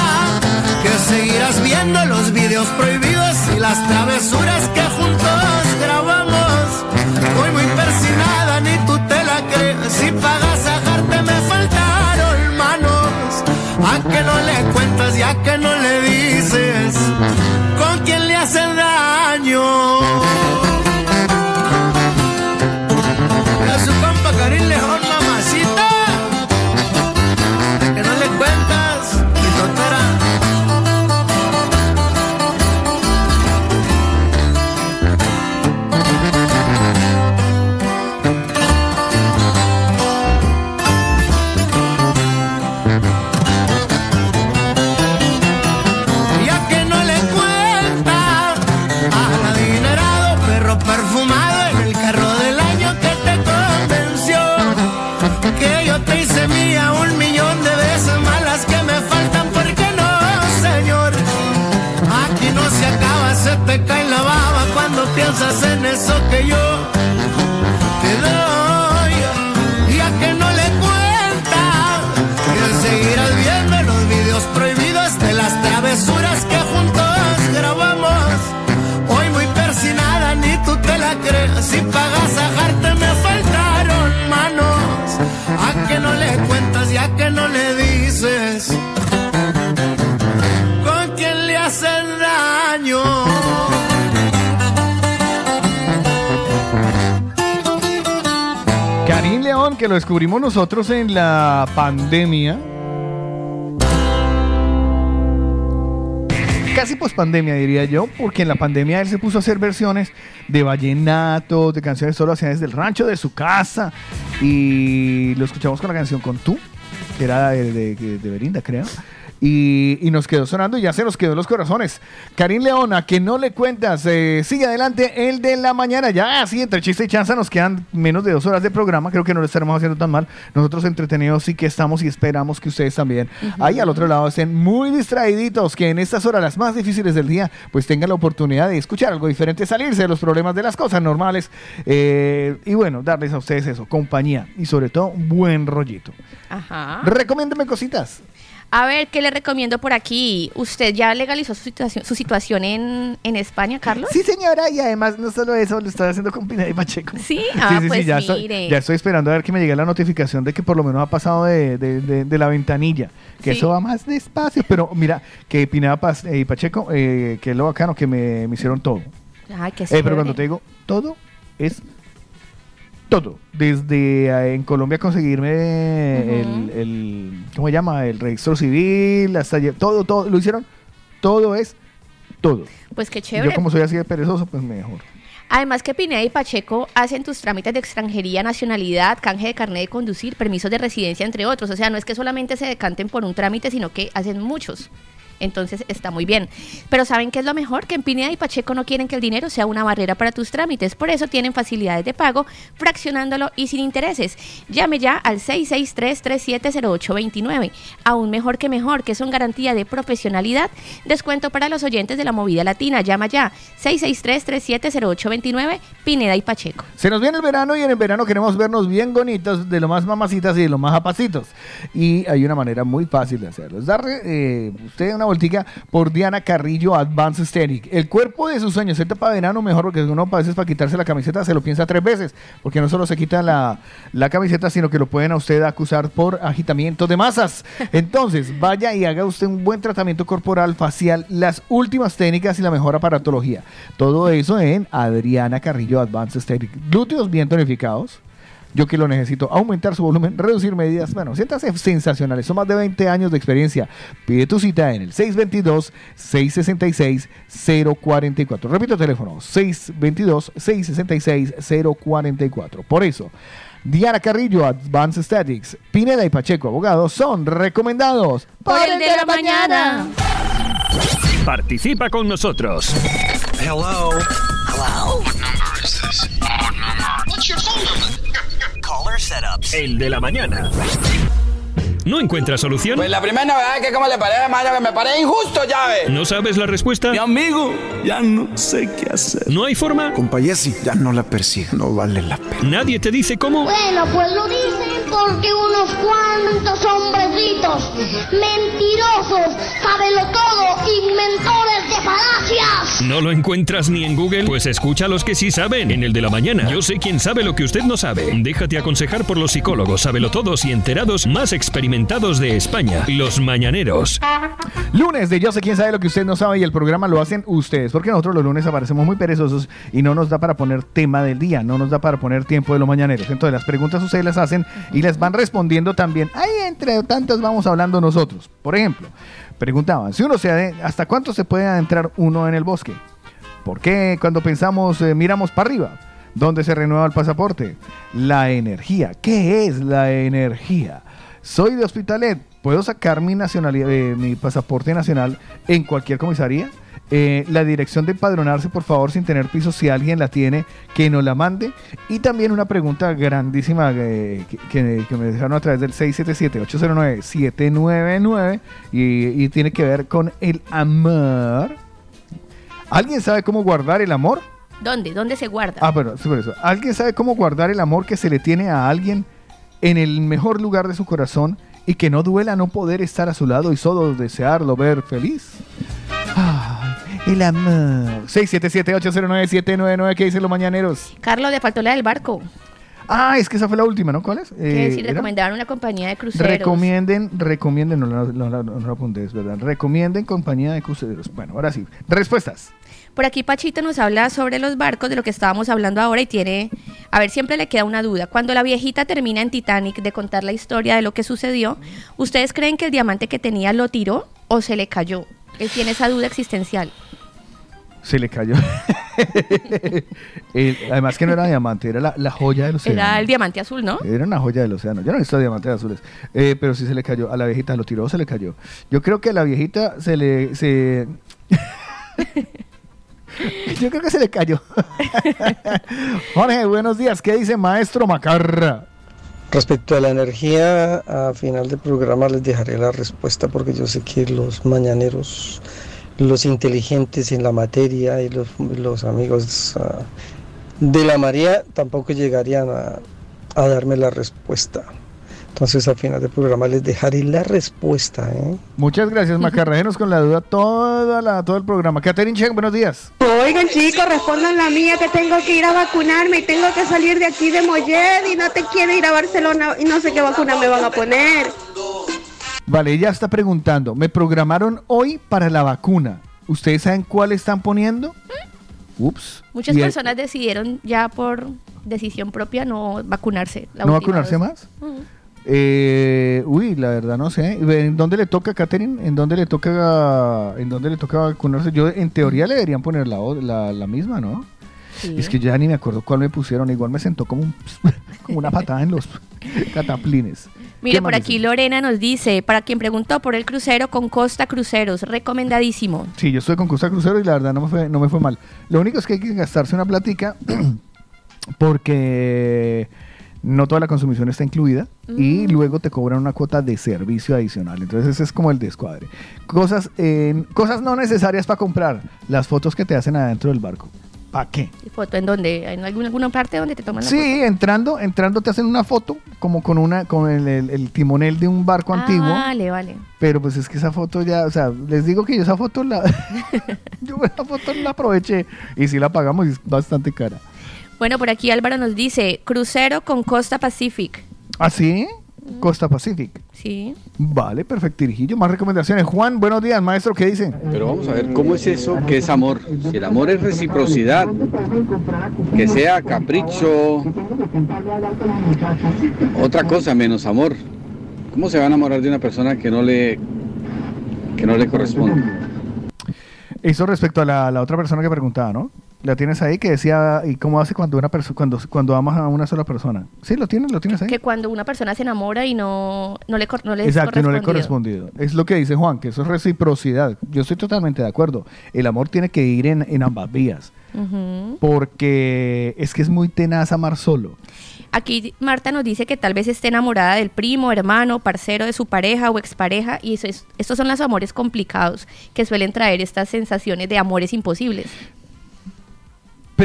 que seguirás viendo los videos prohibidos y las travesuras que juntos grabamos. Voy muy persinada, ni tú te la crees. Si pagas a dejarte me faltaron manos. A que no le cuentas y a que no le dices con quién le hacen daño. Que lo descubrimos nosotros en la pandemia. Casi pospandemia diría yo, porque en la pandemia él se puso a hacer versiones de vallenato, de canciones solo hacía desde el rancho de su casa. Y lo escuchamos con la canción Con tú, que era de, de- de Belinda, creo. Y, y nos quedó sonando y ya se nos quedó en los corazones. Karim Leona, que no le cuentas, eh, sigue adelante el de la mañana. Ya así, entre chiste y chanza, nos quedan menos de dos horas de programa. Creo que no lo estaremos haciendo tan mal. Nosotros entretenidos sí que estamos y esperamos que ustedes también ahí al otro lado estén muy distraíditos, que en estas horas las más difíciles del día, pues tengan la oportunidad de escuchar algo diferente, salirse de los problemas de las cosas normales. eh, y bueno, darles a ustedes eso, compañía y sobre todo buen rollito. Ajá. Recomiéndeme cositas. A ver, ¿qué le recomiendo por aquí? ¿Usted ya legalizó su situación, su situación en, en España, Carlos? Sí, señora, y además no solo eso, lo estoy haciendo con Pineda y Pacheco. Sí, ah, pues ya, mire. estoy, ya estoy esperando a ver que me llegue la notificación de que por lo menos ha pasado de, de- de- de la ventanilla, que Sí. eso va más despacio, pero mira, que Pineda eh, y Pacheco, eh, que es lo bacano, que me, me hicieron todo. Ay, qué Eh, pero cuando te digo todo, es todo. Desde eh, en Colombia conseguirme el, el- ¿cómo se llama? El registro civil, hasta todo, todo, lo hicieron, todo es todo. Pues qué chévere. yo como soy así de perezoso, pues mejor. Además que Pineda y Pacheco hacen tus trámites de extranjería, nacionalidad, canje de carnet de conducir, permisos de residencia, entre otros. O sea, no es que solamente se decanten por un trámite, sino que hacen muchos. Entonces está muy bien. Pero ¿saben qué es lo mejor? Que en Pineda y Pacheco no quieren que el dinero sea una barrera para tus trámites. Por eso tienen facilidades de pago, fraccionándolo y sin intereses. Llame ya al 663-370829. Aún mejor que mejor, que son garantía de profesionalidad. Descuento para los oyentes de la movida latina. Llama ya 663-370829, Pineda y Pacheco. Se nos viene el verano y en el verano queremos vernos bien bonitos, de lo más mamacitas y de lo más apacitos. Y hay una manera muy fácil de hacerlo. Es darle eh, usted una por Diana Carrillo Advanced Aesthetic. El cuerpo de sus sueños, ¿cierto? Para verano mejor, porque uno a veces para quitarse la camiseta se lo piensa tres veces, porque no solo se quita la, la camiseta, sino que lo pueden a usted acusar por agitamiento de masas. Entonces, vaya y haga usted un buen tratamiento corporal, facial, las últimas técnicas y la mejor aparatología. Todo eso en Adriana Carrillo Advanced Aesthetic. Glúteos bien tonificados. Yo que lo necesito, aumentar su volumen, reducir medidas. Bueno, siéntase sensacionales. Son más de 20 años de experiencia. Pide tu cita en el 622-666-044. Repito el teléfono, 622-666-044. Por eso, Diana Carrillo, Advanced Aesthetics, Pineda y Pacheco, abogados, son recomendados Por el de la mañana. Participa con nosotros. Hello. Hello. What number is this? Setups. El de la mañana. ¿No encuentras solución? Pues la primera novedad es que como le parece, hermano, que me parece injusto, llave. ¿No sabes la respuesta? Mi amigo, ya no sé qué hacer. ¿No hay forma? Compayesi, ya no la persiga, no vale la pena. ¿Nadie te dice cómo? Bueno, pues lo dicen porque unos cuantos hombrecitos mentirosos, todo, inventores de falacias. ¿No lo encuentras ni en Google? Pues escucha a los que sí saben, en el de la mañana. Yo sé quién sabe lo que usted no sabe. Déjate aconsejar por los psicólogos, sabelotodos y enterados más experimentados de España, los mañaneros. Lunes de Yo sé quién sabe lo que usted no sabe y el programa lo hacen ustedes, porque nosotros los lunes aparecemos muy perezosos y no nos da para poner tema del día, no nos da para poner tiempo de los mañaneros. Entonces las preguntas ustedes las hacen y les van respondiendo también. Ahí entre tantas vamos hablando nosotros. Por ejemplo, preguntaban, si uno se ¿hasta cuánto se puede adentrar uno en el bosque? ¿Por qué cuando pensamos eh, miramos para arriba? ¿Dónde se renueva el pasaporte? La energía. ¿Qué es la energía? Soy de Hospitalet. ¿Puedo sacar mi, nacionalidad, eh, mi pasaporte nacional en cualquier comisaría? Eh, la dirección de empadronarse, por favor, sin tener piso, si alguien la tiene, que nos la mande. Y también una pregunta grandísima eh, que, que- que me dejaron a través del 677-809-799 y, y tiene que ver con el amor. ¿Alguien sabe cómo guardar el amor? ¿Dónde? ¿Dónde se guarda? Ah, pero sí, por eso. ¿Alguien sabe cómo guardar el amor que se le tiene a alguien en el mejor lugar de su corazón y que no duela no poder estar a su lado y solo desearlo ver feliz? El amor. 677-809-799, ¿qué dicen los mañaneros? Carlos, le faltó la del barco. Ah, es que esa fue la última, ¿no? ¿Cuál es? Eh, decir, ¿era? recomendaron una compañía de cruceros. Recomienden, recomienden, no, no, no, no, no lo apunté, es verdad. Recomienden compañía de cruceros. Bueno, ahora sí. Respuestas. Por aquí Pachito nos habla sobre los barcos, de lo que estábamos hablando ahora y tiene, a ver, siempre le queda una duda. Cuando la viejita termina en Titanic de contar la historia de lo que sucedió, ¿ustedes creen que el diamante que tenía lo tiró o se le cayó? Él tiene esa duda existencial. Se le cayó. El- además que no era diamante, era la, la joya del océano. Era el diamante azul, ¿no? Era una joya del océano. Yo no he visto diamantes azules. Eh, pero sí se le cayó. A la viejita lo tiró, se le cayó. Yo creo que a la viejita se le. Se... Yo creo que se le cayó. Jorge, buenos días. ¿Qué dice maestro Macarra? Respecto a la energía, a final del programa les dejaré la respuesta porque yo sé que los mañaneros, los inteligentes en la materia y los, los amigos ah, de la María tampoco llegarían a, a darme la respuesta. Entonces al final del programa les dejaré la respuesta. ¿eh? Muchas gracias, Macarra. Déjenos con la duda toda la, todo el programa. Catherine Chen, buenos días. Oigan chicos, respondan la mía que tengo que ir a vacunarme y tengo que salir de aquí de Mollet y no te quiero ir a Barcelona y no sé qué vacuna me van a poner. Vale, ella está preguntando. Me programaron hoy para la vacuna. ¿Ustedes saben cuál están poniendo? Ups. Muchas Y el- personas decidieron ya por decisión propia no vacunarse. la ¿No vacunarse más? Eh, uy, la verdad no sé. ¿En dónde le toca, Catherine? ¿En dónde le toca, en dónde le toca vacunarse? Yo, en teoría, le deberían poner la, la misma, ¿no? Sí. Es que yo ya ni me acuerdo cuál me pusieron. Igual me sentó como, un- como una patada en los cataplines. Mire, ¿Qué por aquí dice? Lorena nos dice, para quien preguntó por el crucero con Costa Cruceros, recomendadísimo. Sí, yo estoy con Costa Crucero y la verdad no me fue, no me fue mal. Lo único es que hay que gastarse una platica porque no toda la consumición está incluida y luego te cobran una cuota de servicio adicional. Entonces ese es como el descuadre. Cosas, en- cosas no necesarias para comprar. Las fotos que te hacen adentro del barco. ¿Para qué? ¿Y foto en donde? ¿En alguna, alguna parte donde te toman la Sí, foto? entrando, entrando te hacen una foto como con una con el, el- el timonel de un barco antiguo. Ah, vale, vale. Pero pues es que esa foto ya, o sea, les digo que yo esa foto la yo esa foto la aproveché y si la pagamos es bastante cara. Bueno, por aquí Álvaro nos dice, crucero con Costa Pacific. ¿Ah, sí? Costa Pacific. Sí. Vale, perfecto, Irijillo. Más recomendaciones. Juan, buenos días, maestro, ¿qué dice? Pero vamos a ver, ¿cómo es eso que es amor? Si el amor es reciprocidad, que sea capricho, otra cosa menos amor. ¿Cómo se va a enamorar de una persona que no le, que no le corresponde? Eso respecto a la, la otra persona que preguntaba, ¿no? La tienes ahí que decía, ¿y cómo hace cuando una persona cuando, cuando amas a una sola persona? Sí, lo tienes, lo tienes ahí. Que cuando una persona se enamora y no, no le, no le Exacto, no le he correspondido. Es lo que dice Juan, que eso es reciprocidad. Yo estoy totalmente de acuerdo. El amor tiene que ir en, en ambas vías. Porque es que es muy tenaz amar solo. Aquí Marta nos dice que tal vez esté enamorada del primo, hermano, parcero de su pareja o expareja y eso es- estos son los amores complicados que suelen traer estas sensaciones de amores imposibles.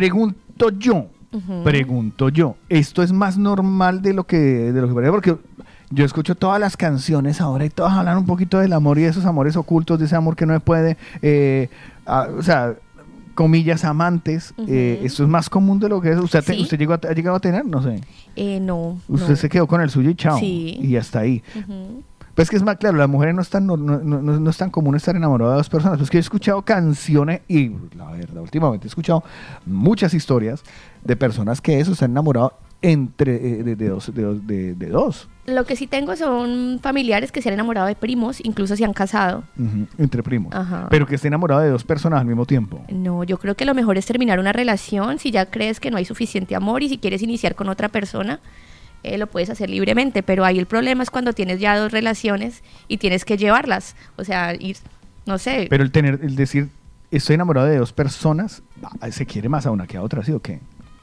Pregunto yo, pregunto yo, ¿esto es más normal de lo que de lo que parece? Porque yo escucho todas las canciones ahora y todas hablan un poquito del amor y de esos amores ocultos, de ese amor que no se puede, eh, o sea, comillas amantes. eh, ¿Esto es más común de lo que es? ¿Usted, te- usted llegó a, ha llegado a tener? No sé. Eh, no. Usted no. se quedó con el suyo y chao. Sí. Y hasta ahí. Ujú. Pues que es más claro, las mujeres no es tan, no, no- no- no es tan común estar enamoradas de dos personas. Pues que he escuchado canciones y la verdad, últimamente he escuchado muchas historias de personas que eso se han enamorado entre eh, de, de dos, de, de- dos. Lo que sí tengo son familiares que se han enamorado de primos, incluso se han casado. Entre primos. Ajá. Pero que esté enamorado de dos personas al mismo tiempo. No, yo creo que lo mejor es terminar una relación si ya crees que no hay suficiente amor y si quieres iniciar con otra persona, eh, lo puedes hacer libremente, pero ahí el problema es cuando tienes ya dos relaciones y tienes que llevarlas, o sea, ir, no sé, Pero el tener, el decir, estoy enamorado de dos personas, ah, se quiere más a una que a otra, ¿sí o qué?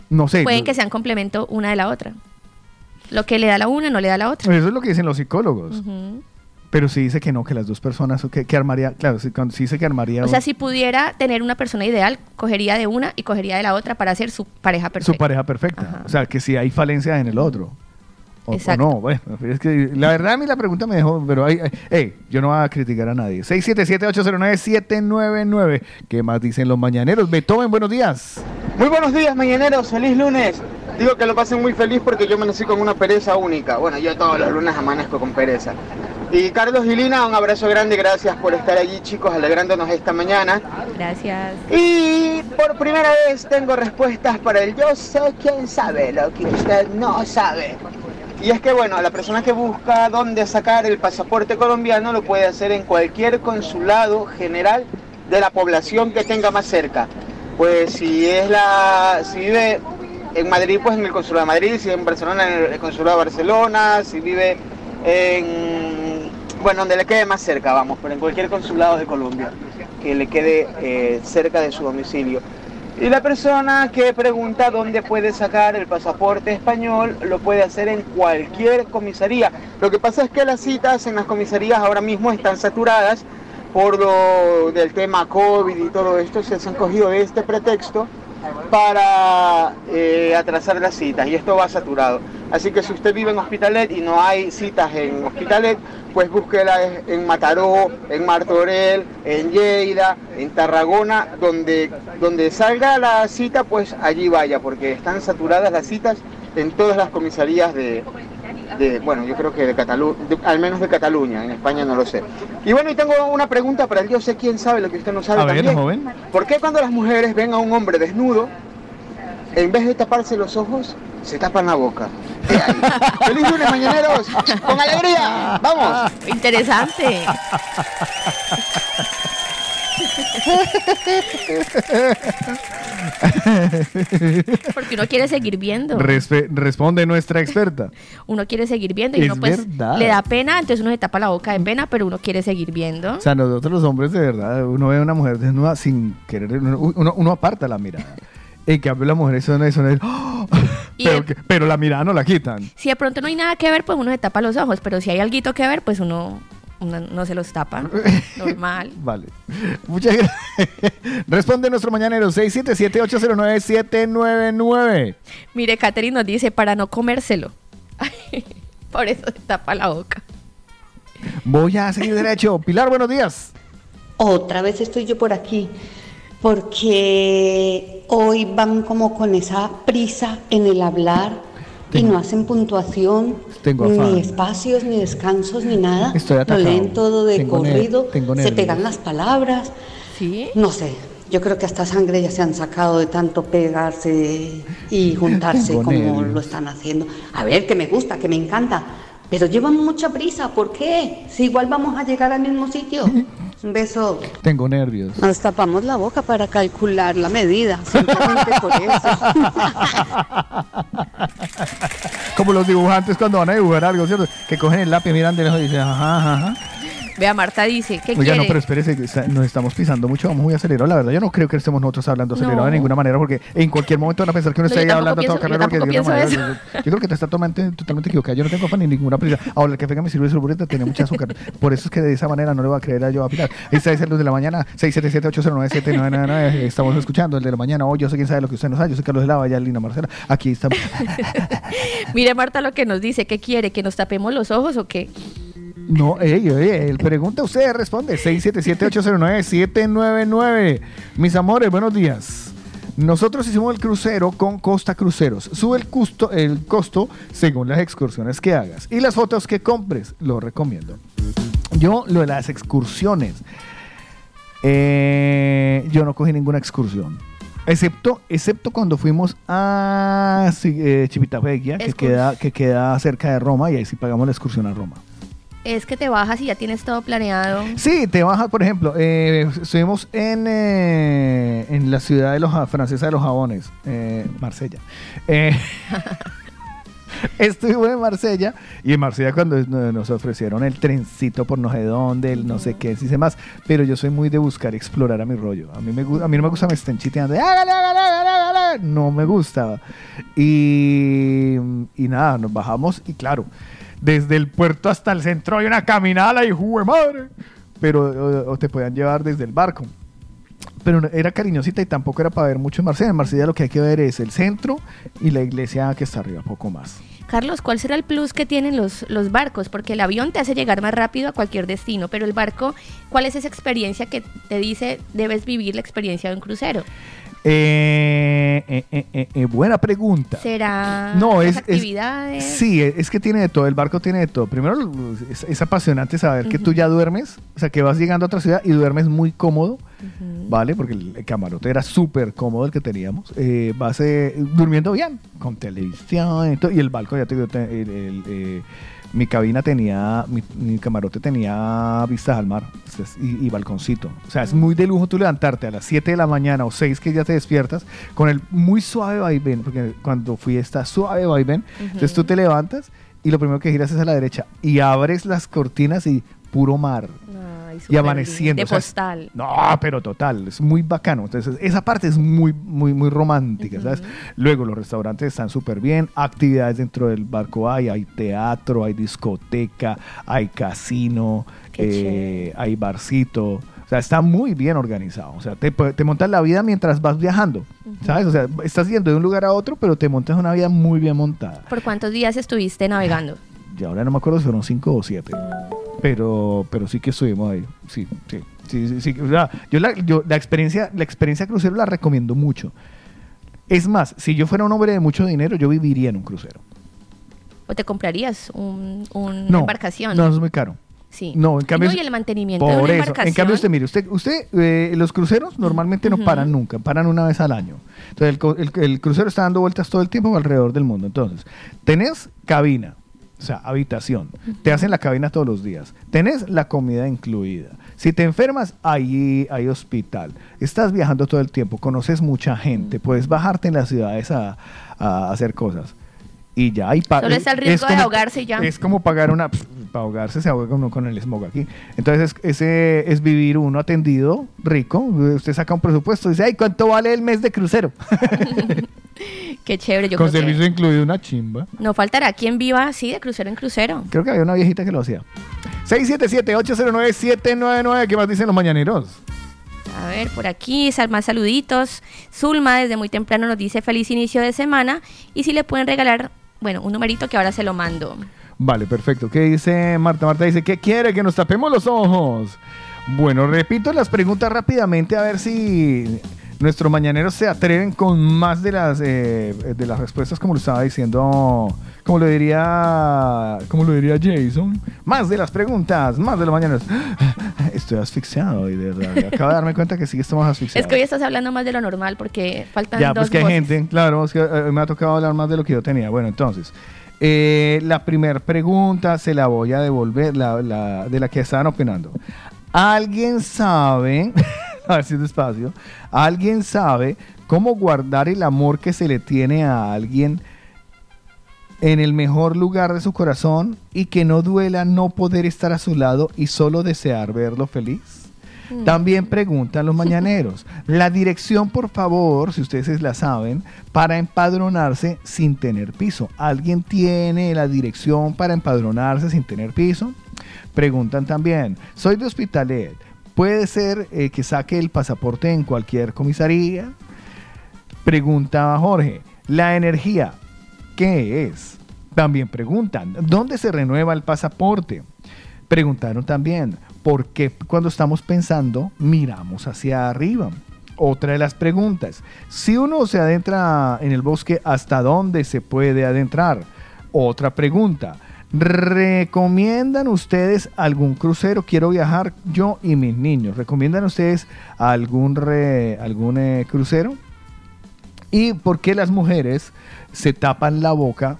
No sé. pueden que sean complemento una de la otra. Lo que le da la una no le da la otra. Eso es lo que dicen los psicólogos. Ujú. Pero si dice que no, que las dos personas, que, que armaría, claro, si, cuando- si dice que armaría O sea, un- si pudiera tener una persona ideal, cogería de una y cogería de la otra para ser su pareja perfecta. su pareja perfecta. O sea, que si hay falencias en el otro. O, o Exacto. no, bueno, es que la verdad a mí la pregunta me dejó, pero hay, hay- hey, yo no voy a criticar a nadie. 677-809-799. ¿Qué más dicen los mañaneros? Beethoven, buenos días. Muy buenos días, mañaneros. Feliz lunes. Digo que lo pasen muy feliz porque yo amanecí con una pereza única. Bueno, yo todos los lunes amanezco con pereza. Y Carlos y Lina, un abrazo grande. Gracias por estar allí, chicos, alegrándonos esta mañana. Gracias. Y por primera vez tengo respuestas para el yo sé quién sabe lo que usted no sabe. Y es que bueno, la persona que busca dónde sacar el pasaporte colombiano lo puede hacer en cualquier consulado general de la población que tenga más cerca. Pues si es la, si vive en Madrid, pues en el consulado de Madrid, si en Barcelona, en el consulado de Barcelona, si vive en, bueno, donde le quede más cerca, vamos, pero en cualquier consulado de Colombia que le quede eh, cerca de su domicilio. Y la persona que pregunta dónde puede sacar el pasaporte español lo puede hacer en cualquier comisaría. Lo que pasa es que las citas en las comisarías ahora mismo están saturadas por lo del tema COVID y todo esto. Se han cogido este pretexto para eh, atrasar las citas y esto va saturado. Así que si usted vive en Hospitalet y no hay citas en Hospitalet, pues búsquela en Mataró, en Martorell, en Lleida, en Tarragona, donde, donde salga la cita, pues allí vaya, porque están saturadas las citas en todas las comisarías de, de, bueno, yo creo que de Cataluña, al menos de Cataluña, en España no lo sé. Y bueno, y tengo una pregunta para el yo sé quién sabe lo que usted no sabe A ver, también. joven. ¿Por qué cuando las mujeres ven a un hombre desnudo, en vez de taparse los ojos, se tapan la boca? ¡Feliz lunes, mañaneros! ¡Con alegría! ¡Vamos! Interesante. Porque uno quiere seguir viendo. Respe- responde nuestra experta. Uno quiere seguir viendo y Es uno pues verdad. le da pena, entonces uno se tapa la boca de pena, pero uno quiere seguir viendo. O sea, nosotros los hombres de verdad, uno ve a una mujer desnuda sin querer, uno, uno- uno aparta la mirada. En cambio las mujeres son el, ¡Oh! Pero, el- pero la mirada no la quitan. Si de pronto no hay nada que ver, pues uno se tapa los ojos, pero si hay algo que ver, pues uno, no se los tapa. Normal. Vale. Muchas gracias. Responde nuestro mañanero 677-809-799. Mire, Katherine nos dice para no comérselo. Por eso se tapa la boca. Voy a seguir derecho. Pilar, buenos días. Otra vez estoy yo por aquí, porque hoy van como con esa prisa en el hablar y no hacen puntuación, Tengo ni espacios, ni descansos, ni nada. Estoy Lo atacado. leen todo de Tengo corrido, tengo se pegan las palabras. Sí. No sé, yo creo que hasta sangre ya se han sacado de tanto pegarse y juntarse Tengo como nervios. lo están haciendo. A ver, que me gusta, que me encanta. Pero llevan mucha prisa, ¿por qué? Si igual vamos a llegar al mismo sitio. Un beso. Tengo nervios. Nos tapamos la boca para calcular la medida, simplemente por eso. Como los dibujantes cuando van a dibujar algo, ¿cierto? Que cogen el lápiz, miran de lejos y dicen, ajá, ajá, ajá. Vea, Marta dice, ¿qué Oiga, quiere? no, pero espérese, que nos estamos pisando mucho, vamos muy acelerados. La verdad, yo no creo que estemos nosotros hablando acelerado No. de ninguna manera, porque en cualquier momento van a pensar que uno No, está ahí hablando a pienso- toda carrera. yo porque de manera- Yo, yo creo que te está totalmente, totalmente equivocado. Yo no tengo afán ni ninguna prisa. Ahora, el café que me sirve burrito tiene mucha azúcar. Por eso es que de esa manera no le voy a creer a yo a Pilar. Está, es el de la mañana, 677-809-7999. Estamos escuchando el de la mañana. Hoy yo sé quién sabe lo que usted no sabe. Yo sé Carlos de Lava, ya Lina Marcela. Aquí estamos. Mire, Marta, lo que nos dice, ¿qué quiere? ¿Que nos tapemos los ojos o qué? No, ey, ey, él pregunta, usted responde. 677-809-799. Mis amores, buenos días. Nosotros hicimos el crucero con Costa Cruceros. Sube el, costo, el costo según las excursiones que hagas. Y las fotos que compres, lo recomiendo. Yo, lo de las excursiones, eh, yo no cogí ninguna excursión. Excepto, excepto cuando fuimos a eh, Civitavecchia, que queda, que queda cerca de Roma, y ahí sí pagamos la excursión a Roma. Es que te bajas y ya tienes todo planeado. Sí, te bajas, por ejemplo, eh, estuvimos en, eh, en la ciudad de los francesa de los jabones, eh, Marsella. Eh, estuvimos en Marsella y en Marsella cuando no- nos ofrecieron el trencito por no sé dónde, el no sé qué, sí sé más, pero yo soy muy de buscar explorar a mi rollo. A mí, me, a mí no me gusta me estén chiteando, no me gusta. Y, y nada, nos bajamos y claro, desde el puerto hasta el centro hay una caminada y de madre. Pero o, o te podían llevar desde el barco. Pero era cariñosita y tampoco era para ver mucho en Marsella. En Marsella lo que hay que ver es el centro y la iglesia que está arriba, poco más. Carlos, ¿cuál será el plus que tienen los, los barcos? Porque el avión te hace llegar más rápido a cualquier destino, pero el barco, ¿cuál es esa experiencia que te dice debes vivir la experiencia de un crucero? Eh, eh, eh, eh, eh, buena pregunta. ¿Será No, es, es- actividades? sí, es que tiene de todo, el barco tiene de todo. Primero, es, es apasionante saber que tú ya duermes, o sea, que vas llegando a otra ciudad y duermes muy cómodo, ¿vale? Porque el, camarote era súper cómodo el que teníamos. Eh, vas durmiendo bien, con televisión y, todo, y el barco, ya te digo, te- el- el, mi cabina tenía, mi, mi camarote tenía vistas al mar y, y balconcito. O sea, es muy de lujo tú levantarte a las 7 de la mañana o 6 que ya te despiertas con el muy suave vaivén, porque cuando fui está suave vaivén. Entonces tú te levantas y lo primero que giras es a la derecha y abres las cortinas y puro mar. Y amaneciendo. De o sea, es- postal. no, pero total, es muy bacano. Entonces, esa parte es muy, muy, muy romántica, ¿sabes? Luego, los restaurantes están súper bien, actividades dentro del barco hay, hay teatro, hay discoteca, hay casino, eh, hay barcito. O sea, está muy bien organizado. O sea, te, te montas la vida mientras vas viajando, ¿sabes? O sea, estás yendo de un lugar a otro, pero te montas una vida muy bien montada. ¿Por cuántos días estuviste navegando? Y ahora no me acuerdo si fueron cinco o siete. Pero, pero sí que estuvimos ahí. Sí, sí. Sí, sí, sí. O sea, yo, la, yo la experiencia, la experiencia crucero la recomiendo mucho. Es más, si yo fuera un hombre de mucho dinero, yo viviría en un crucero. ¿O te comprarías un, No, una embarcación? no es muy caro. Sí. No, en cambio. No, y el mantenimiento de por eso. En cambio, usted, mire, usted, usted eh, los cruceros normalmente no paran nunca, paran una vez al año. Entonces, el- el crucero está dando vueltas todo el tiempo alrededor del mundo. Entonces, tenés cabina, o sea, habitación. Te hacen la cabina todos los días. Tenés la comida incluida. Si te enfermas, ahí hay hospital. Estás viajando todo el tiempo, conoces mucha gente, puedes bajarte en las ciudades a, a hacer cosas. Y ya hay Solo está el es riesgo de ahogarse ya. Es como pagar una. para ahogarse se ahoga uno con el smog aquí. Entonces, ese es vivir uno atendido, rico. Usted saca un presupuesto y dice, ay, ¿cuánto vale el mes de crucero? Qué chévere. Yo con creo que incluido, una chimba. no faltará quien viva así de crucero en crucero. Creo que había una viejita que lo hacía. 677-809-799. ¿Qué más dicen los mañaneros? A ver, por aquí, sal- más saluditos. Zulma desde muy temprano nos dice feliz inicio de semana. Y si le pueden regalar, bueno, un numerito que ahora se lo mando. Vale, perfecto. ¿Qué dice Marta? Marta dice, ¿qué quiere? Que nos tapemos los ojos. Bueno, repito las preguntas rápidamente a ver si nuestros mañaneros se atreven con más de las eh, de las respuestas, como lo estaba diciendo, como lo diría, como lo diría Jason. Más de las preguntas, más de los mañaneros. Estoy asfixiado y de verdad. Acabo de darme cuenta que sí que estamos asfixiados. Es que hoy estás hablando más de lo normal porque faltan Ya, dos pues que hay gente, claro, es que eh, me ha tocado hablar más de lo que yo tenía. Bueno, entonces, eh, la primera pregunta se la voy a devolver, la, la- de la que estaban opinando. ¿Alguien sabe, a ver si es despacio, alguien sabe cómo guardar el amor que se le tiene a alguien en el mejor lugar de su corazón y que no duela no poder estar a su lado y solo desear verlo feliz? Mm. También preguntan los mañaneros. La dirección, por favor, si ustedes la saben, para empadronarse sin tener piso. ¿Alguien tiene la dirección para empadronarse sin tener piso? Preguntan también. Soy de Hospitalet. ¿Puede ser eh, que saque el pasaporte en cualquier comisaría? Pregunta Jorge. La energía, ¿qué es? También preguntan. ¿Dónde se renueva el pasaporte? Preguntaron también, ¿por qué cuando estamos pensando miramos hacia arriba? Otra de las preguntas, si uno se adentra en el bosque, ¿hasta dónde se puede adentrar? Otra pregunta, ¿recomiendan ustedes algún crucero? Quiero viajar yo y mis niños. ¿Recomiendan ustedes algún, re- algún eh, crucero? ¿Y por qué las mujeres se tapan la boca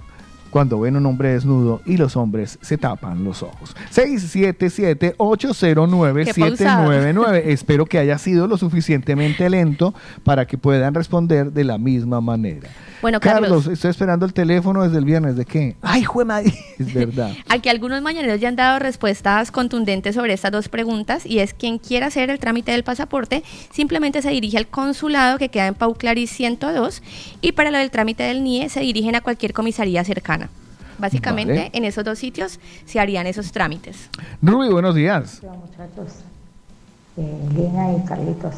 cuando ven un hombre desnudo y los hombres se tapan los ojos? 677-809-799. Espero que haya sido lo suficientemente lento para que puedan responder de la misma manera. Bueno, Carlos. estoy esperando el teléfono desde el viernes. ¿De qué? ¡Ay, jue madre! Es verdad. Aquí algunos mañaneros ya han dado respuestas contundentes sobre estas dos preguntas y es quien quiera hacer el trámite del pasaporte simplemente se dirige al consulado que queda en Pau Claris 102 y para lo del trámite del NIE se dirigen a cualquier comisaría cercana. Básicamente Vale. en esos dos sitios se harían esos trámites. Ruby, buenos días. Hola muchachos, eh, Lina y Carlitos.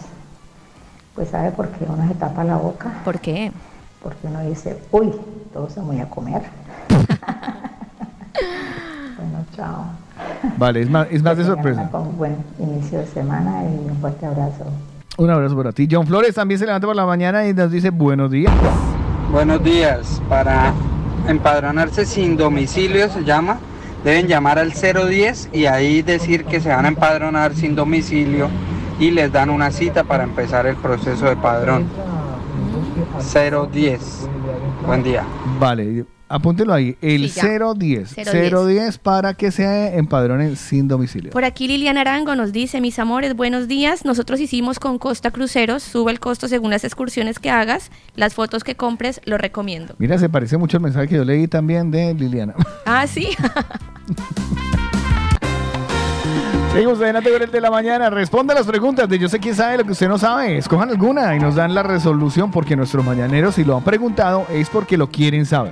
Pues sabe por qué uno se tapa la boca. ¿Por qué? Porque uno dice, uy, todos se voy a comer. bueno, chao. Vale, es más, es más de tengan sorpresa. Un buen inicio de semana y un fuerte abrazo. Un abrazo para ti. John Flores también se levanta por la mañana y nos dice buenos días. Buenos días. Para empadronarse sin domicilio se llama. Deben llamar al 010 y ahí decir que se van a empadronar sin domicilio y les dan una cita para empezar el proceso de padrón. 010. Buen día. Vale, apúntelo ahí. El Sí, ya. 010. 010. 010 para que se empadronen sin domicilio. Por aquí Liliana Arango nos dice, mis amores, buenos días. Nosotros hicimos con Costa Cruceros, sube el costo según las excursiones que hagas, las fotos que compres, lo recomiendo. Mira, se parece mucho al mensaje que yo leí también de Liliana. Ah, sí. Seguimos adelante con el de la mañana. Responda las preguntas de Yo sé quién sabe lo que usted no sabe. Escojan alguna y nos dan la resolución porque nuestros mañaneros, si lo han preguntado, es porque lo quieren saber.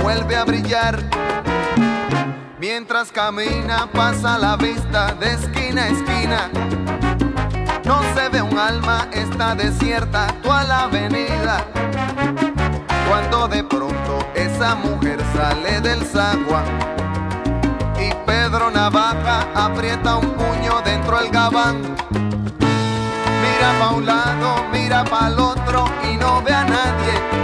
vuelve a brillar. Mientras camina pasa la vista de esquina a esquina. No se ve un alma, está desierta toda la avenida. Cuando de pronto esa mujer sale del zaguán y Pedro Navaja aprieta un puño dentro del gabán. Mira pa' un lado, mira pa' el otro y no ve a nadie.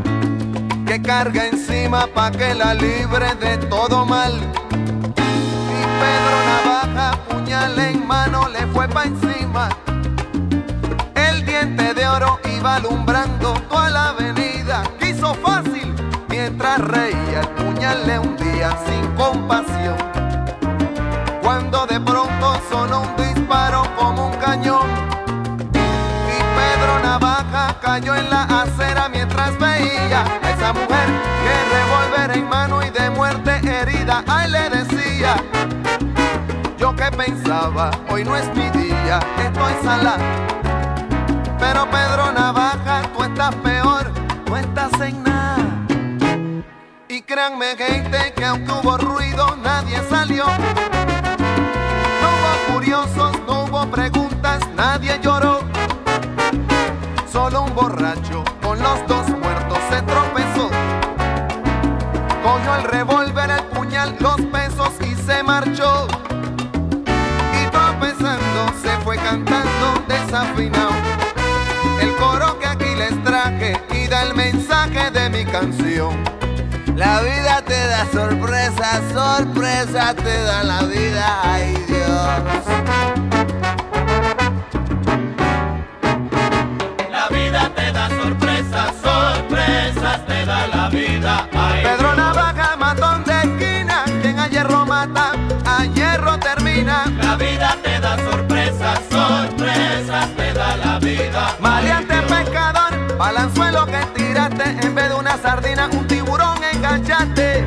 que carga encima pa' que la libre de todo mal. Y Pedro Navaja, puñal en mano, le fue pa' encima. El diente de oro iba alumbrando toda la avenida. Quiso fácil mientras reía el puñal le hundía sin compasión. Cuando de pronto sonó un disparo como un cañón. Y Pedro Navaja cayó en la acera mientras veía mujer que revólver en mano y de muerte herida. Ay, le decía. Yo que pensaba, hoy no es mi día, estoy sala. Pero Pedro Navaja, tú estás peor, tú estás en nada. Y créanme gente que aunque hubo ruido, nadie salió. No hubo curiosos, no hubo preguntas, nadie lloró. Solo un borracho con los dos marchó. Y tropezando se fue cantando desafinado. El coro que aquí les traje y da el mensaje de mi canción. La vida te da sorpresa, sorpresa te da la vida, ay Dios. La vida te da sorpresas, sorpresas te da la vida. Ay, Pedro La vida te da sorpresas, sorpresas te da la vida. Maleante pescador, balanzuelo que tiraste, en vez de una sardina, un tiburón enganchaste.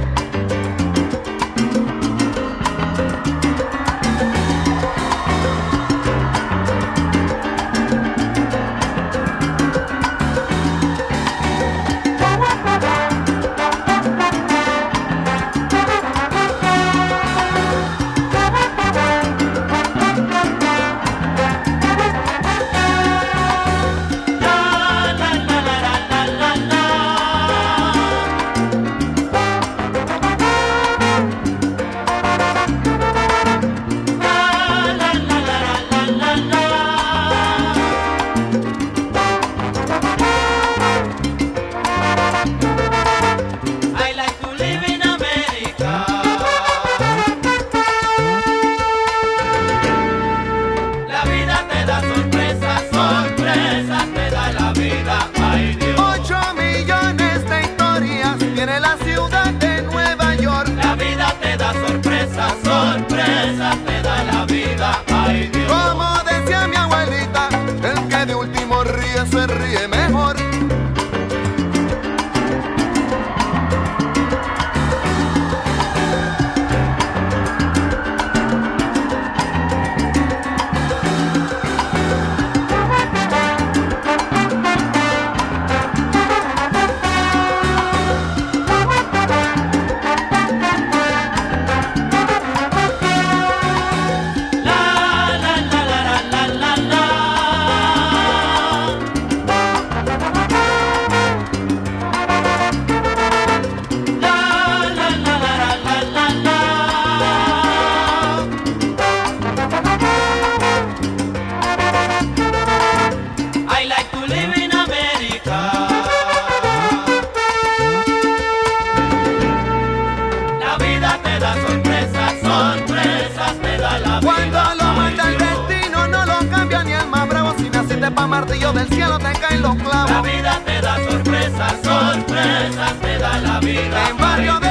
Pa' martillo del cielo, te caen los clavos. La vida te da sorpresas, sorpresas te da la vida. En barrio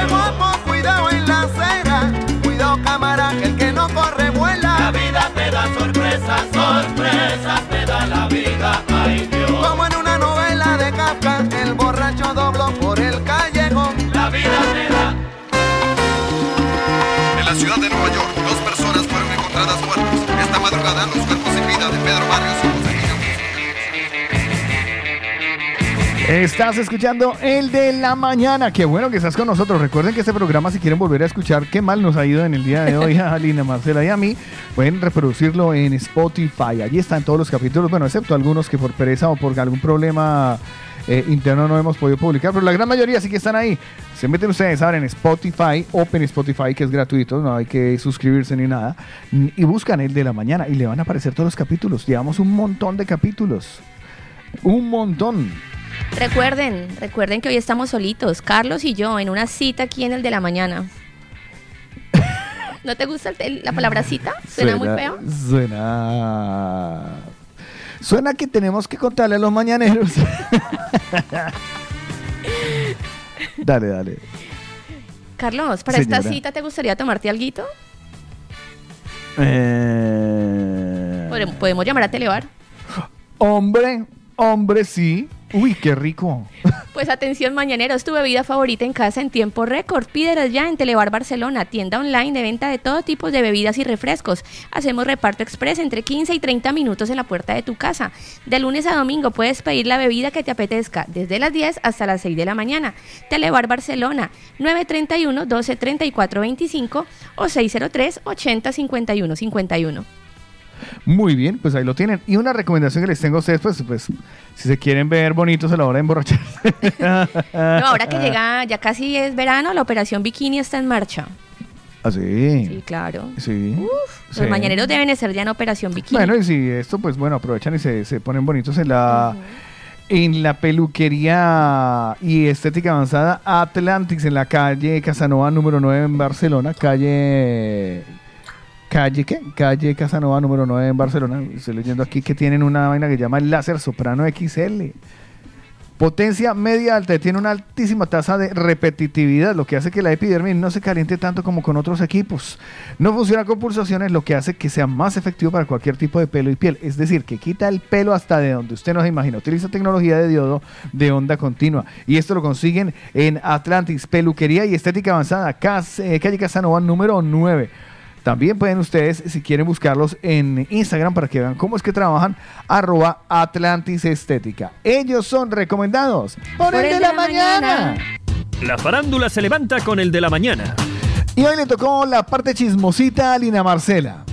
Estás escuchando el de la mañana. Qué bueno que estás con nosotros. Recuerden que este programa, si quieren volver a escuchar qué mal nos ha ido en el día de hoy a Lina, Marcela y a mí, pueden reproducirlo en Spotify. Allí están todos los capítulos, bueno, excepto algunos que por pereza o por algún problema eh, interno no hemos podido publicar, pero la gran mayoría sí que están ahí. Se meten ustedes ahora en Spotify, Open Spotify, que es gratuito, no hay que suscribirse ni nada, y buscan el de la mañana y le van a aparecer todos los capítulos. Llevamos un montón de capítulos. Un montón. Recuerden, recuerden que hoy estamos solitos, Carlos y yo, en una cita aquí en el de la mañana. ¿No te gusta el- la palabra cita? ¿Suena, muy feo? Suena. Suena que tenemos que contarle a los mañaneros. dale, dale. Carlos, para esta cita, ¿te gustaría tomarte alguito? Eh, Podemos llamar a Telebar. Hombre, hombre, sí. Uy, qué rico. Pues atención, mañaneros, tu bebida favorita en casa en tiempo récord. Pídelas ya en Telebar Barcelona, tienda online de venta de todo tipo de bebidas y refrescos. Hacemos reparto express entre 15 y 30 minutos en la puerta de tu casa. De lunes a domingo puedes pedir la bebida que te apetezca, desde las 10 hasta las 6 de la mañana. Telebar Barcelona, 931-1234-25 o 603-8051-51. Muy bien, pues ahí lo tienen. Y una recomendación que les tengo a ustedes, pues, pues si se quieren ver bonitos a la hora de emborracharse. No, ahora que llega, ya casi es verano, la operación Bikini está en marcha. ¿Ah, sí? Sí, claro. Sí. Los Sí. mañaneros deben de ser ya en operación Bikini. Bueno, y si esto, pues bueno, aprovechan y se, se ponen bonitos en la, en la peluquería y estética avanzada Atlantics en la calle Casanova número 9 en Barcelona, calle... ¿Calle qué? Calle Casanova número 9 en Barcelona. Estoy leyendo aquí que tienen una vaina que se llama el láser soprano XL. Potencia media alta, tiene una altísima tasa de repetitividad, lo que hace que la epidermis no se caliente tanto como con otros equipos. No funciona con pulsaciones, lo que hace que sea más efectivo para cualquier tipo de pelo y piel. Es decir, que quita el pelo hasta de donde usted no se imagina. Utiliza tecnología de diodo de onda continua. Y esto lo consiguen en Atlantis, Peluquería y Estética Avanzada, eh, calle Casanova número 9. También pueden ustedes, si quieren buscarlos en Instagram para que vean cómo es que trabajan, arroba Atlantis Estética. Ellos son recomendados por, el, de la, mañana. La farándula se levanta con el de la mañana. Y hoy le tocó la parte chismosita a Lina Marcela.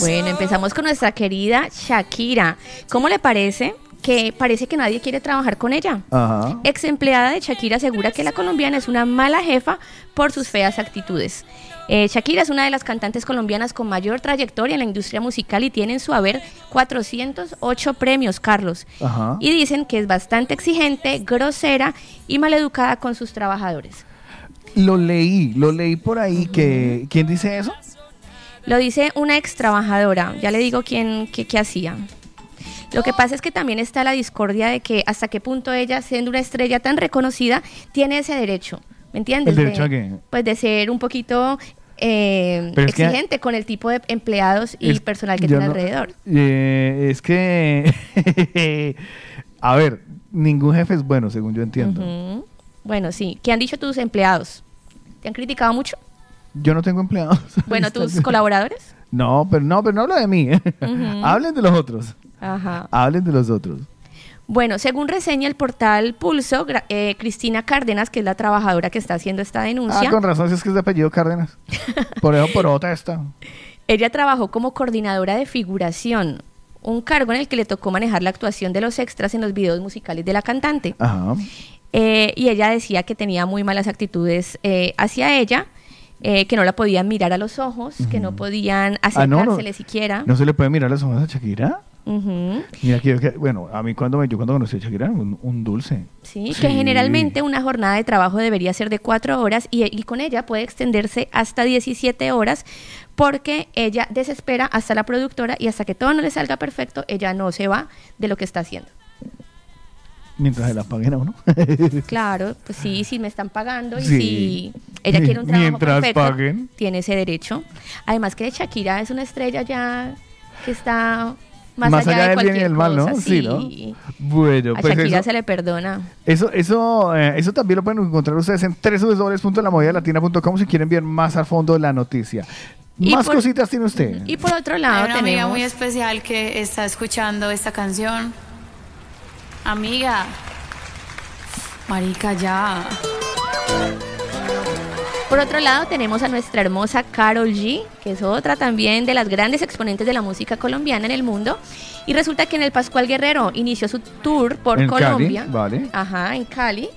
Bueno, empezamos con nuestra querida Shakira. ¿Cómo le parece? Que parece que nadie quiere trabajar con ella. Ajá. Ex empleada de Shakira asegura que la colombiana es una mala jefa por sus feas actitudes. Eh, Shakira es una de las cantantes colombianas con mayor trayectoria en la industria musical y tiene en su haber 408 premios, Carlos. Ajá. Y dicen que es bastante exigente, grosera y maleducada con sus trabajadores. Lo leí, lo leí por ahí que... ¿Quién dice eso? Lo dice una ex trabajadora, ya le digo quién, qué, qué hacía. Lo que pasa es que también está la discordia de que hasta qué punto ella, siendo una estrella tan reconocida, tiene ese derecho. ¿Me entiendes? ¿El derecho de, a qué? Pues de ser un poquito eh, que- exigente con el tipo de empleados y Es- personal que tiene no- alrededor. Eh, es que... a ver, ningún jefe es bueno, según yo entiendo. Bueno, sí. ¿Qué han dicho tus empleados? ¿Te han criticado mucho? Yo no tengo empleados. Bueno, tus colaboradores. No, pero no, pero no hablo de mí. Hablen de los otros. Ajá. Hablen de los otros. Bueno, según reseña el portal Pulso, eh, Cristina Cárdenas, que es la trabajadora que está haciendo esta denuncia, Ah, con razón, si es que es de apellido Cárdenas. Por eso protesta. ella trabajó como coordinadora de figuración, un cargo en el que le tocó manejar la actuación de los extras en los videos musicales de la cantante. Ajá. Eh, y ella decía que tenía muy malas actitudes eh, hacia ella, eh, que no la podían mirar a los ojos, que no podían Ah, no, no. acercársele siquiera. ¿No se le puede mirar las ojos a Shakira? Mira, que, que- bueno, a mí cuando me, yo cuando conocí a Shakira, un, un dulce. Sí, que generalmente una jornada de trabajo debería ser de cuatro horas y, y con ella puede extenderse hasta 17 horas porque ella desespera hasta la productora y hasta que todo no le salga perfecto, ella no se va de lo que está haciendo. Mientras se la paguen a uno. Claro, pues sí, si me están pagando y Sí. si ella quiere un trabajo Mientras perfecto, paguen. tiene ese derecho. Además que Shakira es una estrella ya que está más, Más allá, allá de del bien y cualquier del mal, ¿no? cosa, Sí, ¿no? Bueno, A pues Shakira eso, se le perdona. eso, eso, eh, eso también lo pueden encontrar ustedes en www.lamovidalatina.com si quieren ver más a fondo la noticia. Y Más por- cositas tiene usted. Y por otro lado Hay una amiga tenemos... muy especial que está escuchando esta canción. Amiga. Marica, ya. Por otro lado, tenemos a nuestra hermosa Carol G, que es otra también de las grandes exponentes de la música colombiana en el mundo. Y resulta que en el Pascual Guerrero inició su tour por En Cali, Colombia. vale. Ajá, en Cali.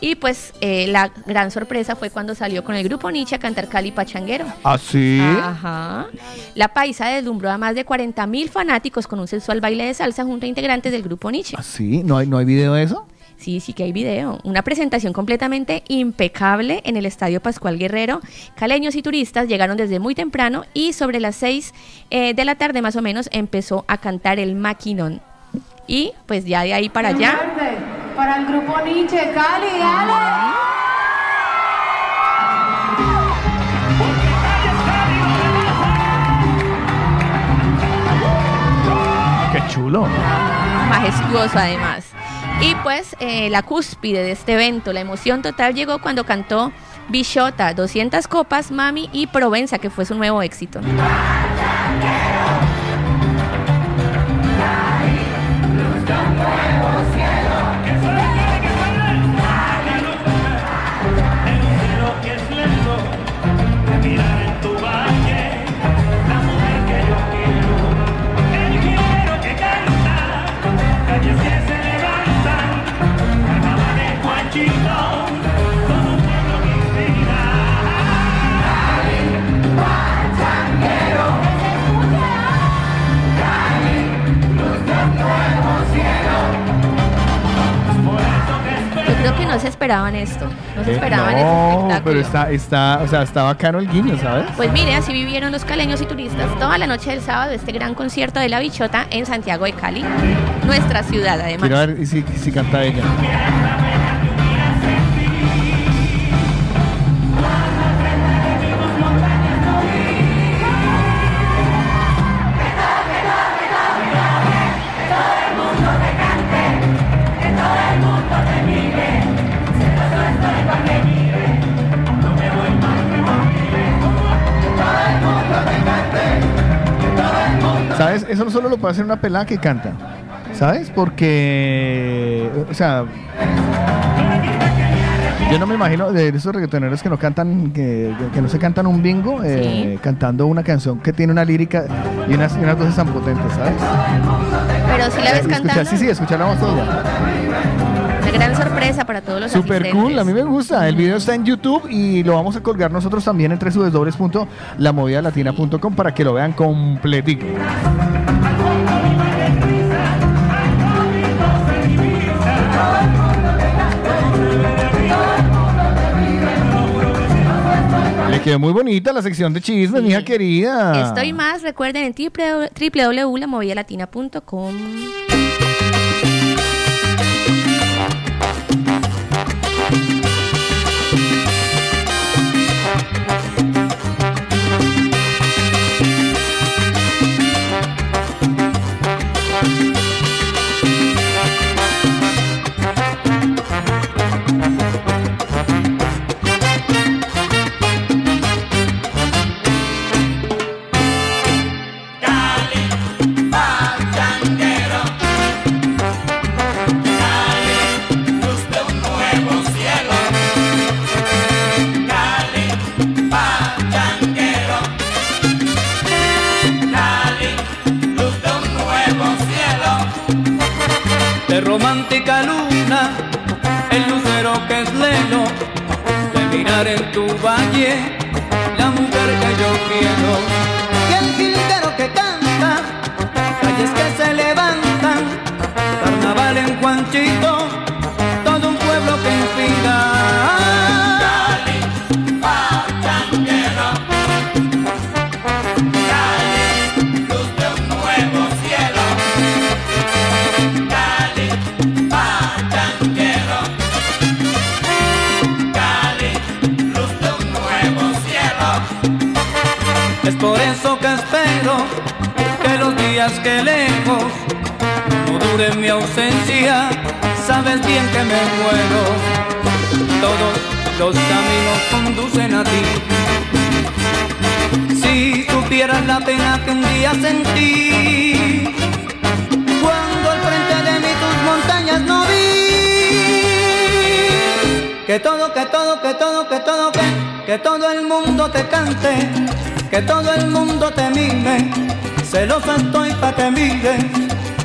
Y pues eh, la gran sorpresa fue cuando salió con el grupo Nietzsche a cantar Cali Pachanguero. ¿Ah, sí? Ajá. La paisa deslumbró a más de 40 mil fanáticos con un sensual baile de salsa junto a integrantes del grupo Nietzsche. ¿Ah, sí? ¿No hay, ¿No hay video de eso? Sí, sí que hay video. Una presentación completamente impecable en el Estadio Pascual Guerrero. Caleños y turistas llegaron desde muy temprano y sobre las 6 eh, de la tarde más o menos empezó a cantar el maquinón. Y pues ya de ahí para allá. Para el grupo Nietzsche, Cali, dale. Qué chulo. majestuoso además. Y pues eh, la cúspide de este evento, la emoción total llegó cuando cantó Bichota, 200 copas, Mami y Provenza, que fue su nuevo éxito. Se esperaban esto, no se Eh, esperaban este espectáculo. pero está, está, o sea, está bacano el guiño, ¿sabes? Pues mire, así vivieron los caleños y turistas toda la noche del sábado este gran concierto de la Bichota en Santiago de Cali, nuestra ciudad además. Quiero ver si, si canta ella. ¿Sabes? Eso no solo lo puede hacer una pelada que canta. ¿Sabes? Porque, o sea, yo no me imagino de esos reggaetoneros que no cantan, que, que no se cantan un bingo, eh, cantando una canción que tiene una lírica y unas, y unas voces tan potentes, ¿sabes? Pero si la ves cantando, sí, sí, escuchar la voz toda. una gran sorpresa para todos los Super asistentes. cool, a mí me gusta. El video está en YouTube y lo vamos a colgar nosotros también en www.lamovidalatina.com para que lo vean completico. Le quedó muy bonita la sección de chismes, mija querida. Esto y más, recuerden en www.lamovidalatina.com. ausencia, sabes bien que me muero. Todos los caminos conducen a ti. Si supieras la pena que un día sentí, cuando al frente de mí tus montañas no vi. Que todo, que todo, que todo, que todo, que, que todo el mundo te cante, que todo el mundo te mime, celoso estoy pa' que mires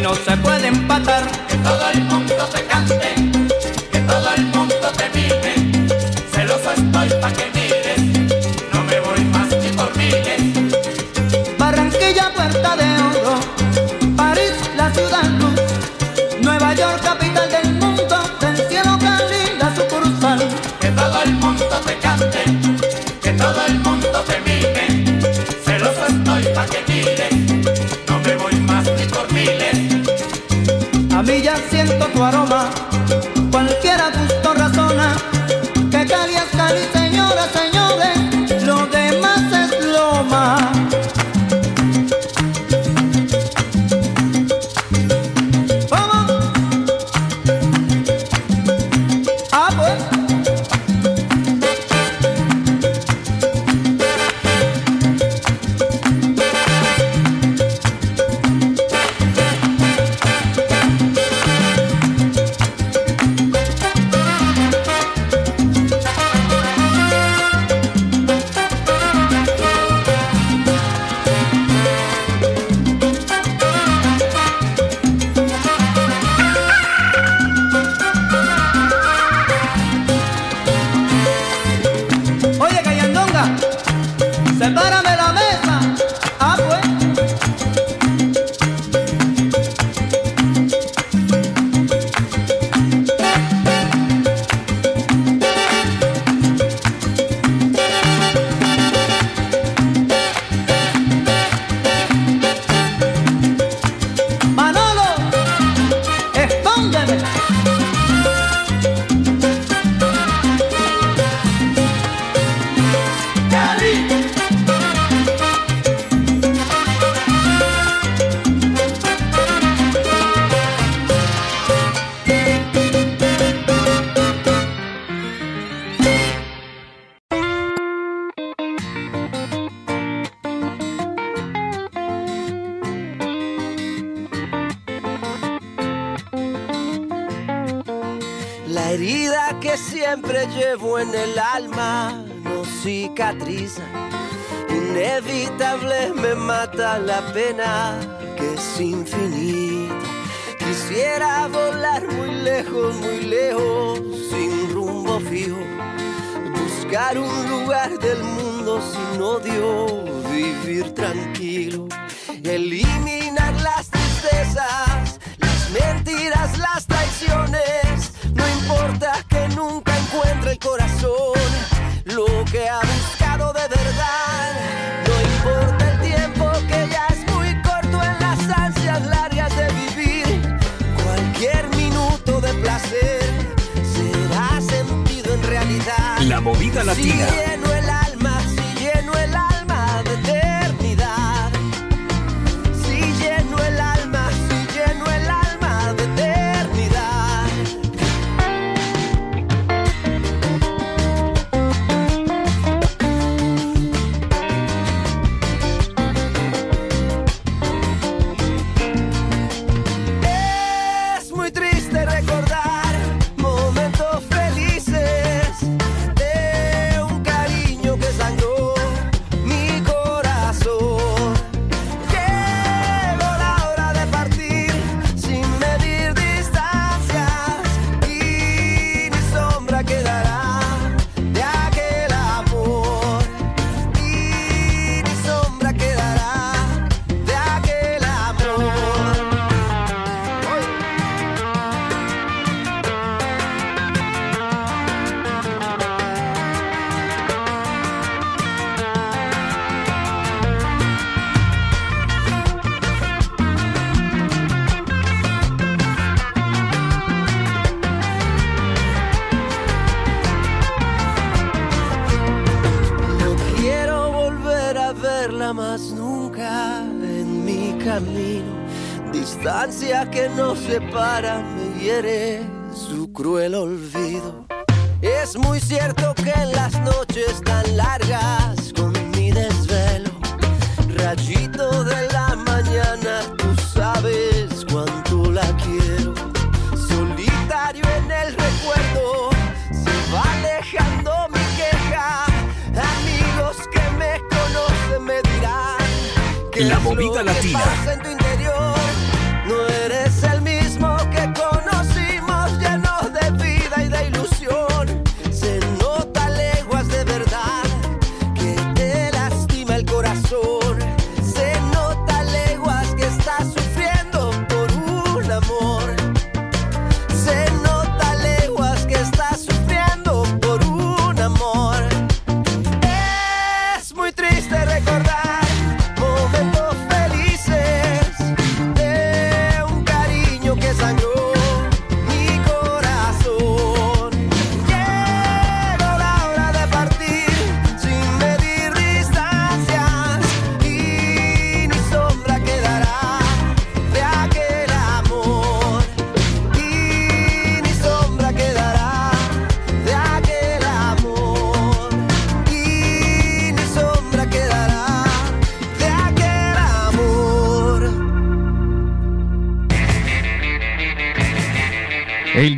no se puede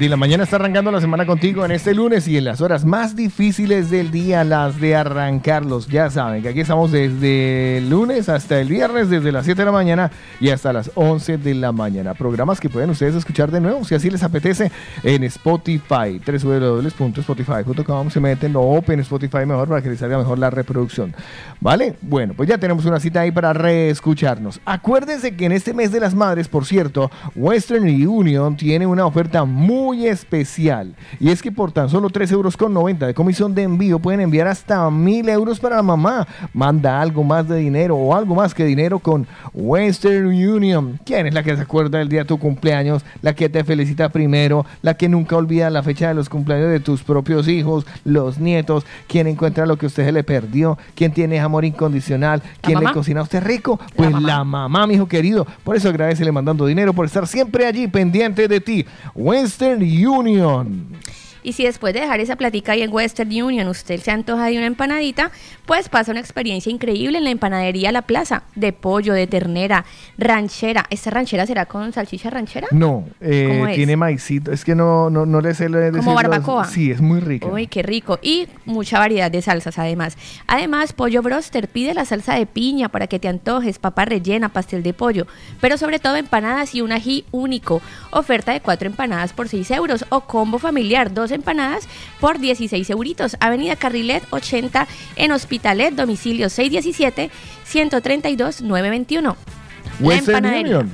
de la mañana está arrancando la semana contigo en este lunes y en las horas más difíciles del día, las de arrancarlos. Ya saben que aquí estamos desde el lunes hasta el viernes, desde las 7 de la mañana y hasta las 11 de la mañana. Programas que pueden ustedes escuchar de nuevo, si así les apetece, en Spotify, www.spotify.com. Se meten o Open Spotify mejor para que les salga mejor la reproducción. ¿Vale? Bueno, pues ya tenemos una cita ahí para reescucharnos. Acuérdense que en este mes de las madres, por cierto, Western Union tiene una oferta muy especial. Y es que por tan solo 3 euros con 90 de comisión de envío pueden enviar hasta 1000 euros para la mamá. Manda algo más de dinero o algo más que dinero con Western Union. ¿Quién es la que se acuerda del día de tu cumpleaños? La que te felicita primero, la que nunca olvida la fecha de los cumpleaños de tus propios hijos, los nietos, quien encuentra lo que usted se le perdió, quien tiene amor incondicional, quien le mamá? cocina a usted rico, pues la mamá. mi hijo querido. Por eso agradecele mandando dinero, por estar siempre allí pendiente de ti. Western Union. Y si después de dejar esa platica ahí en Western Union usted se antoja de una empanadita, pues pasa una experiencia increíble en la empanadería La Plaza, de pollo, de ternera, ranchera. ¿Esta ranchera será con salchicha ranchera? No, eh, tiene maicito. Es que no, no, no le sé Como decir los- barbacoa. Sí, es muy rico. Uy, qué rico. Y mucha variedad de salsas además. Además, Pollo Broster pide la salsa de piña para que te antojes, papa rellena, pastel de pollo. Pero sobre todo empanadas y un ají único. Oferta de cuatro empanadas por 6 euros o combo familiar, dos empanadas por 16 euritos. Avenida Carrilet 80 en Hospitalet, domicilio 617-132-921. La Western empanadería. Union.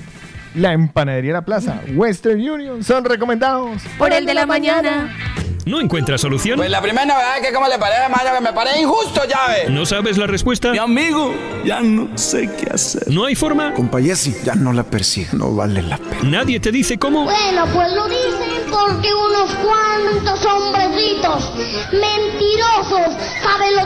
La empanadería La Plaza. Western Union. Son recomendados. Por el de la mañana. ¿No encuentras solución? Pues la primera novedad es que como le parece, mayo, que me parece injusto, llave. ¿No sabes la respuesta? Mi amigo, ya no sé qué hacer. ¿No hay forma? Compa Jessy, ya no la persiga, no vale la pena. ¿Nadie te dice cómo? Bueno, pues lo dicen porque unos cuantos hombrecitos mentirosos,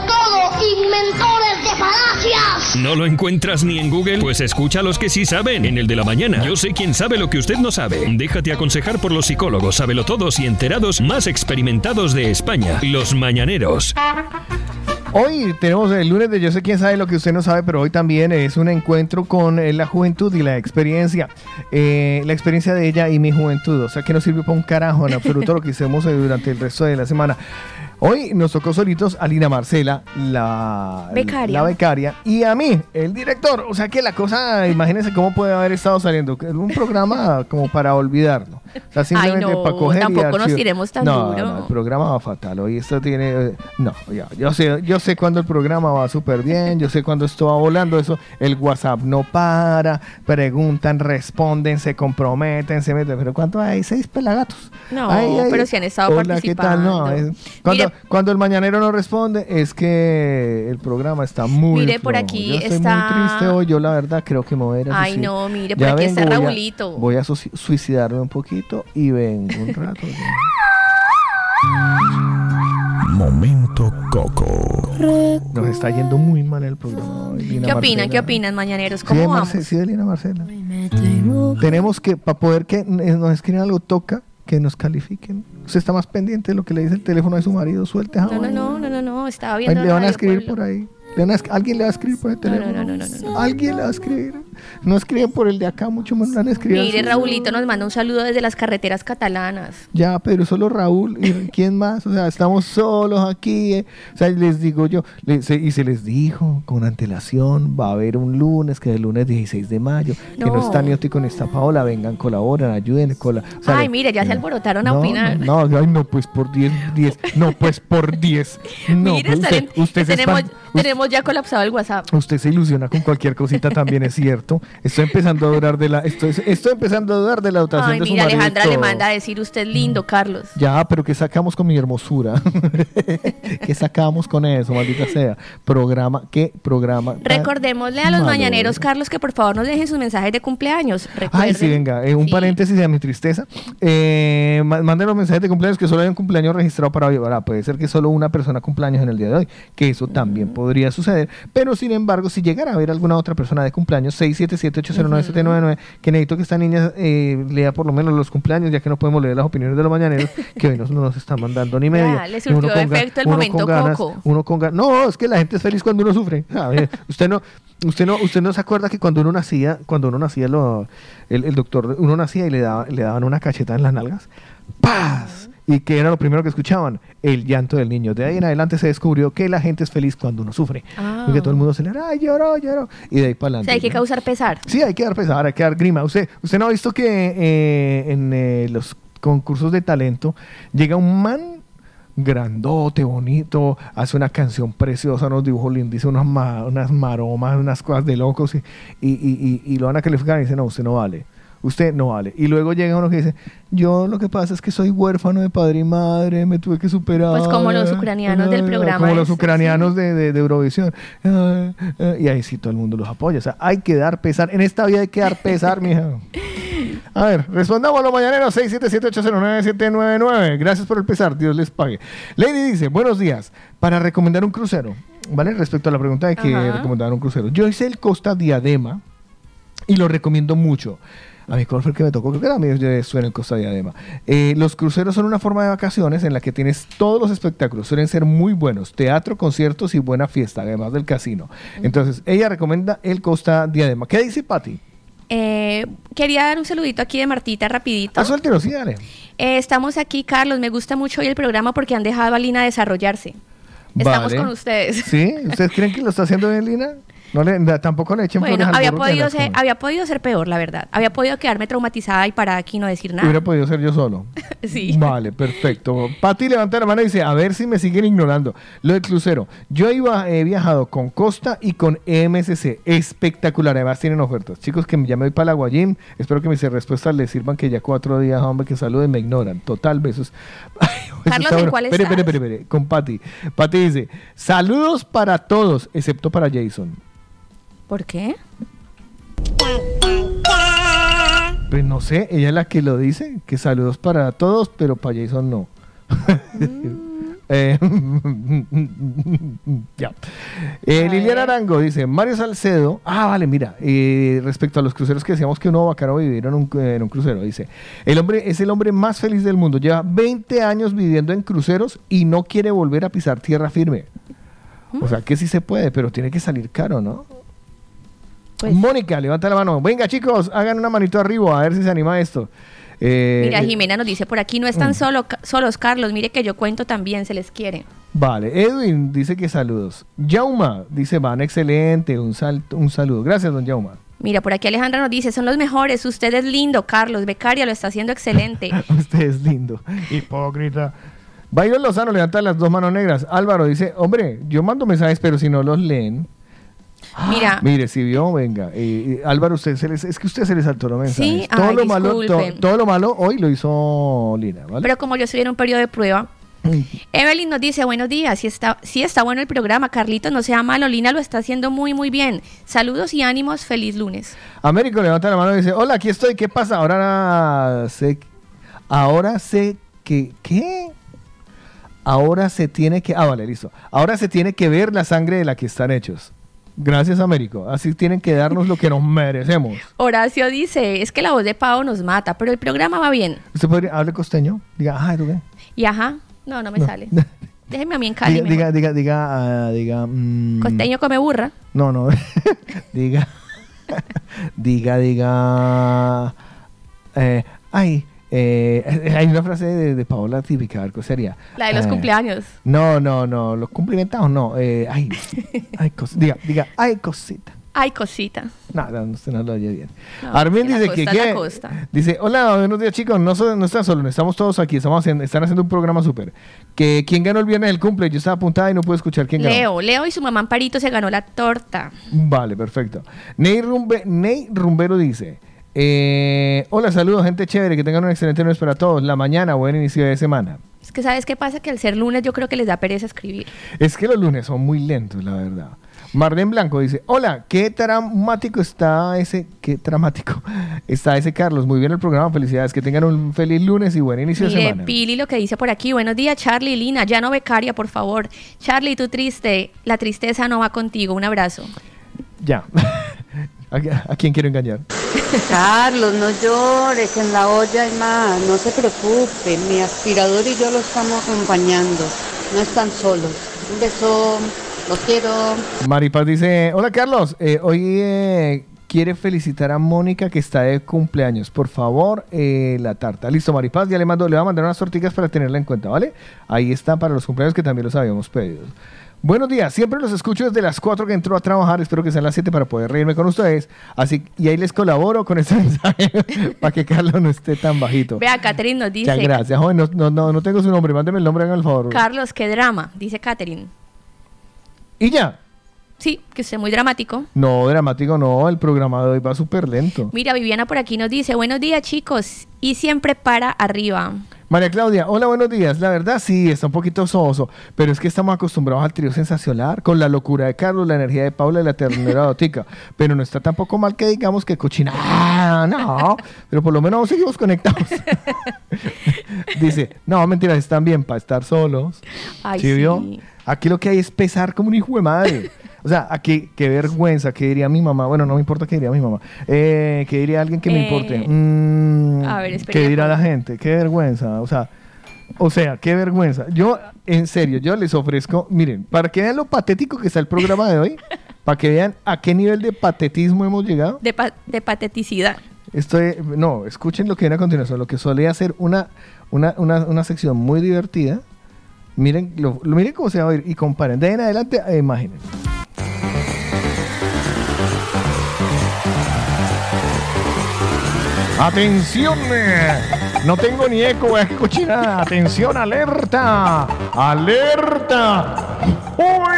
todo, inventores de falacias. ¿No lo encuentras ni en Google? Pues escucha a los que sí saben en el de la mañana. Yo sé quién sabe lo que usted no sabe. Déjate aconsejar por los psicólogos, sabelotodos y enterados más experimentados de España. Los mañaneros. Hoy tenemos el lunes de Yo sé quién sabe lo que usted no sabe, pero hoy también es un encuentro con eh, la juventud y la experiencia. Eh, la experiencia de ella y mi juventud. O sea que no sirvió para un carajo en absoluto lo que hicimos eh, durante el resto de la semana. Hoy nos tocó solitos a Lina Marcela, la Becaria. la becaria, y a mí, el director. O sea que la cosa, imagínense cómo puede haber estado saliendo. Un programa como para olvidarlo. O sea, simplemente no, para coger y tampoco nos tiremos tan no, duro. No, el programa va fatal. Hoy esto tiene. eh, No, ya. Yo sé, yo sé cuándo el programa va súper bien. Yo sé cuándo esto va volando. Eso, el WhatsApp no para. Preguntan, responden, se comprometen, se meten. Pero ¿cuánto hay? Seis pelagatos. No, Ay, ay, pero si han estado hola, ¿qué tal? No, participando. es- cuando, el mañanero no responde, es que el programa está muy. Mire, por aquí Yo estoy está- muy triste hoy. Yo, la verdad, creo que me voy a ir a Ay, suicidar. no, mire, por aquí está vengo, voy a- Raulito. Voy a, suici- suicidarme un poquito y vengo un rato. Momento Coco. Nos está yendo muy mal el programa. hoy, Lina ¿Qué opinan? Marcela. ¿Qué opinan, mañaneros? Sí, ¿Cómo de vamos? Marce- sí, de Lina Marcela. Tenemos que, para poder que nos escriban algo, toca que nos califiquen. Usted está más pendiente de lo que le dice el teléfono de su marido. Suelte No, no, no, no, no, no, estaba Ahí viendo le van a escribir por ahí. Le van a alguien le va a escribir por el teléfono. Alguien le va a escribir. No escriben por el de acá, mucho menos van a escribir. Mire. Raulito nos manda un saludo desde las carreteras catalanas. Ya, pero solo Raúl y quién más, o sea, estamos solos aquí. eh. O sea, les digo yo, le- se- y se les dijo con antelación, va a haber un lunes, que es el lunes 16 de mayo, que no No. está Nioti ni está Paola, vengan, colaboran, ayuden, cola. o sea, Ay, le- mire, ya se alborotaron a no, opinar. No, no, ay, no, pues por 10, 10, no, pues por 10. No, Mire, pues usted, usted se tenemos, espan- tenemos ya colapsado el WhatsApp. Usted se ilusiona con cualquier cosita también, es cierto. Estoy empezando a dudar de la, estoy, estoy empezando a dudar de la dotación Ay, de su mira, marido Alejandra le manda a decir usted lindo, Carlos. Ya, pero ¿qué sacamos con mi hermosura? ¿Qué sacamos con eso, maldita sea? Programa, ¿qué programa? Recordémosle a los malo, mañaneros, Carlos, que por favor nos dejen sus mensajes de cumpleaños. Ay, sí, venga, eh, un paréntesis de mi tristeza. Eh, ma- manden los mensajes de cumpleaños que solo hay un cumpleaños registrado para hoy. Ahora, puede ser que solo una persona cumpleaños en el día de hoy, que eso también podría suceder. Pero sin embargo, si llegara a haber alguna otra persona de cumpleaños, 677-809-799, que necesito que esta niña eh, lea por lo menos los cumpleaños, ya que no podemos leer las opiniones de los mañaneros, que hoy no no nos están mandando ni media. le Y uno surtió con ga- efecto el momento con ganas- coco. uno con ganas. No, es que la gente es feliz cuando uno sufre. A ver, usted no, usted no, usted no se acuerda que cuando uno nacía, cuando uno nacía lo, el, el doctor, uno nacía y le daba, le daban una cachetada en las nalgas. ¡Paz! ¿Y que era lo primero que escuchaban? El llanto del niño. De ahí en adelante se descubrió que la gente es feliz cuando uno sufre. Ah. Porque todo el mundo se le ay, lloró, lloró. Y de ahí para O adelante. sea, hay que ¿no? causar pesar. Sí, hay que dar pesar, hay que dar grima. Usted, usted no ha visto que eh, en eh, los concursos de talento llega un man grandote, bonito, hace una canción preciosa, unos dibujos lindos, dice unas, ma- unas maromas, unas cosas de locos y, y, y- y- lo van a calificar y dice, no, usted no vale. Usted no vale. Y luego llega uno que dice, yo lo que pasa es que soy huérfano de padre y madre, me tuve que superar. Pues como los ucranianos del programa Como los ucranianos de, de- de Eurovisión. Y ahí sí todo el mundo los apoya. O sea, hay que dar pesar. En esta vida hay que dar pesar, mija. A ver, respondamos a los mañaneros 677-809-799. Gracias por el pesar, Dios les pague. Lady dice, buenos días, para recomendar un crucero, ¿vale? Respecto a la pregunta de que Ajá. recomendar un crucero. Yo hice el Costa Diadema y lo recomiendo mucho. A mi cuál fue el que me tocó, creo que mí yo suena el Costa Diadema. Eh, los cruceros son una forma de vacaciones en la que tienes todos los espectáculos, suelen ser muy buenos, teatro, conciertos y buena fiesta, además del casino. Entonces, ella recomienda el Costa Diadema. ¿Qué dice Patti? Eh, quería dar un saludito aquí de Martita rapidito. Ah, suéltelo, sí, dale. Eh, estamos aquí, Carlos. Me gusta mucho hoy el programa porque han dejado a Lina desarrollarse. Estamos Vale. con ustedes. ¿Sí? ¿Ustedes creen que lo está haciendo bien, Lina? No le, na- tampoco le echen Bueno, flores había podido, ser, había podido ser peor, la verdad. Había podido quedarme traumatizada y para aquí no decir nada. Hubiera podido ser yo solo. Sí. Vale, perfecto. Pati levanta la mano y dice, a ver si me siguen ignorando. Lo del crucero. Yo iba, he viajado con Costa y con MSC. Espectacular. Además tienen ofertas. Chicos, que ya me voy para la Guayim. Espero que mis respuestas les sirvan que ya cuatro días, hombre, que saluden, me ignoran. Total, besos. Ay, Carlos, ¿en cuál estás? espere, espere, espere. Con Pati. Pati dice, saludos para todos, excepto para Jason. ¿Por qué? Pues no sé, ella es la que lo dice, que saludos para todos, pero para Jason no. Eh, ya. Eh, Liliana Arango dice, Mario Salcedo, ah, vale, mira, eh, respecto a los cruceros que decíamos que uno bacano vivir en un, en un crucero, dice, el hombre es el hombre más feliz del mundo, lleva 20 años viviendo en cruceros y no quiere volver a pisar tierra firme. O sea, que sí se puede, pero tiene que salir caro, ¿no? Pues Mónica, levanta la mano. Venga, chicos, hagan una manito arriba a ver si se anima esto. Eh, Mira, eh, Jimena nos dice, por aquí no están Mm. solo, solos, Carlos. Mire que yo cuento también, se les quiere. Vale, Edwin dice que saludos. Jauma dice, van excelente, un, sal- un saludo. Gracias, don Jauma. Mira, por aquí Alejandra nos dice, son los mejores, usted es lindo, Carlos. Becaria lo está haciendo excelente. Usted es lindo. Hipócrita. Byron Lozano levanta las dos manos negras. Álvaro dice, hombre, yo mando mensajes, pero si no los leen. Mira, Mire, si vio, venga. eh, eh, Álvaro, usted se les, es que usted se le saltó los mensajes. Sí, todo, ay, lo malo, to- todo lo malo hoy lo hizo Lina, ¿vale? pero como yo estoy en un periodo de prueba, Evelyn nos dice, buenos días, sí está, sí está bueno el programa, Carlitos, no sea malo, Lina lo está haciendo muy, muy bien. Saludos y ánimos, feliz lunes. Américo levanta la mano y dice, hola, aquí estoy, ¿qué pasa? Ahora sé, ahora sé que, ¿qué? ahora se tiene que... Ah, vale, listo. Ahora se tiene que ver la sangre de la que están hechos. Gracias, Américo. Así tienen que darnos lo que nos merecemos. Horacio dice, es que la voz de Pau nos mata, pero el programa va bien. ¿Usted podría hable costeño? Diga, ajá, ¿tú qué? Y ajá, no, no me No. sale. Déjeme a mí en Cali. Diga, diga, diga, diga, ah, diga, mm, Costeño come burra. No, no. diga, diga, diga. eh, ay, eh, hay una frase de, de Paola típica, ¿cuál sería? La de los Eh, cumpleaños. No, no, no, los cumplimentados no. Eh, ay, ay, cos- diga, diga, ay, cosita. Ay, cosita. No, no, usted no lo oye bien. No, Armin dice que, costa. dice, hola, buenos días chicos, no, so- no están solo, estamos todos aquí, estamos haciendo, están haciendo un programa súper. Que quién ganó el viernes del cumple, yo estaba apuntada y no puedo escuchar quién ganó. Leo, Leo y su mamá Amparito se ganó la torta. Vale, perfecto. Ney, Rumbe- Ney Rumbero dice: eh, Hola, saludos, gente chévere. Que tengan un excelente lunes para todos. La mañana, buen inicio de semana. Es que sabes qué pasa que al ser lunes yo creo que les da pereza escribir. Es que los lunes son muy lentos, la verdad. Marden Blanco dice: Hola, qué dramático está ese. Qué dramático está ese Carlos. Muy bien el programa. Felicidades. Que tengan un feliz lunes y buen inicio de semana. Pili lo que dice por aquí. Buenos días, Charlie y Lina. Ya no becaria, por favor. Charlie, tú triste. La tristeza no va contigo. Un abrazo. Ya. ¿A, a quién quiero engañar? Carlos, no llores, en la olla hay más, no se preocupe, mi aspirador y yo lo estamos acompañando, no están solos. Un beso, los quiero. Maripaz dice, hola Carlos, eh, hoy eh, quiere felicitar a Mónica que está de cumpleaños. Por favor, eh, la tarta. Listo, Maripaz, ya le mando, le voy a mandar unas tortillas para tenerla en cuenta, ¿vale? Ahí está para los cumpleaños que también los habíamos pedido. Buenos días, siempre los escucho desde las 4 que entró a trabajar, espero que sean las 7 para poder reírme con ustedes. Así, y ahí les colaboro con este mensaje para que Carlos no esté tan bajito. Vea, Catherine nos dice. Muchas gracias, joven, no, no, no, no tengo su nombre, mándeme el nombre, hagan el favor. Carlos, qué drama, dice Catherine. y ya. Sí, que usted es muy dramático. No, dramático no, el programa de hoy va súper lento. Mira, Viviana por aquí nos dice, buenos días chicos, y siempre para arriba. María Claudia, hola, buenos días. La verdad sí, está un poquito soso, pero es que estamos acostumbrados al trío sensacional, con la locura de Carlos, la energía de Paula y la ternura de Otica. Pero no está tampoco mal que digamos que cochina. Ah, no, pero por lo menos seguimos conectados. Dice, no, mentiras, están bien para estar solos. Ay, ¿Sí vio? sí. Aquí lo que hay es pesar como un hijo de madre. O sea, aquí, qué vergüenza, qué diría mi mamá. Bueno, no me importa qué diría mi mamá. Eh, ¿Qué diría alguien que me Eh, importe? Mm, a ver, espera, ¿Qué dirá la gente? Qué vergüenza. O sea, o sea, qué vergüenza. Yo, en serio, yo les ofrezco, miren, para que vean lo patético que está el programa de hoy, para que vean a qué nivel de patetismo hemos llegado. De, pa- de pateticidad. Estoy, no, escuchen lo que viene a continuación, lo que solía ser una, una, una, una sección muy divertida. Miren, lo, lo- miren cómo se va a oír y comparen. De ahí en adelante, eh, imaginen. Atención, eh, no tengo ni eco, voy a escuchar nada. Atención, alerta, alerta. ¡Uy!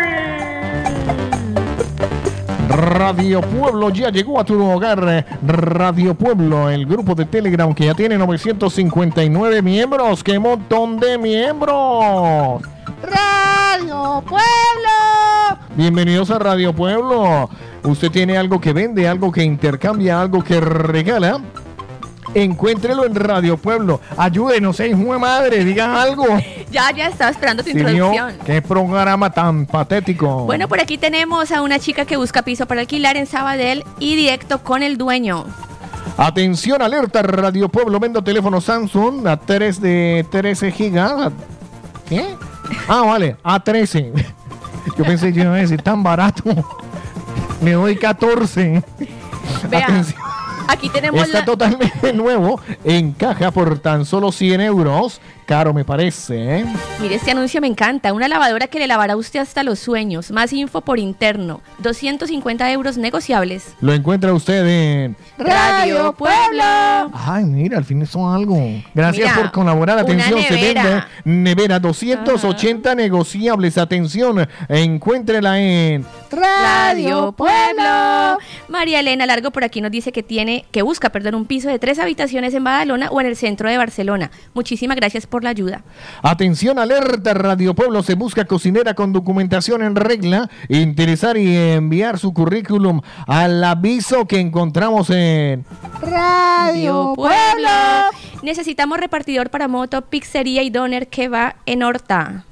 Radio Pueblo ya llegó a tu hogar. eh, Radio Pueblo, el grupo de Telegram que ya tiene 959 miembros. ¡Qué montón de miembros! Radio Pueblo. Bienvenidos a Radio Pueblo. ¿Usted tiene algo que vende, algo que intercambia, algo que regala? Encuéntrelo en Radio Pueblo. Ayúdenos, eh, hijo de madre, diga algo. Ya, ya estaba esperando tu Sí, introducción. Qué programa tan patético. Bueno, por aquí tenemos a una chica que busca piso para alquilar en Sabadell y directo con el dueño. Atención, alerta, Radio Pueblo, vendo teléfono Samsung a 3 de 13 gigas. ¿Qué? Ah, vale, a 13. Yo pensé que iba a decir tan barato. Me doy 14. Vea, Atención. Aquí tenemos Está la... totalmente nuevo, en caja por tan solo 100 euros. Caro me parece, ¿eh? Mire, este anuncio me encanta. Una lavadora que le lavará a usted hasta los sueños. Más info por interno. 250 euros negociables. Lo encuentra usted en... Radio Pueblo. Ay, mira, al fin hizo algo. Gracias Mira, por colaborar. Atención, se nevera. vende nevera 280 negociables. Atención, encuéntrela en Radio Pueblo. María Elena Largo por aquí nos dice que tiene, que busca, perdón, un piso de tres habitaciones en Badalona o en el centro de Barcelona. Muchísimas gracias por la ayuda. Atención, alerta, Radio Pueblo se busca cocinera con documentación en regla. Interesar y enviar su currículum al aviso que encontramos en Radio Pueblo. Necesitamos repartidor para moto, pizzería y doner que va en Horta.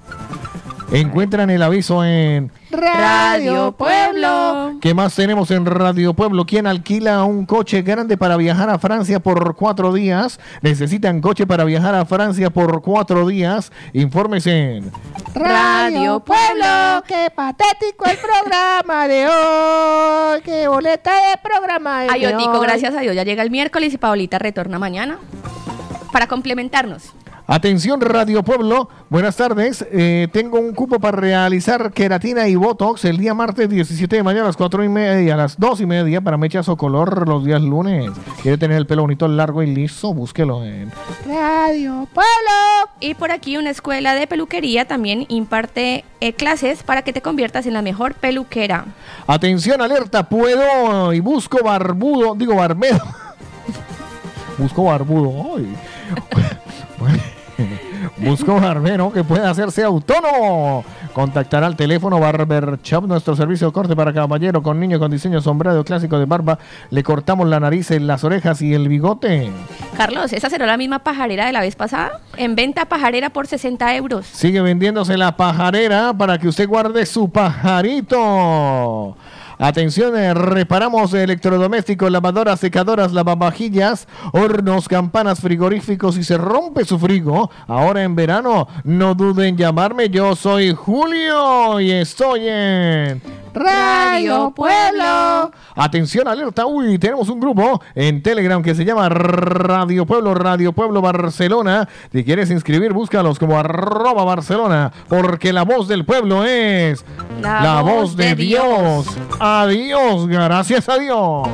Encuentran el aviso en Radio Pueblo. ¿Qué más tenemos en Radio Pueblo? ¿Quién alquila un coche grande para viajar a Francia por cuatro días? Necesitan coche para viajar a Francia por cuatro días. Infórmese en Radio Pueblo. Qué patético el programa de hoy. Qué boleta de programa de Ay, Otico, hoy. gracias a Dios, ya llega el miércoles y Paolita retorna mañana para complementarnos. Atención Radio Pueblo, buenas tardes. Eh, tengo un cupo para realizar queratina y botox el día martes 17 de mayo a las 4 y media, a las 2 y media para mechas o color los días lunes. Quiere tener el pelo bonito, largo y liso, búsquelo en Radio Pueblo. Y por aquí una escuela de peluquería también imparte eh, clases para que te conviertas en la mejor peluquera. Atención, alerta, puedo y busco barbudo, digo barbedo. busco barbudo. ay. busco barbero que pueda hacerse autónomo. Contactar al teléfono Barber Shop, nuestro servicio de corte para caballero con niño con diseño sombrero clásico de barba. Le cortamos la nariz, las orejas y el bigote. Carlos, ¿esa será la misma pajarera de la vez pasada? En venta pajarera por 60 euros. Sigue vendiéndose la pajarera para que usted guarde su pajarito. Atención, eh, reparamos electrodomésticos, lavadoras, secadoras, lavavajillas, hornos, campanas, frigoríficos y se rompe su frigo. Ahora en verano, no duden en llamarme. Yo soy Julio y estoy en Radio Pueblo. Atención, alerta. Uy, tenemos un grupo en Telegram que se llama Radio Pueblo, Radio Pueblo Barcelona. Si quieres inscribir, búscalos como arroba Barcelona, porque la voz del pueblo es La voz, voz de, de Dios. Adiós, gracias a Dios.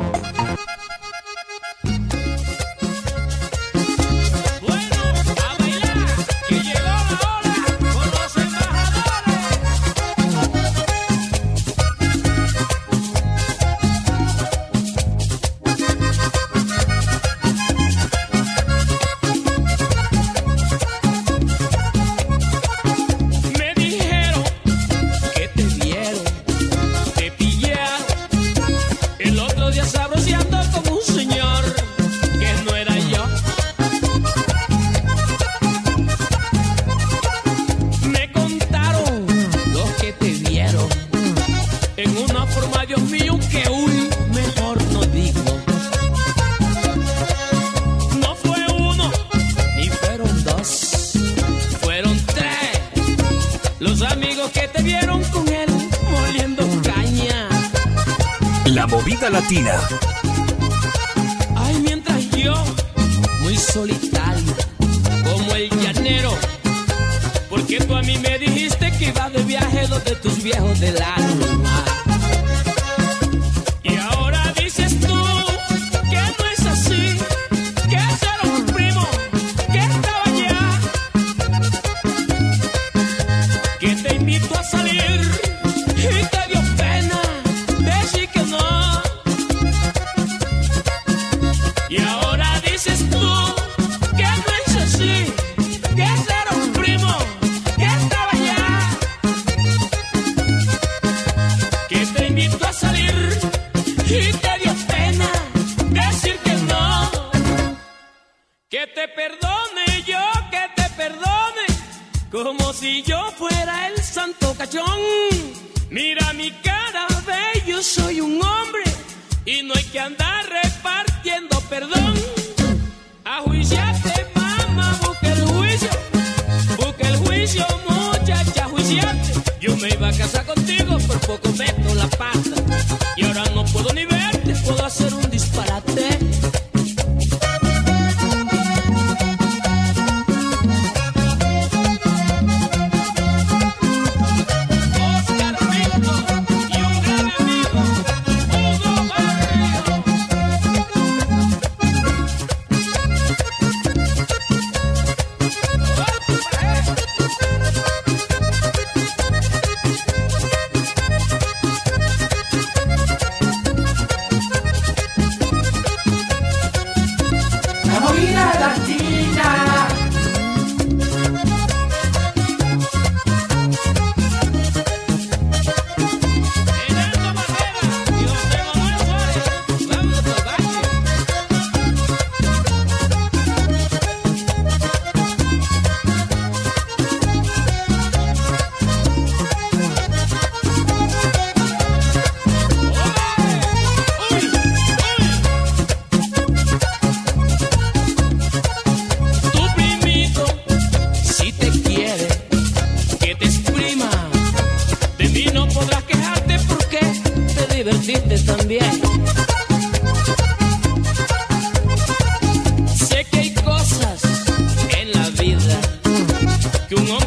La movida latina. Ay, mientras yo, muy solitario, como el llanero. Porque tú a mí me dijiste que ibas de viaje donde tus viejos del alma.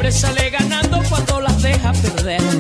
Hombre sale ganando cuando las deja perder.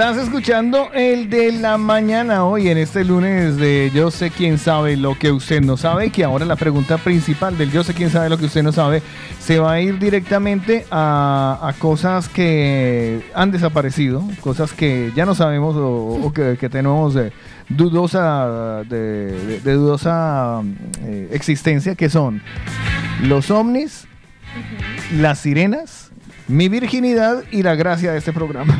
Estás escuchando el de la mañana hoy en este lunes de Yo sé quién sabe lo que usted no sabe, que ahora la pregunta principal del Yo sé quién sabe lo que usted no sabe se va a ir directamente a, a cosas que han desaparecido, cosas que ya no sabemos o, o que, que tenemos de dudosa, de, de- de dudosa eh, existencia, que son los ovnis, las sirenas, mi virginidad y la gracia de este programa.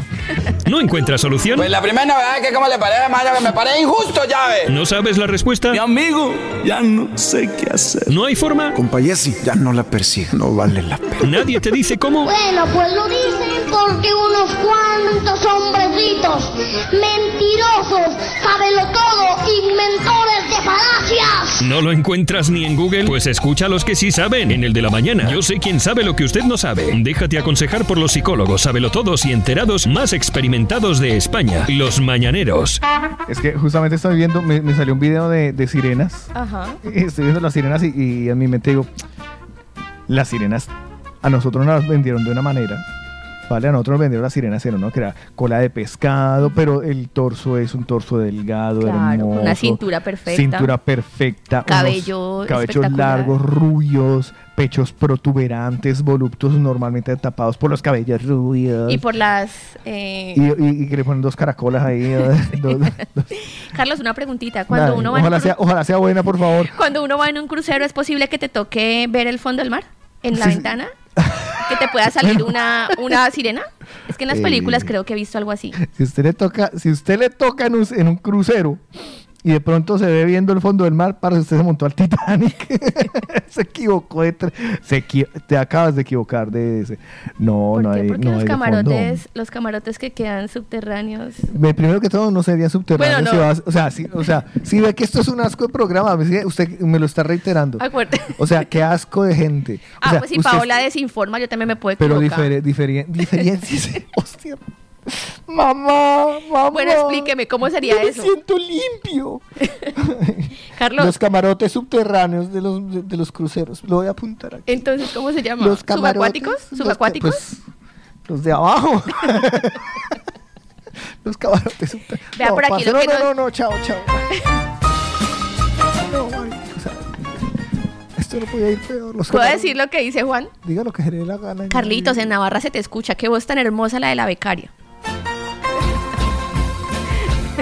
¿No encuentras solución? Pues la primera novedad es que como le parece, Mario, que me parece injusto, llave. ¿No sabes la respuesta? Mi amigo, ya no sé qué hacer. ¿No hay forma? Compayesi, ya no la persiga, no vale la pena. ¿Nadie te dice cómo? Bueno, pues lo dicen porque unos cuantos hombrecitos mentirosos, todo, inventores de falacias. ¿No lo encuentras ni en Google? Pues escucha a los que sí saben en el de la mañana. Yo sé quién sabe lo que usted no sabe. Déjate aconsejar por los psicólogos, sabelotodos y enterados más experimentados de España. Los mañaneros. Es que justamente estoy viendo, me, me salió un video de, de sirenas. Ajá. Estoy viendo las sirenas y, y en mi mente digo, las sirenas a nosotros nos las vendieron de una manera. Vale, a nosotros nos vendieron las sirenas, era, ¿no? Que era cola de pescado, pero el torso es un torso delgado, Claro, hermoso. una cintura perfecta. Cintura perfecta. Cabello cabellos largos, rubios, pechos protuberantes, voluptuosos, normalmente tapados por los cabellos rubios. Y por las... eh, Y, y- y que le ponen dos caracolas ahí. dos- dos- Carlos, una preguntita. Cuando Dale, uno, va en ojalá, un sea, ojalá sea buena, por favor. cuando uno va en un crucero, ¿es posible que te toque ver el fondo del mar? ¿En la Sí. ventana? ¿Que te pueda salir una, una sirena? Es que en las Eh. películas creo que he visto algo así. Si usted le toca, si usted le toca en un, en un crucero y de pronto se ve viendo el fondo del mar, para usted se montó al Titanic. se equivocó de se equi- te acabas de equivocar de ese. No, no hay, Porque no los hay de fondo. camarotes, los camarotes que quedan subterráneos. Me- Primero que todo, no sería subterráneo. Bueno, si vas- o, sea, si, o sea, si ve que esto es un asco de programa, me sigue- usted me lo está reiterando. Acuerde. O sea, qué asco de gente. O Ah, sea, pues si Paola desinforma, yo también me puedo Pero equivocar. difere, difere-. Hostia. Mamá, mamá. Bueno, explíqueme, ¿cómo sería Yo me eso? siento limpio. Carlos, Los camarotes subterráneos de los, de, de los cruceros. Lo voy a apuntar aquí. entonces, ¿cómo se llama? Los camarotes, ¿Subacuáticos? ¿Subacuáticos? pues, los de abajo. los camarotes subterráneos. Vea no, por aquí lo no, que no, no, no, chao, chao. No, podía ir peor. Los ¿Puedo camarotes- decir lo que dice Juan? Diga lo que dé la gana. Carlitos, en Navarra se te escucha. Qué voz tan hermosa la de la becaria.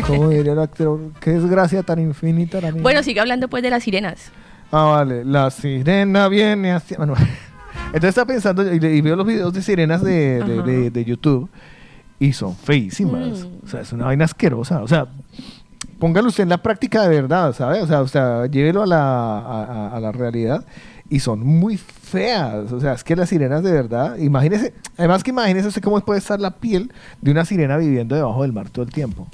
¿Cómo diría el actor? Qué desgracia tan infinita la mía. Bueno, sigue hablando pues de las sirenas. Ah, vale. La sirena viene hacia. Bueno, entonces está pensando y, y veo los videos de sirenas de, de- de- de YouTube y son feísimas. Mm. O sea, es una vaina asquerosa. O sea, póngalo usted en la práctica de verdad, ¿sabe? O sea, o sea llévelo a la, a, a- a la realidad y son muy feas. O sea, es que las sirenas de verdad, imagínese, además que imagínese usted cómo puede estar la piel de una sirena viviendo debajo del mar todo el tiempo.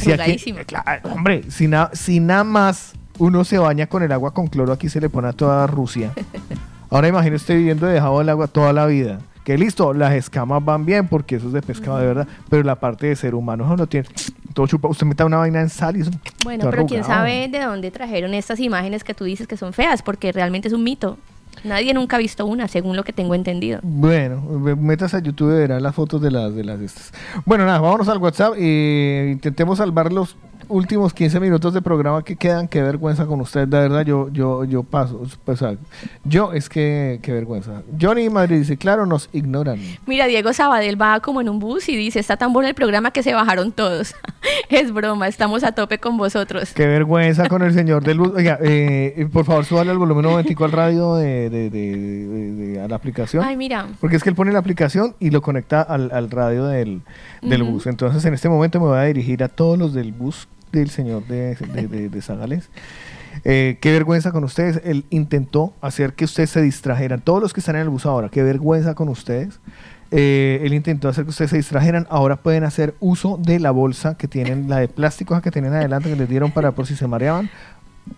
Si aquí- Arrugadísima. claro, hombre, si, na- si nada más uno se baña con el agua con cloro, aquí se le pone a toda Rusia. Ahora imagine usted viviendo debajo del agua toda la vida. Que listo, las escamas van bien porque eso es de pescado de verdad, pero la parte de ser humano no tiene todo chupa. Usted meta una vaina en sal y eso. Bueno, pero quién sabe de dónde trajeron estas imágenes que tú dices que son feas, porque realmente es un mito. Nadie nunca ha visto una, según lo que tengo entendido. Bueno, metas a YouTube y verán las fotos de las de las estas. Bueno, nada, vámonos al WhatsApp y intentemos salvar los últimos 15 minutos de programa que quedan. Qué vergüenza con ustedes, de verdad, yo yo yo paso, sea, yo es que qué vergüenza. Johnny Madrid dice, "Claro, nos ignoran." Mira, Diego Sabadell va como en un bus y dice, está tan bueno el programa que se bajaron todos. es broma, estamos a tope con vosotros. Qué vergüenza con el señor del bus. Oiga, eh, por favor, súbale al volumen 95 al radio de, de- de- a la aplicación. Ay, mira. Porque es que él pone la aplicación y lo conecta al, al radio del, del bus. Entonces, en este momento me voy a dirigir a todos los del bus del señor de, de, de- de Zagales. Eh, qué vergüenza con ustedes. Él intentó hacer que ustedes se distrajeran. Todos los que están en el bus ahora, qué vergüenza con ustedes. Eh, él intentó hacer que ustedes se distrajeran. Ahora pueden hacer uso de la bolsa que tienen, la de plástico esa que tienen adelante, que les dieron para por si se mareaban.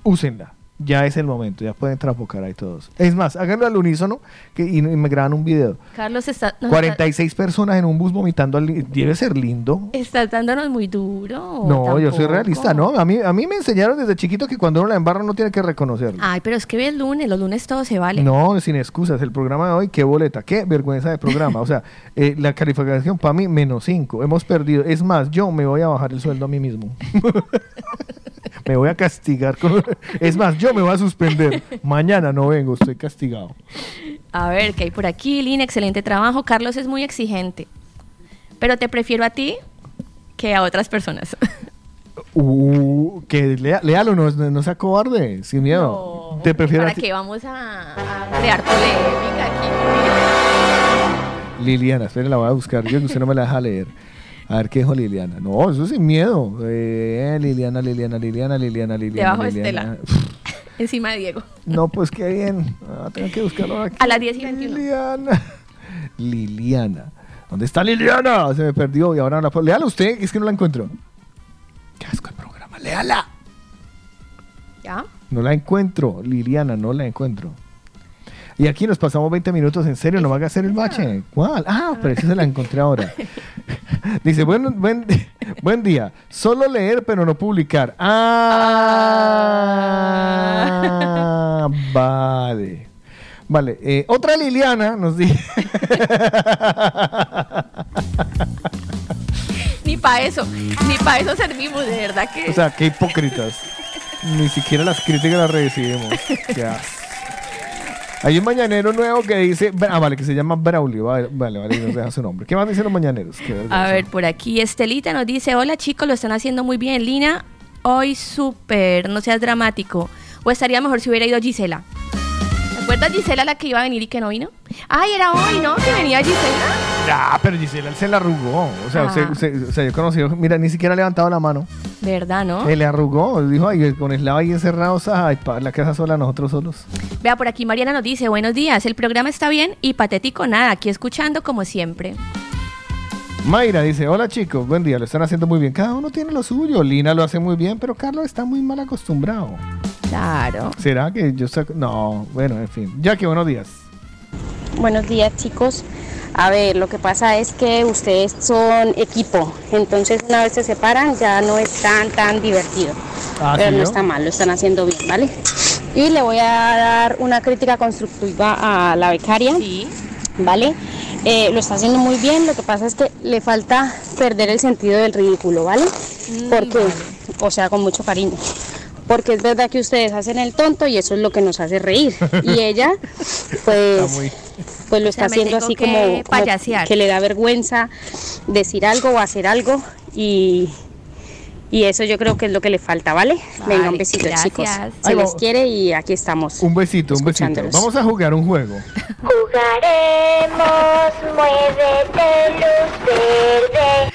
Úsenla. Ya es el momento, ya pueden trapocar ahí todos. Es más, háganlo al unísono que, y, y me graban un video. Carlos está, nos 46 personas en un bus vomitando. al Debe ser lindo. está, está dándonos muy duro. No, yo soy realista, ¿no? A mí, a mí me enseñaron desde chiquito que cuando uno la embarra no tiene que reconocerlo. Ay, pero es que ve el lunes, los lunes todo se vale. No, sin excusas. El programa de hoy, qué boleta, qué vergüenza de programa. O sea, eh, la calificación para mí, menos 5. Hemos perdido. Es más, yo me voy a bajar el sueldo a mí mismo. me voy a castigar. con- Es más, yo me voy a suspender. Mañana no vengo, estoy castigado. A ver, ¿qué hay por aquí? Lina, excelente trabajo. Carlos es muy exigente. Pero te prefiero a ti que a otras personas. Uh, que lea, léalo, no, no sea cobarde, sin miedo. Te prefiero a ¿Para ti- qué vamos a, a crear polémica aquí? Liliana, espere, la voy a buscar. Yo que usted no me la deja leer. A ver qué dijo Liliana. No, eso sin miedo. Eh, Liliana, Liliana, Liliana, Liliana, Liliana. Debajo de Liliana. Estela. Encima de Diego. No, pues qué bien. Ah, tengo que buscarlo aquí. A las 10 y 21. Liliana. Liliana. ¿Dónde está Liliana? Se me perdió y ahora no la puedo. Léala usted, que es que no la encuentro. Qué asco el programa. Léala. ¿Ya? No la encuentro. Liliana, no la encuentro. Y aquí nos pasamos 20 minutos, en serio, no va a hacer el bache. ¿Cuál? Ah, pero esa se la encontré ahora. Dice, buen, buen, buen día. Solo leer, pero no publicar. Ah, vale. Vale. eh, otra Liliana nos dice. Ni para eso, ni para eso servimos, de verdad que. O sea, qué hipócritas. Ni siquiera las críticas las recibimos. Qué asco. Hay un mañanero nuevo que dice, ah, vale, que se llama Braulio. Vale, vale, vale, nos deja su nombre. ¿Qué más dicen los mañaneros? A ver, por aquí Estelita nos dice, hola chicos, lo están haciendo muy bien. Lina, hoy súper, no seas dramático. O estaría mejor si hubiera ido Gisela. ¿Te acuerdas Gisela la que iba a venir y que no vino? Ay, era hoy, ¿no? Que venía Gisela. Ya, pero Gisela se la arrugó. O sea, Ah. o sea, yo conocí, mira, ni siquiera ha levantado la mano. ¿Verdad, no? Se le arrugó. Dijo, ay, con Eslava ahí encerrados, ay, pa, la casa sola, nosotros solos. Vea, por aquí Mariana nos dice, buenos días, el programa está bien y patético nada, aquí escuchando como siempre. Mayra dice, hola chicos, buen día, lo están haciendo muy bien. Cada uno tiene lo suyo. Lina lo hace muy bien, pero Carlos está muy mal acostumbrado. Claro. ¿Será que yo saco? No, bueno, en fin. Ya que buenos días. Buenos días chicos. A ver, lo que pasa es que ustedes son equipo, entonces una vez se separan ya no es tan tan divertido. Ah, pero ¿sí, no está mal, lo están haciendo bien, ¿vale? Y le voy a dar una crítica constructiva a la becaria. ¿Vale? Eh, lo está haciendo muy bien, lo que pasa es que le falta perder el sentido del ridículo, ¿vale? Porque, o sea, con mucho cariño. Porque es verdad que ustedes hacen el tonto y eso es lo que nos hace reír. Y ella, pues, pues lo está O sea, me haciendo así que como, que le da vergüenza decir algo o hacer algo y, Y eso yo creo que es lo que le falta, ¿vale? Venga, un Vale, besito, gracias. chicos. Se les vamos. quiere y aquí estamos. Un besito, un besito. Vamos a jugar un juego. Jugaremos, muévete, luz verde.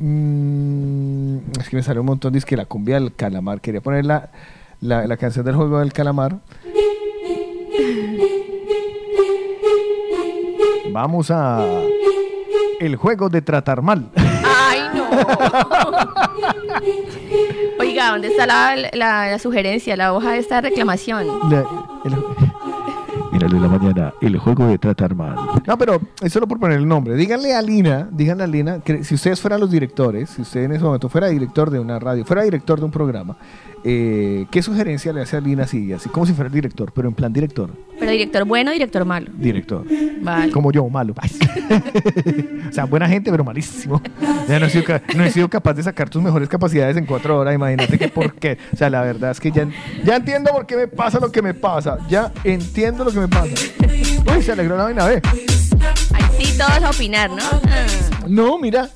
mm, es que me salió un montón dice que la cumbia del calamar. Quería poner la, la, la canción del juego del calamar. Vamos a el juego de tratar mal. Ay, no. Oiga, ¿dónde está la, la- la sugerencia, la hoja de esta reclamación? La- el- De la mañana, el juego de tratar mal. No, pero es solo por poner el nombre. Díganle a Lina, díganle a Lina, que si ustedes fueran los directores, si usted en ese momento fuera director de una radio, fuera director de un programa, eh, ¿qué sugerencia le hace a Lina así, así como si fuera el director, pero en plan director? Pero director bueno, director malo. Director. Vale. Como yo, malo. O sea, buena gente, pero malísimo. Ya no he, sido, no he sido capaz de sacar tus mejores capacidades en cuatro horas. Imagínate que por qué. O sea, la verdad es que ya, ya entiendo por qué me pasa lo que me pasa. Ya entiendo lo que me pasa. Uy, se alegró la vaina, ve. Ahí sí, todos a opinar, ¿no? Ah. No, mira.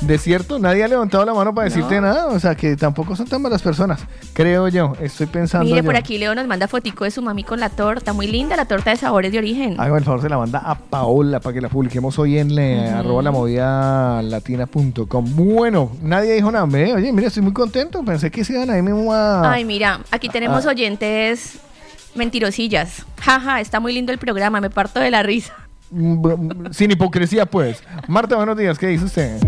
De cierto, nadie ha levantado la mano para decirte nada. O sea, que tampoco son tan malas personas. Creo yo. Estoy pensando. Mire, yo. por aquí Leo nos manda fotico de su mami con la torta. Muy linda la torta de sabores de origen. Hágame el favor, se la manda a Paola para que la publiquemos hoy en le- arroba la movida latina.com. Bueno, nadie dijo nada. Ve, Oye, mira, estoy muy contento. Pensé que se iban ahí mismo a. Ay, mira, aquí tenemos oyentes mentirosillas. Jaja, está muy lindo el programa, me parto de la risa. Mm, mm, Sin hipocresía, pues. Marta, buenos días. ¿Qué dice usted?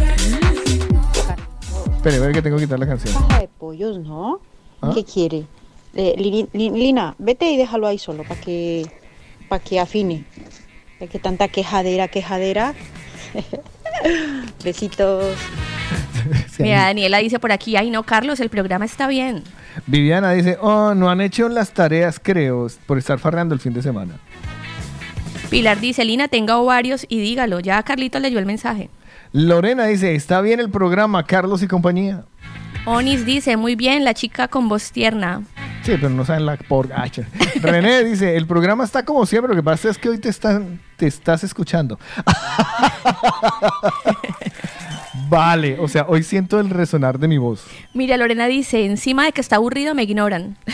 Espere, a ver que tengo que quitar la canción. Caja de pollos, ¿no? ¿Ah? ¿Qué quiere? Eh, Lina, vete y déjalo ahí solo para que, para que afine. De que tanta quejadera, quejadera. Besitos. Mira, Daniela dice por aquí, ay no, Carlos, el programa está bien. Viviana dice, oh, no han hecho las tareas, creo, por estar farreando el fin de semana. Pilar dice, Lina, tenga ovarios y dígalo. Ya Carlitos leyó el mensaje. Lorena dice, está bien el programa, Carlos y compañía. Onis dice, muy bien, la chica con voz tierna. Sí, pero no saben la por... Ah, René dice, el programa está como siempre, lo que pasa es que hoy te, están, te estás escuchando. vale, o sea, hoy siento el resonar de mi voz. Mira, Lorena dice, encima de que está aburrido, me ignoran.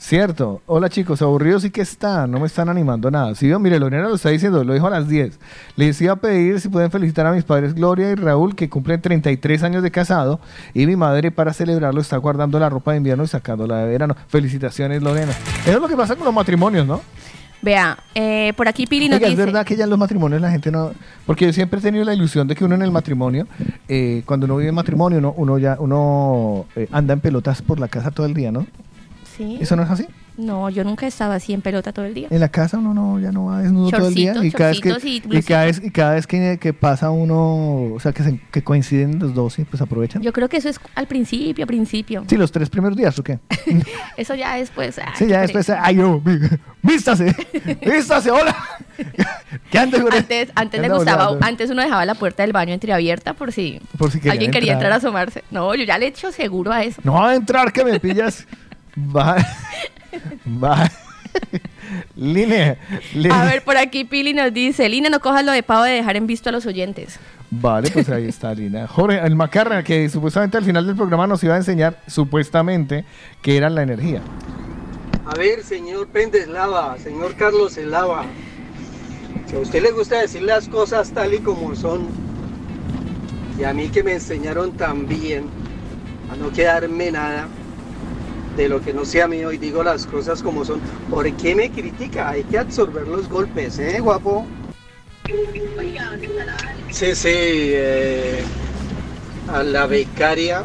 Cierto. Hola chicos, aburridos sí que están, no me están animando nada. Sí, mire, Lorena lo está diciendo, lo dijo a las 10. Les iba a pedir si pueden felicitar a mis padres Gloria y Raúl, que cumplen 33 años de casado, y mi madre para celebrarlo está guardando la ropa de invierno y sacándola de verano. Felicitaciones, Lorena. Eso es lo que pasa con los matrimonios, ¿no? Vea, eh, por aquí Pili nos Oiga, es dice... verdad que ya en los matrimonios la gente no... Porque yo siempre he tenido la ilusión de que uno en el matrimonio, eh, cuando uno vive en matrimonio, uno, uno ya uno eh, anda en pelotas por la casa todo el día, ¿no? Sí. ¿Eso no es así? No, yo nunca estaba así en pelota todo el día. En la casa uno no, ya no va desnudo todo el día. Y cada vez que, y y cada vez, y cada vez que, que pasa uno, o sea, que, se- que coinciden los dos y pues aprovechan. Yo creo que eso es al principio, principio. Sí, los tres primeros días, ¿o qué? Eso ya después... ay, sí, ya después, ay, yo, ví- vístase, vístase, hola. ¿Qué antes, Antes, antes ¿Qué le gustaba, volando? antes uno dejaba la puerta del baño entreabierta por si, Por si alguien quería entrar. entrar a asomarse. No, yo ya le echo seguro a eso. No va a entrar que me pillas. Va, va. Línea, A ver, por aquí Pili nos dice, Lina, no cojas lo de pavo de dejar en visto a los oyentes. Vale, pues ahí está, Lina. Jorge, el Macarra, que supuestamente al final del programa nos iba a enseñar, supuestamente, que era la energía. A ver, señor Péndez Lava, señor Carlos Elava, si a usted le gusta decir las cosas tal y como son, y a mí que me enseñaron también a no quedarme nada de lo que no sea mío y digo las cosas como son, ¿por qué me critica? Hay que absorber los golpes, ¿eh, guapo? Sí, sí, eh, a la becaria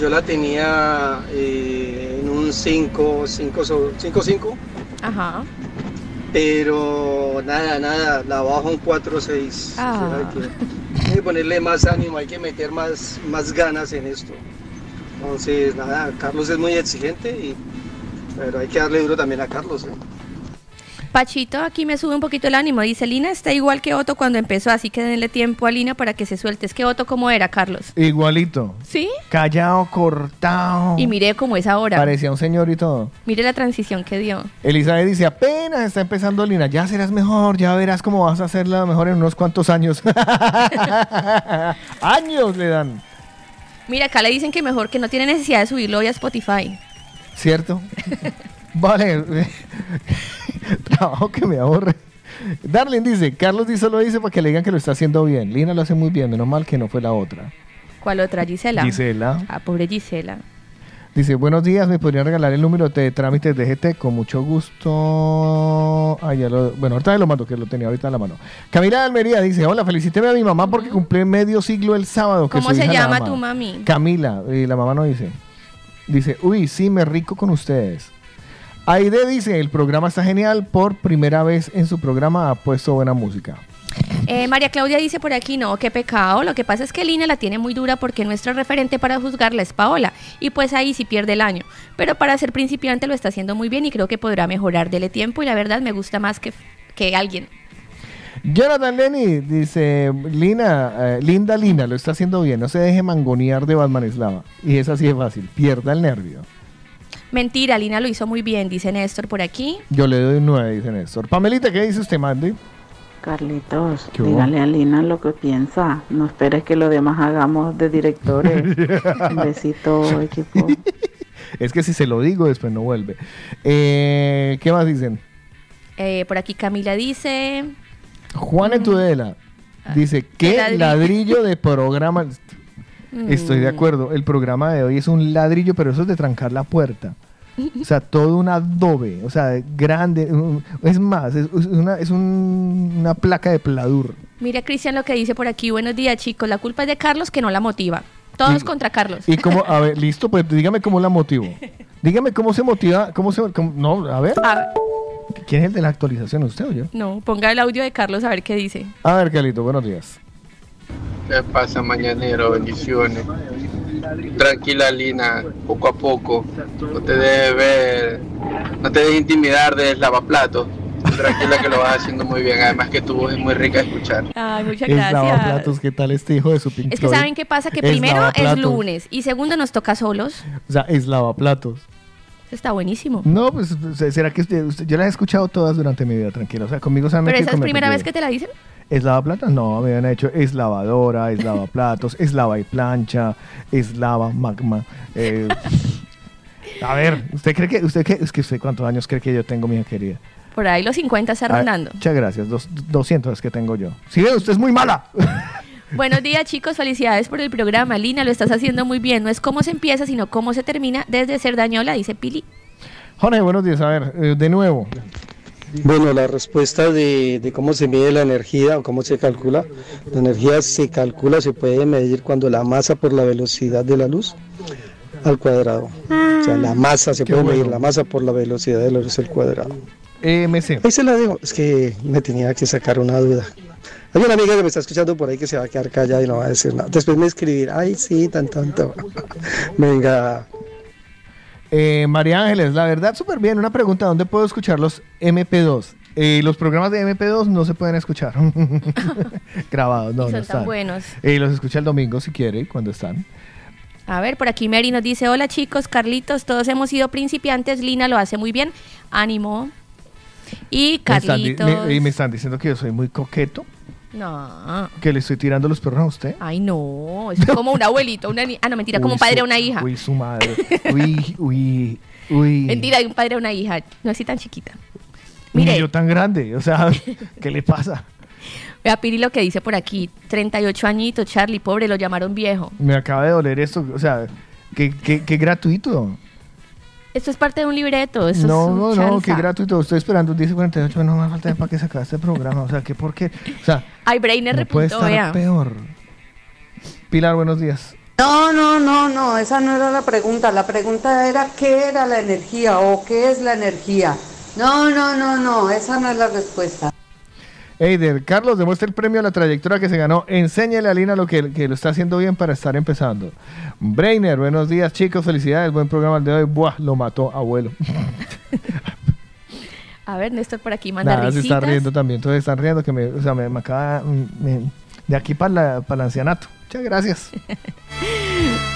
yo la tenía eh, en un 5, 5, 5, 5, Ajá. pero nada, nada, la bajo un 4, 6. Ah. Hay que ponerle más ánimo, hay que meter más, más ganas en esto. Entonces, nada, Carlos es muy exigente, y, pero hay que darle duro también a Carlos. ¿eh? Pachito aquí me sube un poquito el ánimo. Dice, Lina está igual que Otto cuando empezó, así que denle tiempo a Lina para que se suelte. Es que Otto, ¿cómo era, Carlos? Igualito. ¿Sí? Callado, cortado. Y mire cómo es ahora. Parecía un señor y todo. Mire la transición que dio. Elizabeth dice, apenas está empezando Lina, ya serás mejor, ya verás cómo vas a hacerla mejor en unos cuantos años. años le dan, Mira, acá le dicen que mejor que no tiene necesidad de subirlo hoy a Spotify. ¿cierto? vale, trabajo que me aburre. Darlene dice, Carlos dice lo dice para que le digan que lo está haciendo bien. Lina lo hace muy bien, menos mal que no fue la otra. ¿Cuál otra? Gisela. Gisela. Ah, pobre Gisela. Dice, buenos días, ¿me podrían regalar el número de trámites de GT? Con mucho gusto. Ah, ya lo- bueno, ahorita lo mando, que lo tenía ahorita en la mano. Camila de Almería dice, hola, felicíteme a mi mamá porque cumple medio siglo el sábado. que ¿Cómo se llama ama". tu mami? Camila, y la mamá no dice. Dice, uy, sí, me rico con ustedes. Aide dice, el programa está genial, por primera vez en su programa ha puesto buena música. Eh, María Claudia dice por aquí, no, qué pecado. Lo que pasa es que Lina la tiene muy dura porque nuestro referente para juzgarla es Paola. Y pues ahí sí pierde el año. Pero para ser principiante lo está haciendo muy bien y creo que podrá mejorar. Dele tiempo y la verdad me gusta más que, que alguien. Jonathan Lenny dice, Lina, eh, linda Lina, lo está haciendo bien, no se deje mangonear de Batman Eslava. Y es así de fácil, pierda el nervio. Mentira, Lina lo hizo muy bien, dice Néstor por aquí. Yo le doy un 9, dice Néstor. Pamelita, ¿qué dice usted, Mandy? Carlitos, dígale a Lina lo que piensa. No esperes que lo demás hagamos de directores. Un besito, equipo. Es que si se lo digo, después no vuelve. Eh, ¿Qué más dicen? Eh, por aquí Camila dice... Juan Etudela dice, ¿qué ladrillo. ladrillo de programa? Estoy de Mm. acuerdo, el programa de hoy es un ladrillo, pero eso es de trancar la puerta. O sea, todo un adobe, o sea, grande. Es más, es, una, es un- una placa de pladur. Mira Cristian lo que dice por aquí. Buenos días chicos, la culpa es de Carlos que no la motiva. Todos Y- contra Carlos. Y como, a ver, listo, pues dígame cómo la motivo. Dígame cómo se motiva, cómo se... cómo- no, a ver. A ver, ¿Quién es el de la actualización, usted o yo? no, ponga el audio de Carlos a ver qué dice. A ver, Calito, buenos días. ¿Qué pasa, mañanero? Bendiciones. Tranquila, Lina, poco a poco. No te dejes ver, no te dejes intimidar de lavaplatos. Tranquila que lo vas haciendo muy bien. Además que tu voz es muy rica de escuchar. Ay, muchas Es gracias. lavaplatos, ¿qué tal este hijo de su Pink Es que saben qué pasa, que Es primero es lunes y segundo nos toca solos. O sea, es lavaplatos. Está buenísimo. No, pues, ¿será que usted, usted- yo las he escuchado todas durante mi vida, tranquilo? O sea, conmigo se han Pero metido esa es primera vez que te la dicen. ¿Es lavaplatos? No, me habían hecho es lavadora, es lavaplatos, es lava y plancha, es lava magma. eh. a ver, ¿usted cree que, usted cree, es que usted cuántos años cree que yo tengo, mi querida? Por ahí los 50 está rondando. muchas gracias, dos, 200 es que tengo yo. Sí, usted es muy mala. Buenos días chicos, felicidades por el programa. Lina, lo estás haciendo muy bien. No es cómo se empieza, sino cómo se termina desde ser dañola, dice Pili. Jorge, buenos días. A ver, eh, de nuevo. Bueno, la respuesta de, de cómo se mide la energía o cómo se calcula. La energía se calcula, se puede medir cuando la masa por la velocidad de la luz al cuadrado. O sea, la masa, se Qué puede medir la masa por la velocidad de la luz al cuadrado. EMC. Ahí se la dejo, es que me tenía que sacar una duda. Hay una amiga que me está escuchando por ahí que se va a quedar callada y no va a decir nada. Después me escribir, ay, sí, tan tanto. Venga, Eh, María Ángeles, la verdad, súper bien. Una pregunta, ¿dónde puedo escuchar los MP2? Eh, los programas de MP2 no se pueden escuchar grabados, no, Y son no tan buenos. Eh, los escucha el domingo si quiere, cuando están. A ver, por aquí Mary nos dice, hola chicos, Carlitos, todos hemos sido principiantes, Lina lo hace muy bien, ánimo. Y Me están, Carlitos... me- y me están diciendo que yo soy muy coqueto, No, que le estoy tirando los perros a usted. ay no, es como un abuelito, una ni- ah no, mentira, como un padre su- a una hija. Uy, su madre. Uy, uy, uy. Mentira, de un padre a una hija, no así tan chiquita. Ni Mire. yo tan grande, o sea, ¿qué le pasa? Vea Piri lo que dice por aquí, 38 añitos, Charlie, pobre, lo llamaron viejo. Me acaba de doler esto, o sea, qué, qué, qué gratuito. Esto es parte de un libreto, esto No, es no, no, qué gratuito. Estoy esperando 10 y 48, no me falta para que se acabe este programa. O sea, ¿qué por qué? O sea, Ay, Brainer no puede repuntó, estar vea. peor. Pilar, buenos días. No, no, no, no, esa no era la pregunta. La pregunta era qué era la energía o qué es la energía. No, no, no, no, esa no es la respuesta. Eider, Carlos demuestra el premio a la trayectoria que se ganó. Enséñale a Lina lo que, que lo está haciendo bien para estar empezando. Brainer, buenos días, chicos. Felicidades, buen programa el de hoy. Buah, lo mató, abuelo. A ver, Néstor por aquí manda Nada, se está riendo también. Todos están riendo que me, o sea, me, me acaba me- de aquí para la- para el ancianato. Muchas gracias.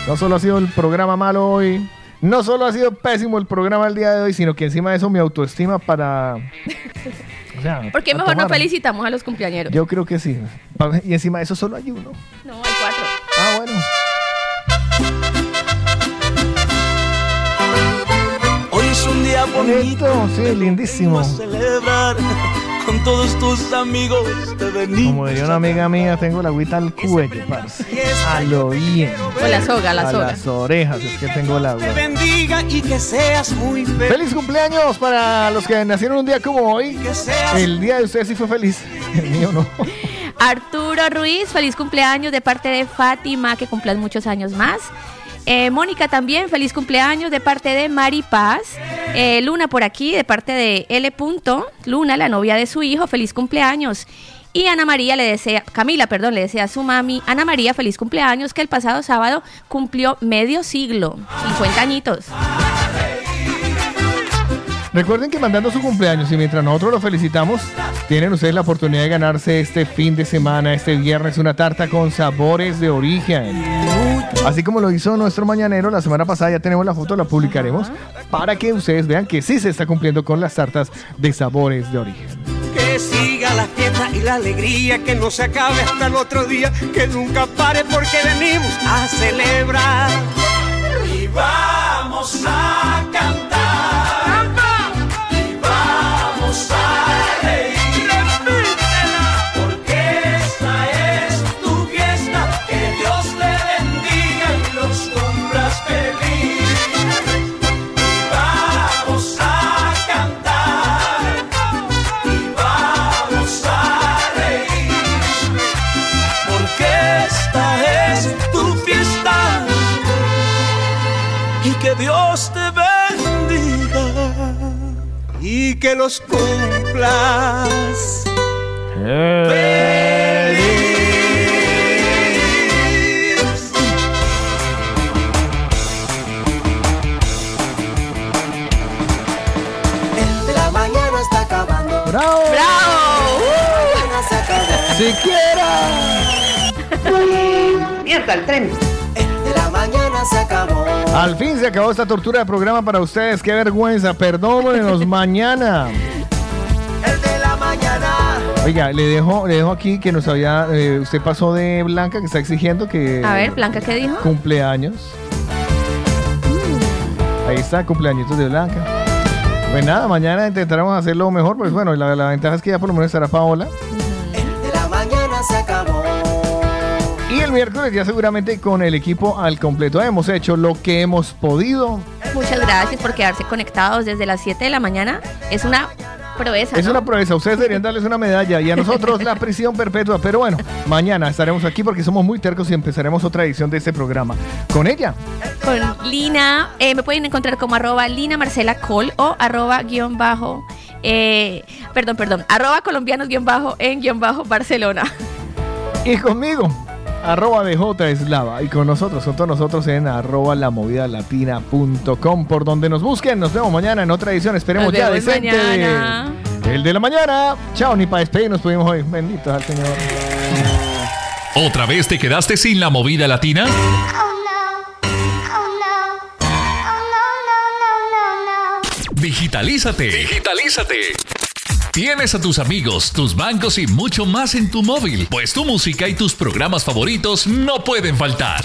No solo ha sido el programa malo hoy, no solo ha sido pésimo el programa el día de hoy, sino que encima de eso mi autoestima para... Sea, ¿Por qué a mejor no felicitamos a los cumpleañeros? Yo creo que sí. Y encima de eso solo hay uno. No, hay cuatro. Ah, bueno. Hoy es un día bonito, sí, lindísimo. a celebrar con todos tus amigos te venimos. Como diría una amiga mía, tengo la agüita al cuello, parce. A lo bien. O la soga, la a soga. las orejas, es que tengo la Te agua. bendiga y que seas muy feliz. ¡Feliz cumpleaños para los que nacieron un día como hoy! El día de ustedes sí fue feliz. El mío no. Arturo Ruiz, feliz cumpleaños de parte de Fátima, que cumplan muchos años más. Eh, Mónica también, feliz cumpleaños de parte de Mari Paz. Eh, Luna por aquí, de parte de L. Luna, la novia de su hijo, feliz cumpleaños. Y Ana María le desea, Camila, perdón, le desea a su mami, Ana María, feliz cumpleaños, que el pasado sábado cumplió medio siglo, 50 añitos. Recuerden que mandando su cumpleaños y mientras nosotros lo felicitamos, tienen ustedes la oportunidad de ganarse este fin de semana, este viernes, una tarta con sabores de origen. Así como lo hizo nuestro mañanero la semana pasada, ya tenemos la foto, la publicaremos para que ustedes vean que sí se está cumpliendo con las tartas de sabores de origen. Que siga la fiesta y la alegría, que no se acabe hasta el otro día, que nunca pare porque venimos a celebrar. Y vamos a cantar. Que los cumplas. feliz. El de la mañana está acabando. ¡Bravo! ¡Bravo! ¡Siquiera! Mierda, el tren. Mañana se acabó. Al fin se acabó esta tortura de programa para ustedes. ¡Qué vergüenza! Perdónenos mañana. El de la mañana. Oiga, le dejo, le dejo aquí que nos había. eh, usted pasó de Blanca que está exigiendo que. A ver, Blanca, ¿qué dijo? Cumpleaños. Ahí está, cumpleañitos de Blanca. Pues nada, mañana intentaremos hacerlo mejor. Pues bueno, la, la ventaja es que ya por lo menos estará Paola. El de la mañana se acabó. Miércoles ya seguramente con el equipo al completo. Hemos hecho lo que hemos podido. Muchas gracias por quedarse conectados desde las 7 de la mañana. Es una proeza. Es ¿no? una proeza. Ustedes deberían darles una medalla y a nosotros la prisión perpetua. Pero bueno, mañana estaremos aquí porque somos muy tercos y empezaremos otra edición de este programa. Con ella. Con Lina, eh, me pueden encontrar como arroba Lina Marcela Col o arroba guion bajo, eh, perdón, perdón, arroba colombianos guion bajo en guion bajo Barcelona. Y conmigo, arroba DJ Eslava. Y con nosotros, con todos nosotros en arroba lamovidalatina.com, por donde nos busquen. Nos vemos mañana en otra edición. Esperemos Nos ya decente. mañana. El de la mañana. Chao, ni para despedirnos pudimos hoy. Bendito al Señor. ¿Otra vez te quedaste sin la movida latina? Digitalízate. Digitalízate. Tienes a tus amigos, tus bancos y mucho más en tu móvil, pues tu música y tus programas favoritos no pueden faltar.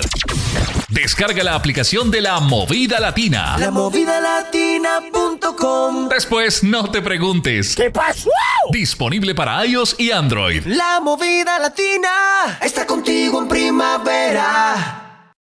Descarga la aplicación de la Movida Latina. Lamovidalatina.com Después no te preguntes. ¿Qué pasó? Disponible para iOS y Android. La movida latina está contigo en primavera.